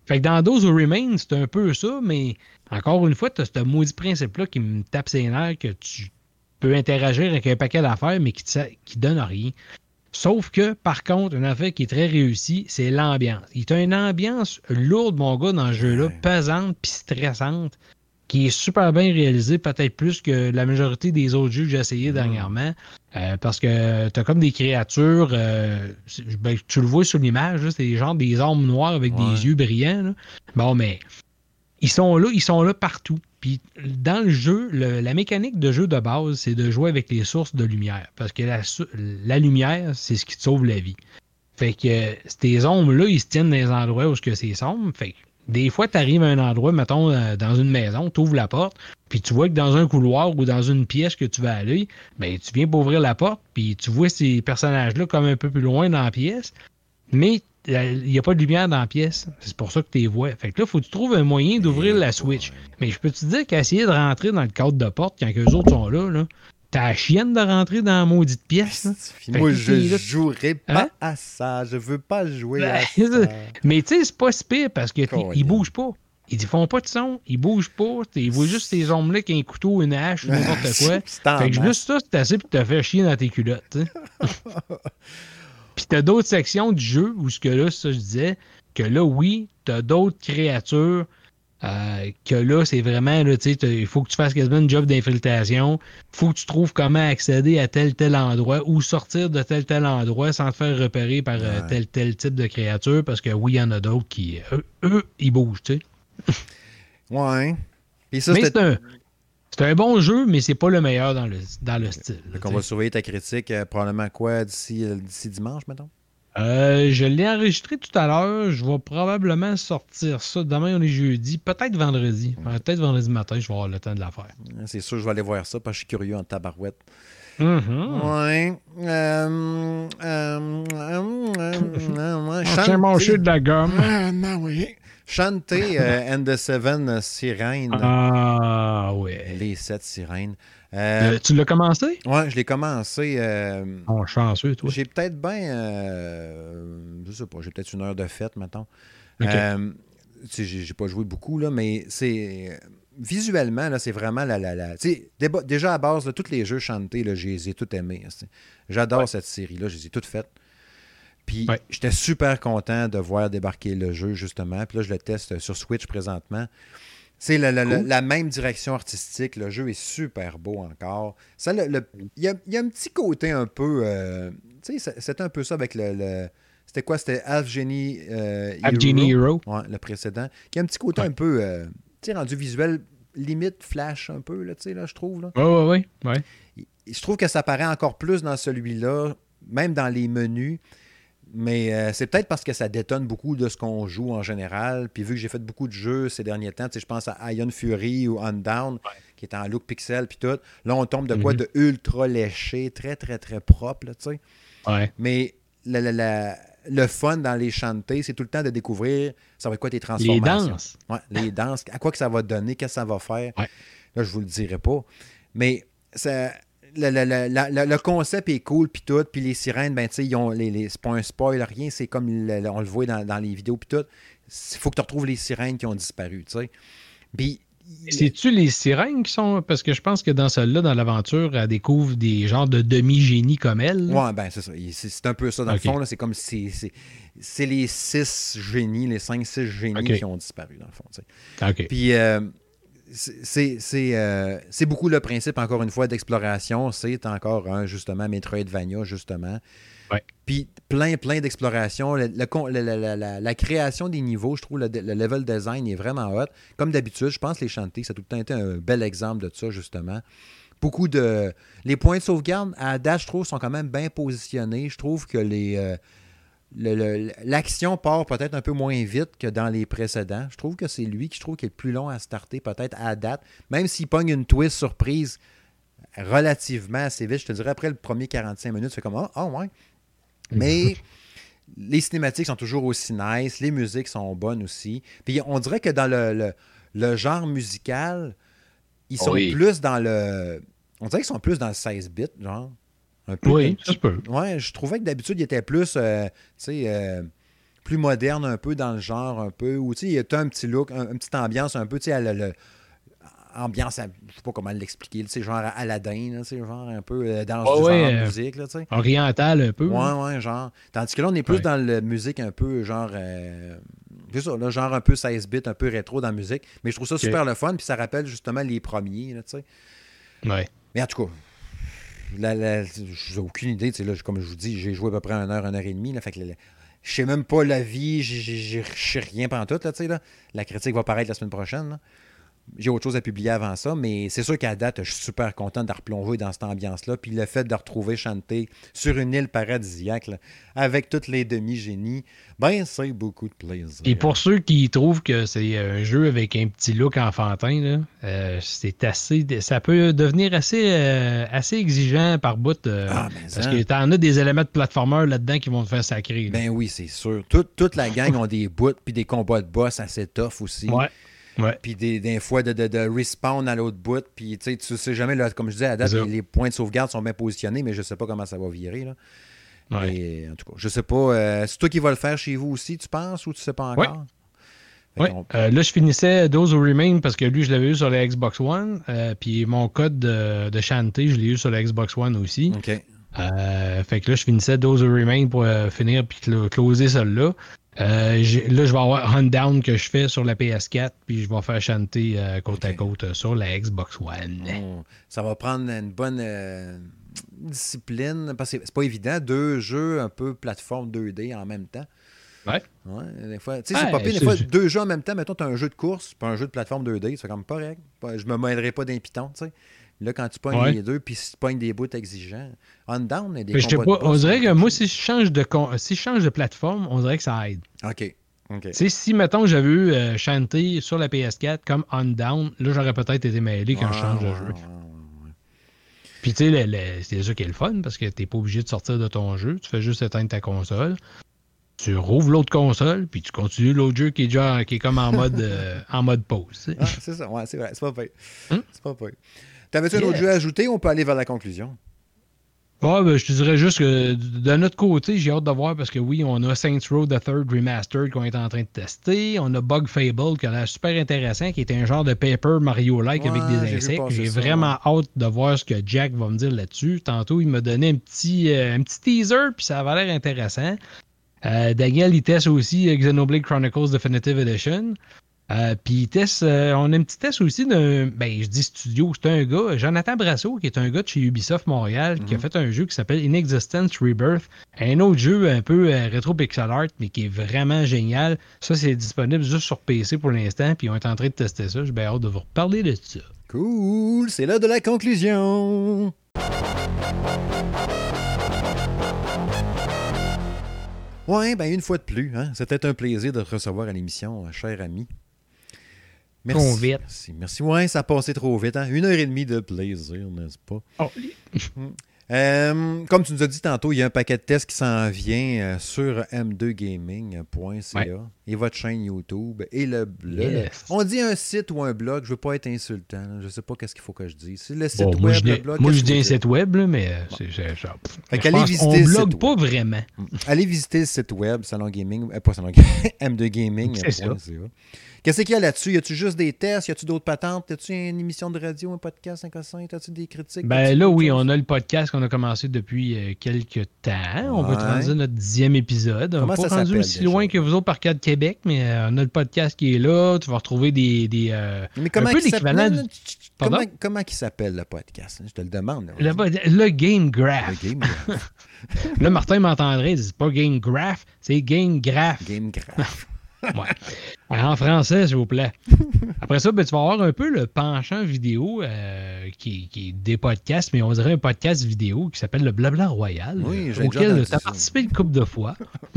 Speaker 2: Fait que dans Those Who Remain, c'est un peu ça, mais encore une fois, tu as ce maudit principe-là qui me tape ses nerfs que tu peux interagir avec un paquet d'affaires, mais qui, qui donne rien. Sauf que, par contre, une affaire qui est très réussie, c'est l'ambiance. Il y a une ambiance lourde, mon gars, dans ce jeu-là, pesante puis stressante, qui est super bien réalisée, peut-être plus que la majorité des autres jeux que j'ai essayé dernièrement. Euh, parce que tu as comme des créatures, euh, ben, tu le vois sur l'image, c'est genre des armes noires avec des yeux brillants. Bon, mais ils sont là, ils sont là partout. Dans le jeu, la mécanique de jeu de base, c'est de jouer avec les sources de lumière. Parce que la, lumière, c'est ce qui te sauve la vie. Fait que ces ombres-là, ils se tiennent dans les endroits où c'est sombre. Fait que des fois, tu arrives à un endroit, mettons, euh, dans une maison, tu ouvres la porte, puis tu vois que dans un couloir ou dans une pièce que tu vas aller, ben, tu viens pour ouvrir la porte, puis tu vois ces personnages-là comme un peu plus loin dans la pièce, mais il n'y a pas de lumière dans la pièce. C'est pour ça que tu les vois. Fait que là, il faut que tu trouves un moyen d'ouvrir la switch. Mais je peux te dire qu'essayer de rentrer dans le cadre de porte quand eux autres sont là, là T'as la chienne de rentrer dans la maudite pièce.
Speaker 1: Moi, je ne jouerai pas hein? à ça. Je veux pas jouer ben, à ça.
Speaker 2: Mais tu sais, c'est pas si pire parce qu'ils ne bougent pas. Ils ne font pas de son, ils bougent pas. Ils voient juste ces hommes-là qui ont un couteau, une hache, n'importe quoi. fait que juste ça, c'est assez pour te faire chier dans tes culottes. Puis t'as d'autres sections du jeu où ce que là, ça je disais, que là, oui, t'as d'autres créatures euh, que là, c'est vraiment, là, il faut que tu fasses quasiment un job d'infiltration. Il faut que tu trouves comment accéder à tel tel endroit ou sortir de tel tel endroit sans te faire repérer par euh, tel tel type de créature parce que oui, il y en a d'autres qui, eux, ils bougent, tu sais.
Speaker 1: ouais.
Speaker 2: Mais c'est un, c'est un bon jeu, mais c'est pas le meilleur dans le, dans le style.
Speaker 1: Donc on va surveiller ta critique euh, probablement quoi d'ici, euh, d'ici dimanche, mettons?
Speaker 2: Euh, je l'ai enregistré tout à l'heure. Je vais probablement sortir ça. Demain, on est jeudi. Peut-être vendredi. Peut-être vendredi matin, je vais avoir le temps de la faire.
Speaker 1: C'est sûr, je vais aller voir ça parce que je suis curieux en tabarouette.
Speaker 2: Mm-hmm.
Speaker 1: Ouais. Euh, euh, euh,
Speaker 2: mangé de la gomme.
Speaker 1: Ah, non, oui. Chanter and the Seven Sirènes.
Speaker 2: Ah, ouais.
Speaker 1: Les sept sirènes.
Speaker 2: Euh, tu l'as commencé?
Speaker 1: Ouais, je l'ai commencé.
Speaker 2: oh, chanceux, toi.
Speaker 1: J'ai peut-être bien. je sais pas, j'ai peut-être une heure de fête, maintenant. Okay. j'ai pas joué beaucoup, là, mais c'est visuellement, là, c'est vraiment la. la, la déjà à base, là, tous les jeux chantés, là, je les ai tous aimés. J'adore cette série-là, je les ai toutes faites. Puis j'étais super content de voir débarquer le jeu, justement. Puis là, je le teste sur Switch présentement. C'est la, la, même direction artistique. Le jeu est super beau encore. Ça, il, y a, y, a, un petit côté un peu. Euh, tu sais, c'était un peu ça avec le. c'était quoi? C'était Half Genie, euh,
Speaker 2: Genie Hero.
Speaker 1: Ouais, le précédent. Qui a un petit côté un peu. Euh, rendu visuel limite flash un peu, là, là je trouve. Là.
Speaker 2: Oui, oui, oui. Ouais.
Speaker 1: Je trouve que ça paraît encore plus dans celui-là, même dans les menus. Mais euh, c'est peut-être parce que ça détonne beaucoup de ce qu'on joue en général. Puis vu que j'ai fait beaucoup de jeux ces derniers temps, je pense à Iron Fury ou Undown, qui est en look pixel, puis tout. Là, on tombe de quoi mm-hmm. de ultra léché, très, très, très propre, tu sais.
Speaker 2: Ouais.
Speaker 1: Mais la, la, la, le fun dans les chantés, c'est tout le temps de découvrir ça va être quoi tes transformations?
Speaker 2: Les danses.
Speaker 1: Ouais, les danses, à quoi que ça va donner, qu'est-ce que ça va faire? Là, je vous le dirai pas. Mais ça, le, concept est cool, puis tout. Puis les sirènes, ben, tu sais, ils ont les, les c'est pas un spoil, rien. C'est comme on le voit dans, les vidéos, puis tout. Il faut que tu retrouves les sirènes qui ont disparu, tu sais. Puis
Speaker 2: c'est-tu les sirènes qui sont. Parce que je pense que dans celle-là, dans l'aventure, elle découvre des genres de demi-génies comme elle.
Speaker 1: Ouais, ben c'est ça. C'est un peu ça dans le fond. C'est comme si c'est les six génies, les cinq, six génies qui ont disparu, dans le fond. Puis euh, euh, c'est beaucoup le principe, encore une fois, d'exploration. C'est encore un, justement, Metroidvania, justement. Puis plein, plein d'exploration. la, création des niveaux, je trouve le, level design est vraiment hot. Comme d'habitude, je pense que les chantés, ça a tout le temps été un bel exemple de ça, justement. Beaucoup de. Les points de sauvegarde à date, je trouve, sont quand même bien positionnés. Je trouve que les. Euh, l'action part peut-être un peu moins vite que dans les précédents. Je trouve que c'est lui qui je trouve qui est le plus long à starter, peut-être à date. Même s'il pogne une twist surprise relativement assez vite, je te dirais après le premier 45 minutes, c'est comme Ah, oh, ouais, mais les cinématiques sont toujours aussi nice, les musiques sont bonnes aussi. Puis on dirait que dans le, genre musical, ils sont plus dans le. On dirait qu'ils sont plus dans le 16 bits, genre.
Speaker 2: Un peu, oui, ça
Speaker 1: peut. Ouais, je trouvais que d'habitude, ils étaient plus, euh, tu sais, euh, plus moderne un peu dans le genre, un peu. Ou, tu sais, il y a un petit look, une petite ambiance un peu, tu sais, le, ambiance, je sais pas comment l'expliquer, c'est genre Aladdin, c'est genre un peu euh, dans
Speaker 2: oh,
Speaker 1: genre
Speaker 2: de
Speaker 1: musique. Là,
Speaker 2: oriental un peu.
Speaker 1: Ouais, ouais, genre. Tandis que là, on est plus dans la musique un peu genre. Euh, ça, là, genre un peu 16 bits, un peu rétro dans la musique. Mais je trouve ça super le fun, puis ça rappelle justement les premiers, tu sais.
Speaker 2: Ouais.
Speaker 1: Mais en tout cas, j'ai aucune idée. Là, comme je vous dis, j'ai joué à peu près une heure, une heure et demie. Là, fait que sais même pas la vie, je sais rien pendant tout. Là, là. La critique va paraître la semaine prochaine. J'ai autre chose à publier avant ça, mais c'est sûr qu'à date, je suis super content de replonger dans cette ambiance-là. Puis le fait de retrouver Chanté sur une île paradisiaque, avec toutes les demi-génies, ben, c'est beaucoup de plaisir.
Speaker 2: Et pour ceux qui trouvent que c'est un jeu avec un petit look enfantin, euh, c'est assez. Ça peut devenir assez, euh, assez exigeant par bout. Euh, ah, ben, parce que t'en as des éléments de platformer là-dedans qui vont te faire sacrer.
Speaker 1: Ben oui, c'est sûr. toute la gang ont des bouts puis des combats de boss assez tough aussi.
Speaker 2: Ouais.
Speaker 1: Puis des, des, fois de, de, respawn à l'autre bout. Puis tu sais jamais, là, comme je disais, à date, les, points de sauvegarde sont bien positionnés, mais je sais pas comment ça va virer. Là. en tout cas, je sais pas. Euh, c'est toi qui vas le faire chez vous aussi, tu penses, ou tu sais pas encore?
Speaker 2: Oui. Euh, là, je finissais Those Who Remain parce que lui, je l'avais eu sur la Xbox One. Euh, puis mon code de, de Shanty, je l'ai eu sur la Xbox One aussi.
Speaker 1: OK.
Speaker 2: fait que là, je finissais Those Who Remain pour finir puis closer celle-là. Euh, là, je vais avoir un down que je fais sur la PS4, puis je vais faire chanter euh, côte à côte euh, sur la Xbox One.
Speaker 1: Oh, ça va prendre une bonne discipline, parce que c'est pas évident, deux jeux un peu plateforme 2D en même temps.
Speaker 2: Ouais.
Speaker 1: Ouais, des fois, tu sais, c'est pas pire, des fois, deux jeux en même temps, mettons, tu as un jeu de course, pas un jeu de plateforme 2D, c'est comme pas règle. Je me mêlerai pas d'un piton, tu sais. Là, quand tu pognes
Speaker 2: Ouais.
Speaker 1: les deux, puis si tu pognes des bouts exigeants, on down, a des
Speaker 2: Mais je sais
Speaker 1: combats
Speaker 2: pas,
Speaker 1: de
Speaker 2: on dirait
Speaker 1: hein.
Speaker 2: que moi, si je change de con- si je change de plateforme, on dirait que ça aide.
Speaker 1: OK. OK.
Speaker 2: Tu sais, si, mettons, j'avais eu euh, sur la PS4 comme On Down, là, j'aurais peut-être été mêlé quand je change de
Speaker 1: ouais,
Speaker 2: jeu. Puis, tu sais, c'est ça qui est le fun parce que t'es pas obligé de sortir de ton jeu. Tu fais juste éteindre ta console. Tu rouvres l'autre console, puis tu continues l'autre jeu qui est déjà qui est comme en mode, euh, en mode pause.
Speaker 1: Ah, c'est ça, ouais, c'est vrai. C'est pas pire.
Speaker 2: Hum?
Speaker 1: C'est pas pire. T'avais-tu un autre jeu à ajouter? Ou on peut aller vers la conclusion?
Speaker 2: Ouais, ben, je te dirais juste que de notre côté, j'ai hâte de voir parce que oui, on a Saints Row The Third Remastered qu'on est en train de tester. On a Bug Fable qui a l'air super intéressant, qui est un genre de Paper Mario-like
Speaker 1: Ouais,
Speaker 2: avec des insectes. J'ai vraiment hâte de voir ce que Jack va me dire là-dessus. Tantôt, il m'a donné un petit, euh, un petit teaser, puis ça avait l'air intéressant. Euh, Daniel, il teste aussi Xenoblade Chronicles Definitive Edition. Euh, puis euh, on a un petit test aussi d'un, ben je dis studio, c'est un gars, Jonathan Brasso, qui est un gars de chez Ubisoft Montréal, qui a
Speaker 1: Mhm.
Speaker 2: fait un jeu qui s'appelle In Existence Rebirth, un autre jeu un peu euh, rétro pixel art, mais qui est vraiment génial. Ça, c'est disponible juste sur PC pour l'instant, puis on est en train de tester ça. J'ai bien hâte de vous reparler de ça.
Speaker 1: Cool, c'est l'heure de la conclusion. Ouais, ben une fois de plus, hein, c'était un plaisir de te recevoir à l'émission, euh, cher ami. Merci.
Speaker 2: Trop vite.
Speaker 1: Merci, merci. Ouais, ça a passé trop vite. Hein? Une heure et demie de plaisir, n'est-ce pas?
Speaker 2: Oh,
Speaker 1: Euh, comme tu nous as dit tantôt, il y a un paquet de tests qui s'en vient euh, sur m2gaming.ca
Speaker 2: Ouais.
Speaker 1: et votre chaîne YouTube et le blog.
Speaker 2: Yes.
Speaker 1: On dit un site ou un blog, je veux pas être insultant. là. Je sais pas qu'est-ce qu'il faut que je dise. C'est le site
Speaker 2: Bon,
Speaker 1: web,
Speaker 2: moi, je
Speaker 1: le
Speaker 2: dis,
Speaker 1: blog.
Speaker 2: moi, je dis un site web, là, mais euh, c'est.
Speaker 1: Fait
Speaker 2: Je pense
Speaker 1: visiter
Speaker 2: blogue
Speaker 1: site
Speaker 2: pas vraiment.
Speaker 1: Allez visiter le site web Salon Gaming, euh, pas Salon Gaming, m2gaming. Qu'est-ce qu'il y a là-dessus? Y a-tu juste des tests? Y a-tu d'autres patentes? Y a-tu une émission de radio, un podcast, un cossin? Y a-tu des critiques?
Speaker 2: Ben là, oui, on a le podcast qu'on a commencé depuis euh, quelques temps. On va
Speaker 1: Ouais.
Speaker 2: à notre dixième épisode. On n'est pas rendu aussi loin que vous autres par de Québec, mais euh, on a le podcast qui est là. Tu vas retrouver des. des euh,
Speaker 1: Mais comment
Speaker 2: un peu
Speaker 1: qu'il s'appelle?
Speaker 2: l'équivalent du-?
Speaker 1: Comment, comment qu'il s'appelle le podcast? Je te le demande.
Speaker 2: le, le Game Graph.
Speaker 1: Le Game Graph.
Speaker 2: Là, Martin m'entendrait, il dit c'est pas Game Graph, c'est Game Graph.
Speaker 1: Game Graph.
Speaker 2: Ouais. Alors, en français, s'il vous plaît. Après ça, ben, tu vas avoir un peu le penchant vidéo euh, qui, qui est des podcasts, mais on dirait un podcast vidéo qui s'appelle le Blabla Royal,
Speaker 1: Oui,
Speaker 2: euh, auquel tu as participé une couple de fois.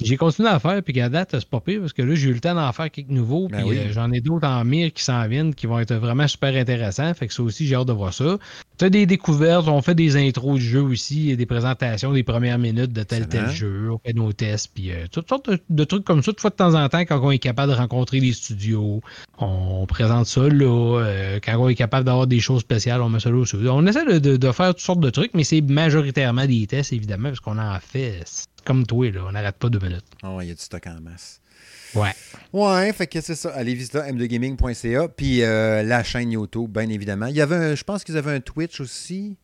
Speaker 2: J'ai continué à faire, puis qu'à date, c'est pas pire, parce que là, j'ai eu le temps d'en faire quelques nouveaux,
Speaker 1: Ben
Speaker 2: puis
Speaker 1: oui.
Speaker 2: euh, j'en ai d'autres en mire qui s'en viennent, qui vont être vraiment super intéressants. Fait que ça aussi, j'ai hâte de voir ça. Tu as des découvertes, on fait des intros du jeu aussi, et des présentations des premières minutes de tel tel jeu, on fait nos tests, puis euh, toutes sortes de, de trucs comme ça, de fois de temps en temps, quand on est capable de rencontrer les studios, on présente ça là. euh, quand on est capable d'avoir des choses spéciales, on met ça là aussi. On essaie de, de- de faire toutes sortes de trucs, mais c'est majoritairement des tests, évidemment, parce qu'on en fait comme toi, là, on n'arrête pas deux minutes.
Speaker 1: Ah ouais, il y a du stock en masse.
Speaker 2: Ouais.
Speaker 1: Ouais, fait que c'est ça. Allez visiter m2gaming.ca. Puis euh, la chaîne YouTube, bien évidemment. Il y avait un- je pense qu'ils avaient un Twitch aussi.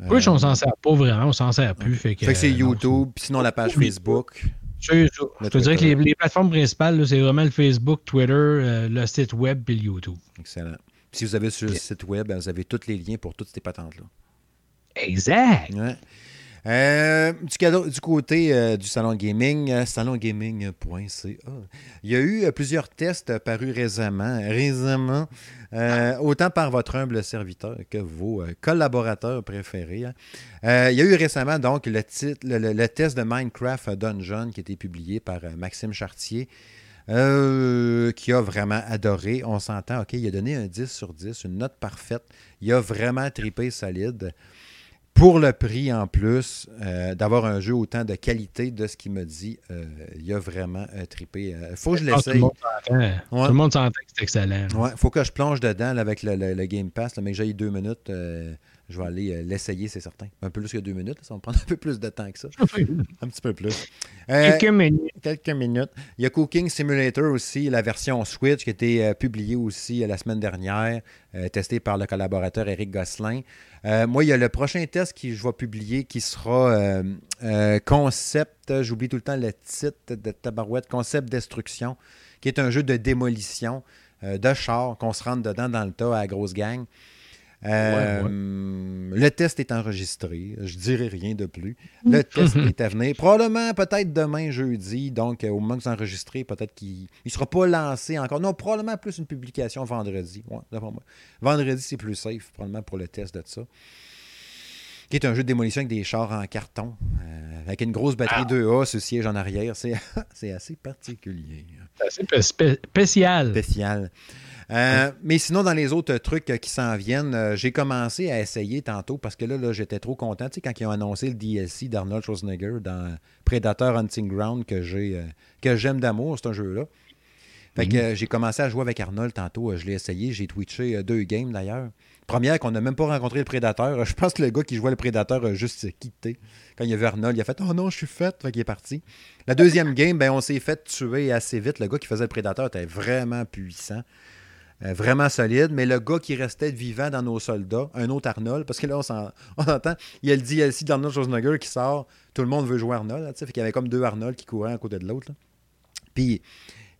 Speaker 1: Euh,
Speaker 2: Twitch, on s'en sert pas vraiment, on s'en sert plus. Fait que,
Speaker 1: Fait que c'est
Speaker 2: euh,
Speaker 1: YouTube, puis sinon la page. Facebook.
Speaker 2: ça.
Speaker 1: Le
Speaker 2: Je te dirais que les, les plateformes principales, c'est vraiment le Facebook, Twitter, euh, le site web puis le YouTube.
Speaker 1: Excellent. Puis si vous avez sur le site web, ben, vous avez tous les liens pour toutes ces patentes-là.
Speaker 2: Exact.
Speaker 1: Ouais. Euh, du, côté euh, du salon gaming, euh, salongaming.ca, il y a eu plusieurs tests parus récemment, autant par votre humble serviteur que vos collaborateurs préférés. hein. Il y a eu récemment donc le, titre, le, test de Minecraft Dungeon qui a été publié par Maxime Chartier. qui a vraiment adoré. On s'entend, OK, il a donné un 10 sur 10, une note parfaite. Il a vraiment tripé solide pour le prix en plus, euh, d'avoir un jeu autant de qualité de ce qu'il me dit, euh, il a vraiment euh, trippé. Il faut que je
Speaker 2: Ah, tout, le
Speaker 1: l'essaye.
Speaker 2: monde s'entend. Tout le monde s'entend que c'est excellent.
Speaker 1: Ouais, faut que je plonge dedans là, avec le, le- le Game Pass, là, mais que j'aille deux minutes. Je vais aller euh, l'essayer, c'est certain. Un peu plus que deux minutes, ça va me prendre un peu plus de temps que ça. Un petit peu plus. Euh,
Speaker 2: Quelques minutes.
Speaker 1: quelques minutes. Il y a Cooking Simulator aussi, la version Switch qui a été euh, publiée aussi la semaine dernière, testée par le collaborateur Eric Gosselin. Moi, il y a le prochain test que je vais publier qui sera Concept, j'oublie tout le temps le titre de Tabarouette, Concept Destruction, qui est un jeu de démolition de chars qu'on se rentre dedans dans le tas à la grosse gang. Euh, le test est enregistré. Je dirai rien de plus. Le test est à venir. Probablement, peut-être demain, jeudi. Donc, euh, au moment que c'est enregistré, peut-être qu'il ne sera pas lancé encore. Non, probablement plus une publication vendredi. vendredi, c'est plus safe, probablement, pour le test de ça. Qui est un jeu de démolition avec des chars en carton, euh, avec une grosse batterie 2A, ce siège en arrière. C'est assez particulier.
Speaker 2: C'est assez spécial.
Speaker 1: Spécial. Euh, mais sinon, dans les autres trucs qui s'en viennent, euh, j'ai commencé à essayer tantôt parce que là, là j'étais trop content. Tu sais, quand ils ont annoncé le DLC d'Arnold Schwarzenegger dans Predator Hunting Ground que j'ai euh, que j'aime d'amour, c'est un jeu-là. Fait que mhm. j'ai commencé à jouer avec Arnold tantôt. Je l'ai essayé. J'ai twitché deux games d'ailleurs. Première qu'on n'a même pas rencontré le prédateur. Je pense que le gars qui jouait le prédateur a juste quitté. Quand il a vu Arnold, il a fait Oh non, je suis fait. Fait qu'il est parti. La deuxième game, ben, on s'est fait tuer assez vite. Le gars qui faisait le prédateur était vraiment puissant. Euh, vraiment solide. Mais le gars qui restait vivant dans nos soldats, un autre Arnold, parce que là, on, on entend, il y a le DLC d'Arnold Schwarzenegger qui sort. Tout le monde veut jouer Arnold. Là, fait qu'il y avait comme deux Arnold qui couraient à côté de l'autre. Puis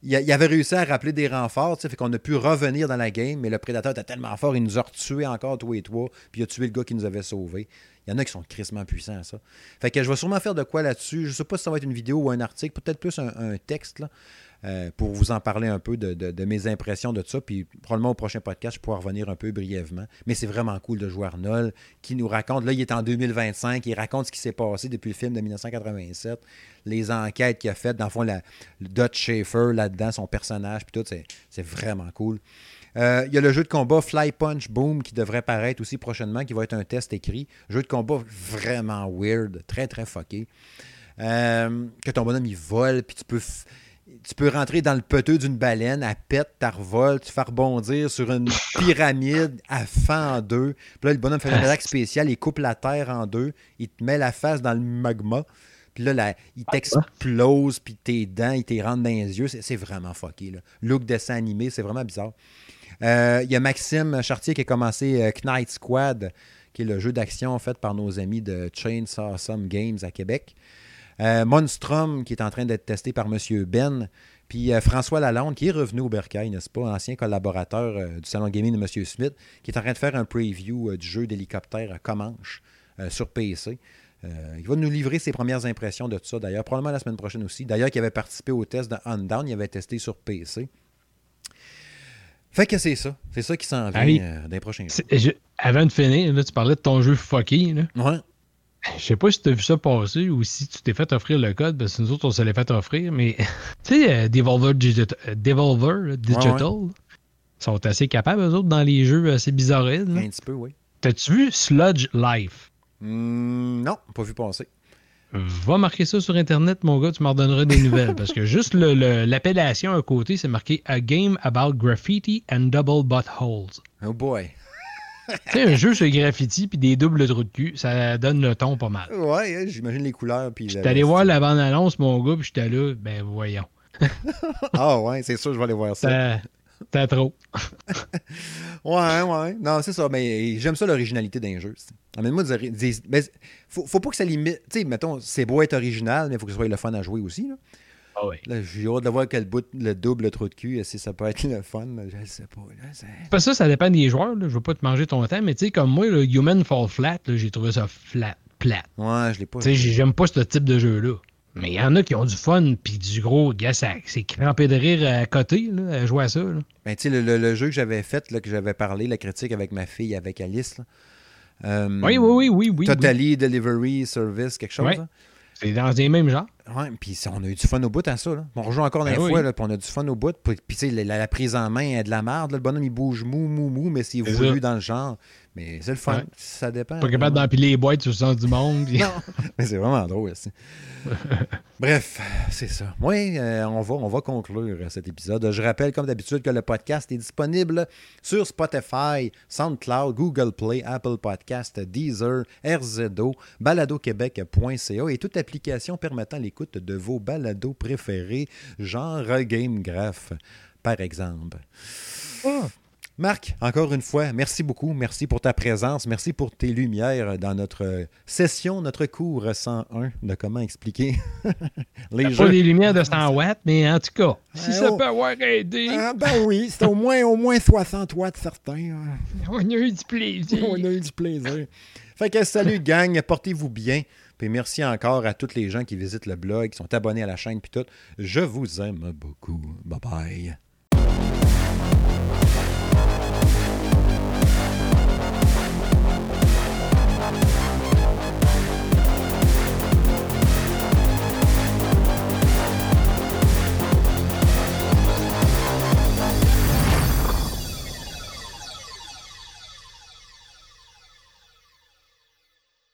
Speaker 1: il, avait réussi à rappeler des renforts, fait qu'on a pu revenir dans la game, mais le prédateur était tellement fort, il nous a retués encore, toi et toi, puis il a tué le gars qui nous avait sauvés. Il y en a qui sont crissement puissants ça. Fait que je vais sûrement faire de quoi là-dessus. Je sais pas si ça va être une vidéo ou un article, peut-être plus un, texte. Euh, pour vous en parler un peu de, mes impressions de ça. Puis probablement au prochain podcast, je pourrai revenir un peu brièvement. Mais c'est vraiment cool de jouer Arnold, qui nous raconte, là, il est en 2025, il raconte ce qui s'est passé depuis le film de 1987, les enquêtes qu'il a faites. Dans le fond, la, le Dutch Schaefer là-dedans, son personnage, puis tout, c'est vraiment cool. Euh, il y a le jeu de combat Fly Punch Boom qui devrait paraître aussi prochainement, qui va être un test écrit. Jeu de combat vraiment weird, très très fucké. Euh, que ton bonhomme il vole, puis tu peux tu peux rentrer dans le peteux d'une baleine, elle pète, ta revole, tu fais rebondir sur une pyramide, à fin en deux. Puis là, le bonhomme fait une attaque spéciale, il coupe la terre en deux, il te met la face dans le magma. Puis là, il t'explose, puis tes dents, il te rentre dans les yeux. C'est vraiment fucké. Là. Look dessin animé, c'est vraiment bizarre. Euh, il y a Maxime Chartier qui a commencé euh, Knight Squad, qui est le jeu d'action fait par nos amis de Chainsaw Some Games à Québec. Euh, Monstrum, qui est en train d'être testé par M. Ben. Puis euh, François Lalonde, qui est revenu au Bercail, n'est-ce pas, ancien collaborateur euh, du salon gaming de M. Smith, qui est en train de faire un preview du jeu d'hélicoptère Comanche sur PC. il va nous livrer ses premières impressions de tout ça, d'ailleurs, probablement la semaine prochaine aussi. D'ailleurs, qui avait participé au test de Undown, il avait testé sur PC. Fait que c'est ça. C'est ça qui s'en vient dans les prochains jours.
Speaker 2: avant de finir, là, tu parlais de ton jeu fucky. Là.
Speaker 1: Ouais.
Speaker 2: Je sais pas si tu as vu ça passer ou si tu t'es fait offrir le code, parce que nous autres, on se l'est fait offrir, mais tu sais, euh, Devolver, Digital, euh, Digital sont assez capables, eux autres, dans les jeux assez bizarres. Un
Speaker 1: petit peu, oui.
Speaker 2: T'as-tu vu Sludge Life?
Speaker 1: Hmm, non, pas vu passer.
Speaker 2: Va marquer ça sur Internet, mon gars, tu m'en donneras des nouvelles. parce que juste l'appellation à côté, c'est marqué A Game About Graffiti and Double Buttholes.
Speaker 1: Oh boy
Speaker 2: tu un jeu sur graffiti puis des doubles trous de cul, ça donne le ton pas mal.
Speaker 1: Ouais, j'imagine les couleurs. Puis
Speaker 2: j'étais allé voir la bande-annonce, mon gars, puis j'étais là, ben voyons.
Speaker 1: ah ouais, c'est sûr, je vais aller voir ça.
Speaker 2: T'as trop.
Speaker 1: ouais, ouais. Non, c'est ça. Mais j'aime ça l'originalité d'un jeu. Amène-moi des, Mais faut, faut pas que ça limite. Tu sais, mettons, c'est beau être original, mais il faut que ce soit le fun à jouer aussi. Là.
Speaker 2: Ah
Speaker 1: j'ai hâte de voir quel bout, le double trou de cul, si ça peut être le fun. Je ne sais pas.
Speaker 2: Là, ça, ça dépend des joueurs. Là. Je veux pas te manger ton temps, mais tu sais, comme moi, le Human Fall Flat, j'ai trouvé ça flat, plat.
Speaker 1: Ouais, je l'ai pas.
Speaker 2: Tu sais, j'aime pas ce type de jeu-là. Mais il y en a qui ont du fun, puis du gros, gars, c'est crampé de rire à côté, là, à jouer à ça. Là.
Speaker 1: Ben, tu sais, le, jeu que j'avais fait, là, que j'avais parlé, la critique avec ma fille, avec Alice, là,
Speaker 2: euh, oui, oui, oui, oui,
Speaker 1: Totally Delivery Service, quelque chose. Hein?
Speaker 2: C'est dans les mêmes genres.
Speaker 1: Oui, puis on a eu du fun au bout à ça. Là. On rejoint encore ben une fois, puis on a du fun au bout. Puis, sais, la, prise en main est de la merde. Le bonhomme, il bouge mou, mou, mou, mais c'est voulu dans le genre. Mais c'est le fun. Ça dépend.
Speaker 2: Pas capable d'empiler les boîtes sur le sens du monde.
Speaker 1: non, mais c'est vraiment drôle aussi. Bref, c'est ça. Oui, euh, on, va, on va conclure cet épisode. Je rappelle, comme d'habitude, que le podcast est disponible sur Spotify, SoundCloud, Google Play, Apple Podcast, Deezer, RZO, baladoquebec.ca et toute application permettant l'écoute de vos balados préférés, genre Game Graph, par exemple.
Speaker 2: Ah.
Speaker 1: Marc, encore une fois, merci beaucoup. Merci pour ta présence. Merci pour tes lumières dans notre session, notre cours 101 de comment expliquer
Speaker 2: les jeux. Pas des lumières de 100 watts, mais en tout cas, si ça peut avoir aidé.
Speaker 3: Ah, ben oui, c'est au moins, au moins 60 watts certains.
Speaker 2: On a eu du plaisir.
Speaker 3: On a eu du plaisir.
Speaker 1: Fait que salut gang, portez-vous bien. Puis merci encore à tous les gens qui visitent le blog, qui sont abonnés à la chaîne, puis tout. Je vous aime beaucoup. Bye bye.